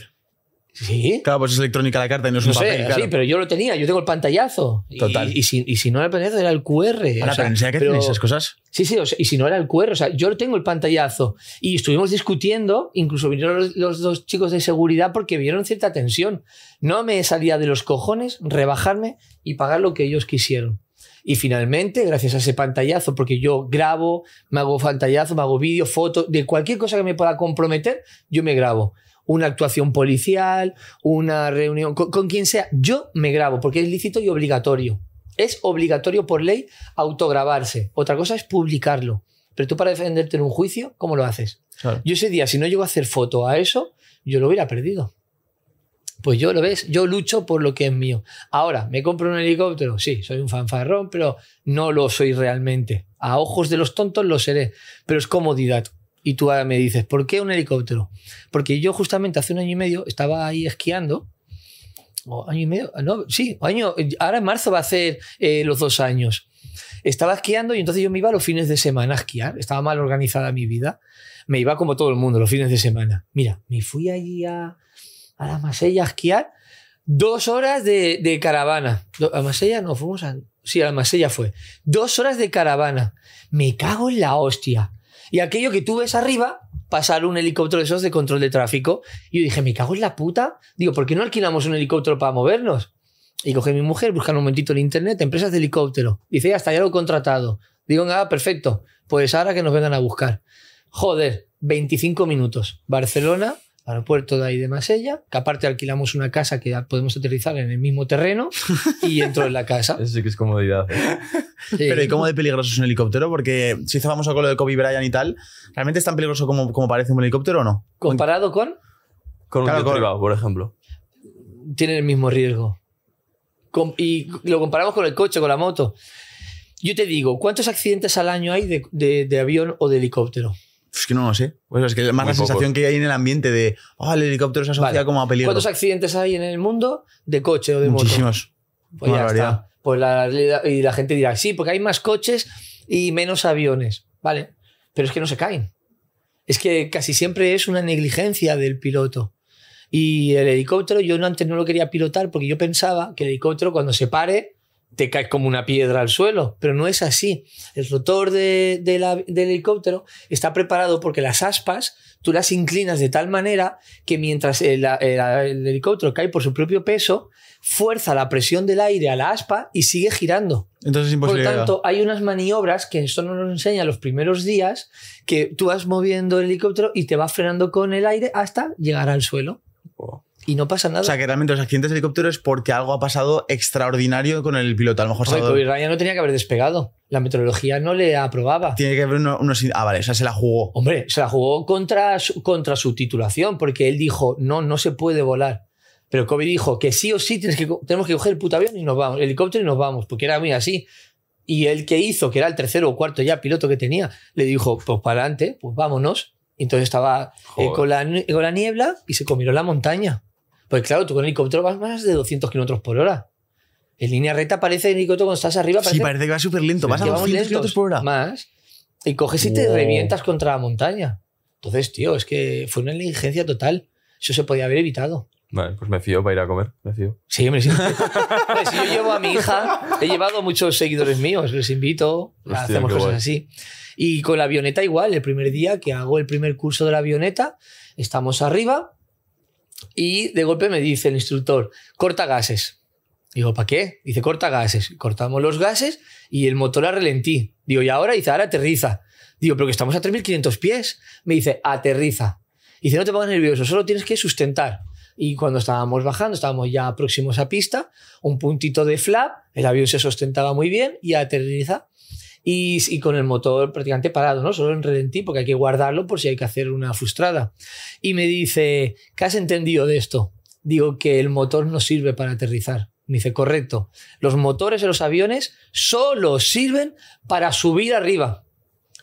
Sí. Claro, pues es electrónica la carta y no es No un papel. sé, claro. sí, pero yo lo tenía, yo tengo el pantallazo. Total. Y, si, y si no era el pantallazo, era el QR. Ahora, o sea, pero que pero- esas cosas. Sí, sí, o sea, y si no era el QR, o sea, yo tengo el pantallazo. Y estuvimos discutiendo, incluso vinieron los, los dos chicos de seguridad porque vieron cierta tensión. No me salía de los cojones rebajarme y pagar lo que ellos quisieron. Y finalmente, gracias a ese pantallazo, porque yo grabo, me hago pantallazo, me hago vídeo, foto, de cualquier cosa que me pueda comprometer, yo me grabo. Una actuación policial, una reunión, con, con quien sea, yo me grabo, porque es lícito y obligatorio. Es obligatorio por ley autograbarse. Otra cosa es publicarlo. Pero tú para defenderte en un juicio, ¿cómo lo haces? Claro. Yo ese día, si no llego a hacer foto a eso, yo lo hubiera perdido. Pues yo lo ves, yo lucho por lo que es mío. Ahora, ¿me compro un helicóptero? Sí, soy un fanfarrón, pero no lo soy realmente. A ojos de los tontos lo seré, pero es comodidad. Y tú me dices, ¿por qué un helicóptero? Porque yo justamente hace un año y medio estaba ahí esquiando. O año y medio, no, sí, año, ahora en marzo va a hacer eh, los dos años. Estaba esquiando y entonces yo me iba los fines de semana a esquiar. Estaba mal organizada mi vida. Me iba como todo el mundo los fines de semana. Mira, me fui allí a, a la Masella a esquiar. Dos horas de, de caravana. ¿A Masella no fuimos a.? Sí, a la Masella fue. Dos horas de caravana. Me cago en la hostia. Y aquello que tú ves arriba, pasar un helicóptero de esos de control de tráfico. Y yo dije, me cago en la puta. Digo, ¿por qué no alquilamos un helicóptero para movernos? Y coge mi mujer, busca un momentito en internet, empresas de helicóptero. Dice, ya está, ya lo he contratado. Digo, ah, perfecto. Pues ahora que nos vengan a buscar. Joder, 25 minutos. Barcelona, aeropuerto de ahí de Masella, que aparte alquilamos una casa que ya podemos aterrizar en el mismo terreno y entro en la casa. Eso sí que es comodidad. ¿eh? Sí. Pero ¿y cómo de peligroso es un helicóptero? Porque si hizo famoso con lo de Kobe Bryant y tal, ¿realmente es tan peligroso como, como parece un helicóptero o no? Comparado con, Con un Claro, jet con- privado, por ejemplo. tienen el mismo riesgo. Com- y lo comparamos con el coche, con la moto. Yo te digo, ¿cuántos accidentes al año hay de, de- de avión o de helicóptero? Es que no lo sé. Pues es que es más Muy la sensación que hay en el ambiente de, oh, el helicóptero se asocia Vale. como a peligro. ¿Cuántos accidentes hay en el mundo de coche o de moto? Muchísimos. Pues ya barbaridad. está. Pues la, y la gente dirá, sí, porque hay más coches y menos aviones. Vale, pero es que no se caen. Es que casi siempre es una negligencia del piloto. Y el helicóptero, yo no- antes no lo quería pilotar porque yo pensaba que el helicóptero cuando se pare te caes como una piedra al suelo, pero no es así. El rotor de- de la- del helicóptero está preparado porque las aspas tú las inclinas de tal manera que mientras el, el- el helicóptero cae por su propio peso, fuerza la presión del aire a la aspa y sigue girando. Entonces es Por tanto, hay unas maniobras que esto no nos enseña los primeros días, que tú vas moviendo el helicóptero y te va frenando con el aire hasta llegar al suelo. Oh. Y no pasa nada. o sea, que realmente los accidentes de helicóptero es porque algo ha pasado extraordinario con el piloto. A lo mejor ha- Kobe Bryant no tenía que haber despegado. La meteorología no le aprobaba. tiene que haber uno- unos... Ah, vale, o sea, se la jugó. Hombre, se la jugó contra su, contra su titulación, porque él dijo, no, no se puede volar. Pero Kobe dijo que sí o sí tienes que, tenemos que coger el puto avión y nos vamos, el helicóptero y nos vamos, porque era muy así. Y el que hizo, que era el tercero o cuarto ya piloto que tenía, le dijo, pues para adelante, pues vámonos. Y entonces estaba eh, con, la, con la niebla y se comió la montaña. Pues claro, tú con el helicóptero vas más de 200 kilómetros por hora. En línea recta parece el helicóptero cuando estás arriba. Sí, parece que va súper lento. Vas a que vamos 200 lentos, kilómetros por hora. Más. Y coges y te Wow. revientas contra la montaña. Entonces, tío, es que fue una negligencia total. Eso se podía haber evitado. Vale, pues me fío para ir a comer. Me fío. Sí, hombre, sí. Si yo llevo a mi hija, he llevado muchos seguidores míos, les invito, Hostia, hacemos cosas guay. así. Y con la avioneta igual, el primer día que hago el primer curso de la avioneta, estamos arriba y de golpe me dice el instructor, corta gases. Digo, ¿para qué? Dice, corta gases. Cortamos los gases y el motor a relentí. Digo, y ahora, dice, ahora aterriza. Digo, pero que estamos a 3.500 pies. Me dice, aterriza. Dice, no te pongas nervioso, solo tienes que sustentar. Y cuando estábamos bajando, estábamos ya próximos a pista, un puntito de flap, el avión se sustentaba muy bien y aterriza. Y, con el motor prácticamente parado, ¿no? Solo en relentí, porque hay que guardarlo por si hay que hacer una frustrada. Y me dice, ¿qué has entendido de esto? Digo que el motor no sirve para aterrizar. Me dice, correcto. Los motores de los aviones solo sirven para subir arriba.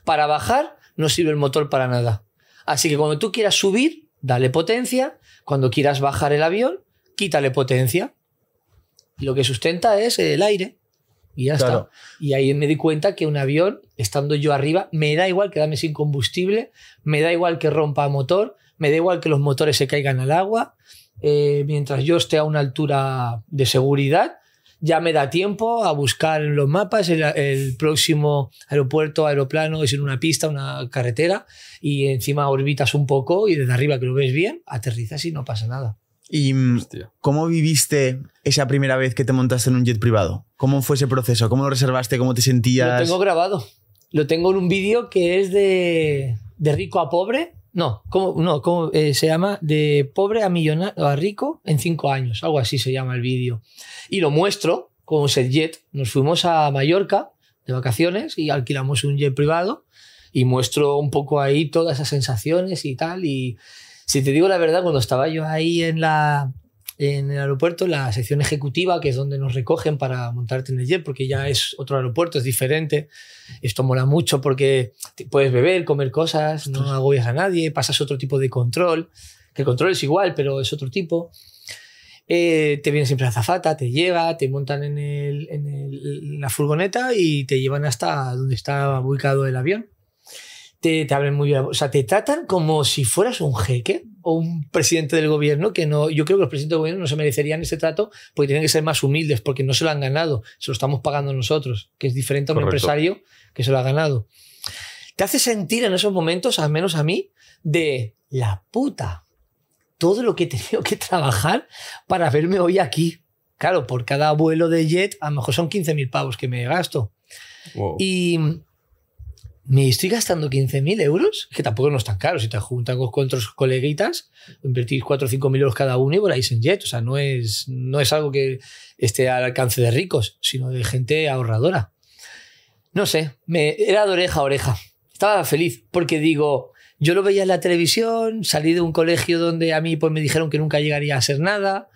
Para bajar no sirve el motor para nada. Así que cuando tú quieras subir, dale potencia. Cuando quieras bajar el avión, quítale potencia. Y lo que sustenta es el aire. Y ya Claro. está. Y ahí me di cuenta que un avión, estando yo arriba, me da igual quedarme sin combustible, me da igual que rompa motor, me da igual que los motores se caigan al agua. eh, mientras yo esté a una altura de seguridad, ya me da tiempo a buscar en los mapas el, el próximo aeropuerto, aeroplano, es en una pista, una carretera, y encima orbitas un poco y desde arriba que lo ves bien, aterrizas y no pasa nada. ¿Y mm, Hostia. cómo viviste esa primera vez que te montaste en un jet privado? ¿Cómo fue ese proceso? ¿Cómo lo reservaste? ¿Cómo te Lo sentías? tengo grabado. Lo tengo en un vídeo que es de, de rico a pobre. No, ¿cómo, no, ¿cómo eh, se llama? De pobre a millonario, a rico en cinco años. Algo así se llama el vídeo. Y lo muestro con el jet. Nos fuimos a Mallorca de vacaciones y alquilamos un jet privado y muestro un poco ahí todas esas sensaciones y tal. Y si te digo la verdad, cuando estaba yo ahí en la, en el aeropuerto la sección ejecutiva, que es donde nos recogen para montarte en el jet, porque ya es otro aeropuerto, es diferente. Esto mola mucho porque puedes beber, comer cosas, no agobias a nadie, pasas otro tipo de control, que el control es igual, pero es otro tipo. Eh, te viene siempre la zafata, te lleva, te montan en, el- en el- en la furgoneta y te llevan hasta donde está ubicado el avión. Te, te abren muy bien, o sea, te tratan como si fueras un jeque o un presidente del gobierno, que no, yo creo que los presidentes del gobierno no se merecerían ese trato porque tienen que ser más humildes, porque no se lo han ganado, se lo estamos pagando nosotros, que es diferente a un Correcto. empresario que se lo ha ganado. Te hace sentir en esos momentos, al menos a mí, de la puta. Todo lo que he tenido que trabajar para verme hoy aquí. Claro, por cada vuelo de jet, a lo mejor son 15.000 pavos que me gasto. Wow. Y me estoy gastando 15.000 euros, que tampoco no es tan caro. Si te juntas con otros coleguitas, invertís 4 o 5.000 euros cada uno y voláis en jet. O sea, no es, no es algo que esté al alcance de ricos, sino de gente ahorradora. No sé, me, era de oreja a oreja. Estaba feliz porque digo, yo lo veía en la televisión, salí de un colegio donde a mí pues, me dijeron que nunca llegaría a ser nada.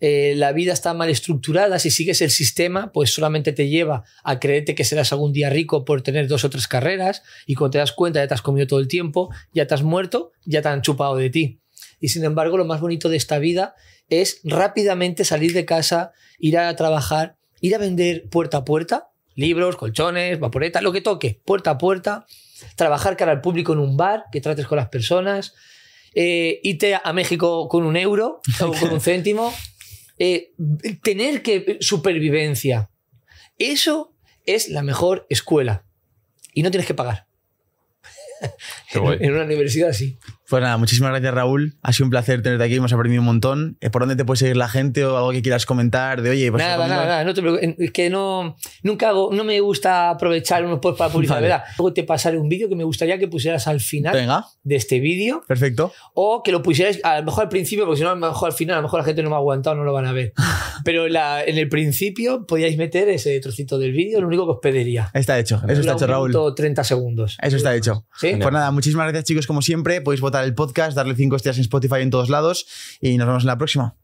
Eh, la vida está mal estructurada, si sigues el sistema, pues solamente te lleva a creerte que serás algún día rico por tener dos o tres carreras y cuando te das cuenta ya te has comido todo el tiempo, ya te has muerto, ya te han chupado de ti. Y sin embargo, lo más bonito de esta vida es rápidamente salir de casa, ir a trabajar, ir a vender puerta a puerta, libros, colchones, vaporetas, lo que toque, puerta a puerta, trabajar cara al público en un bar, que trates con las personas, eh, irte a México con un euro o con un céntimo, eh, tener que supervivencia. Eso es la mejor escuela. Y no tienes que pagar. En una universidad sí. Pues nada, muchísimas gracias Raúl. Ha sido un placer tenerte aquí, hemos aprendido un montón. Eh, ¿Por dónde te puede seguir la gente o algo que quieras comentar? De oye, pues nada, nada, nada, no te preocupes. Es que no, nunca hago, no me gusta aprovechar unos posts para publicidad, Vale. ¿verdad? Luego te pasaré un vídeo que me gustaría que pusieras al final Venga, de este vídeo perfecto. o que lo pusierais a lo mejor al principio, porque si no, a lo mejor al final, a lo mejor la gente no me ha aguantado, no lo van a ver. Pero la- en el principio podíais meter ese trocito del vídeo, lo único que os pediría. Está hecho, eso está hecho Raúl. minuto, 30 segundos. Eso está hecho. ¿Sí? Pues nada, muchísimas gracias chicos como siempre. Podéis votar el podcast, darle cinco estrellas en Spotify en todos lados y nos vemos en la próxima.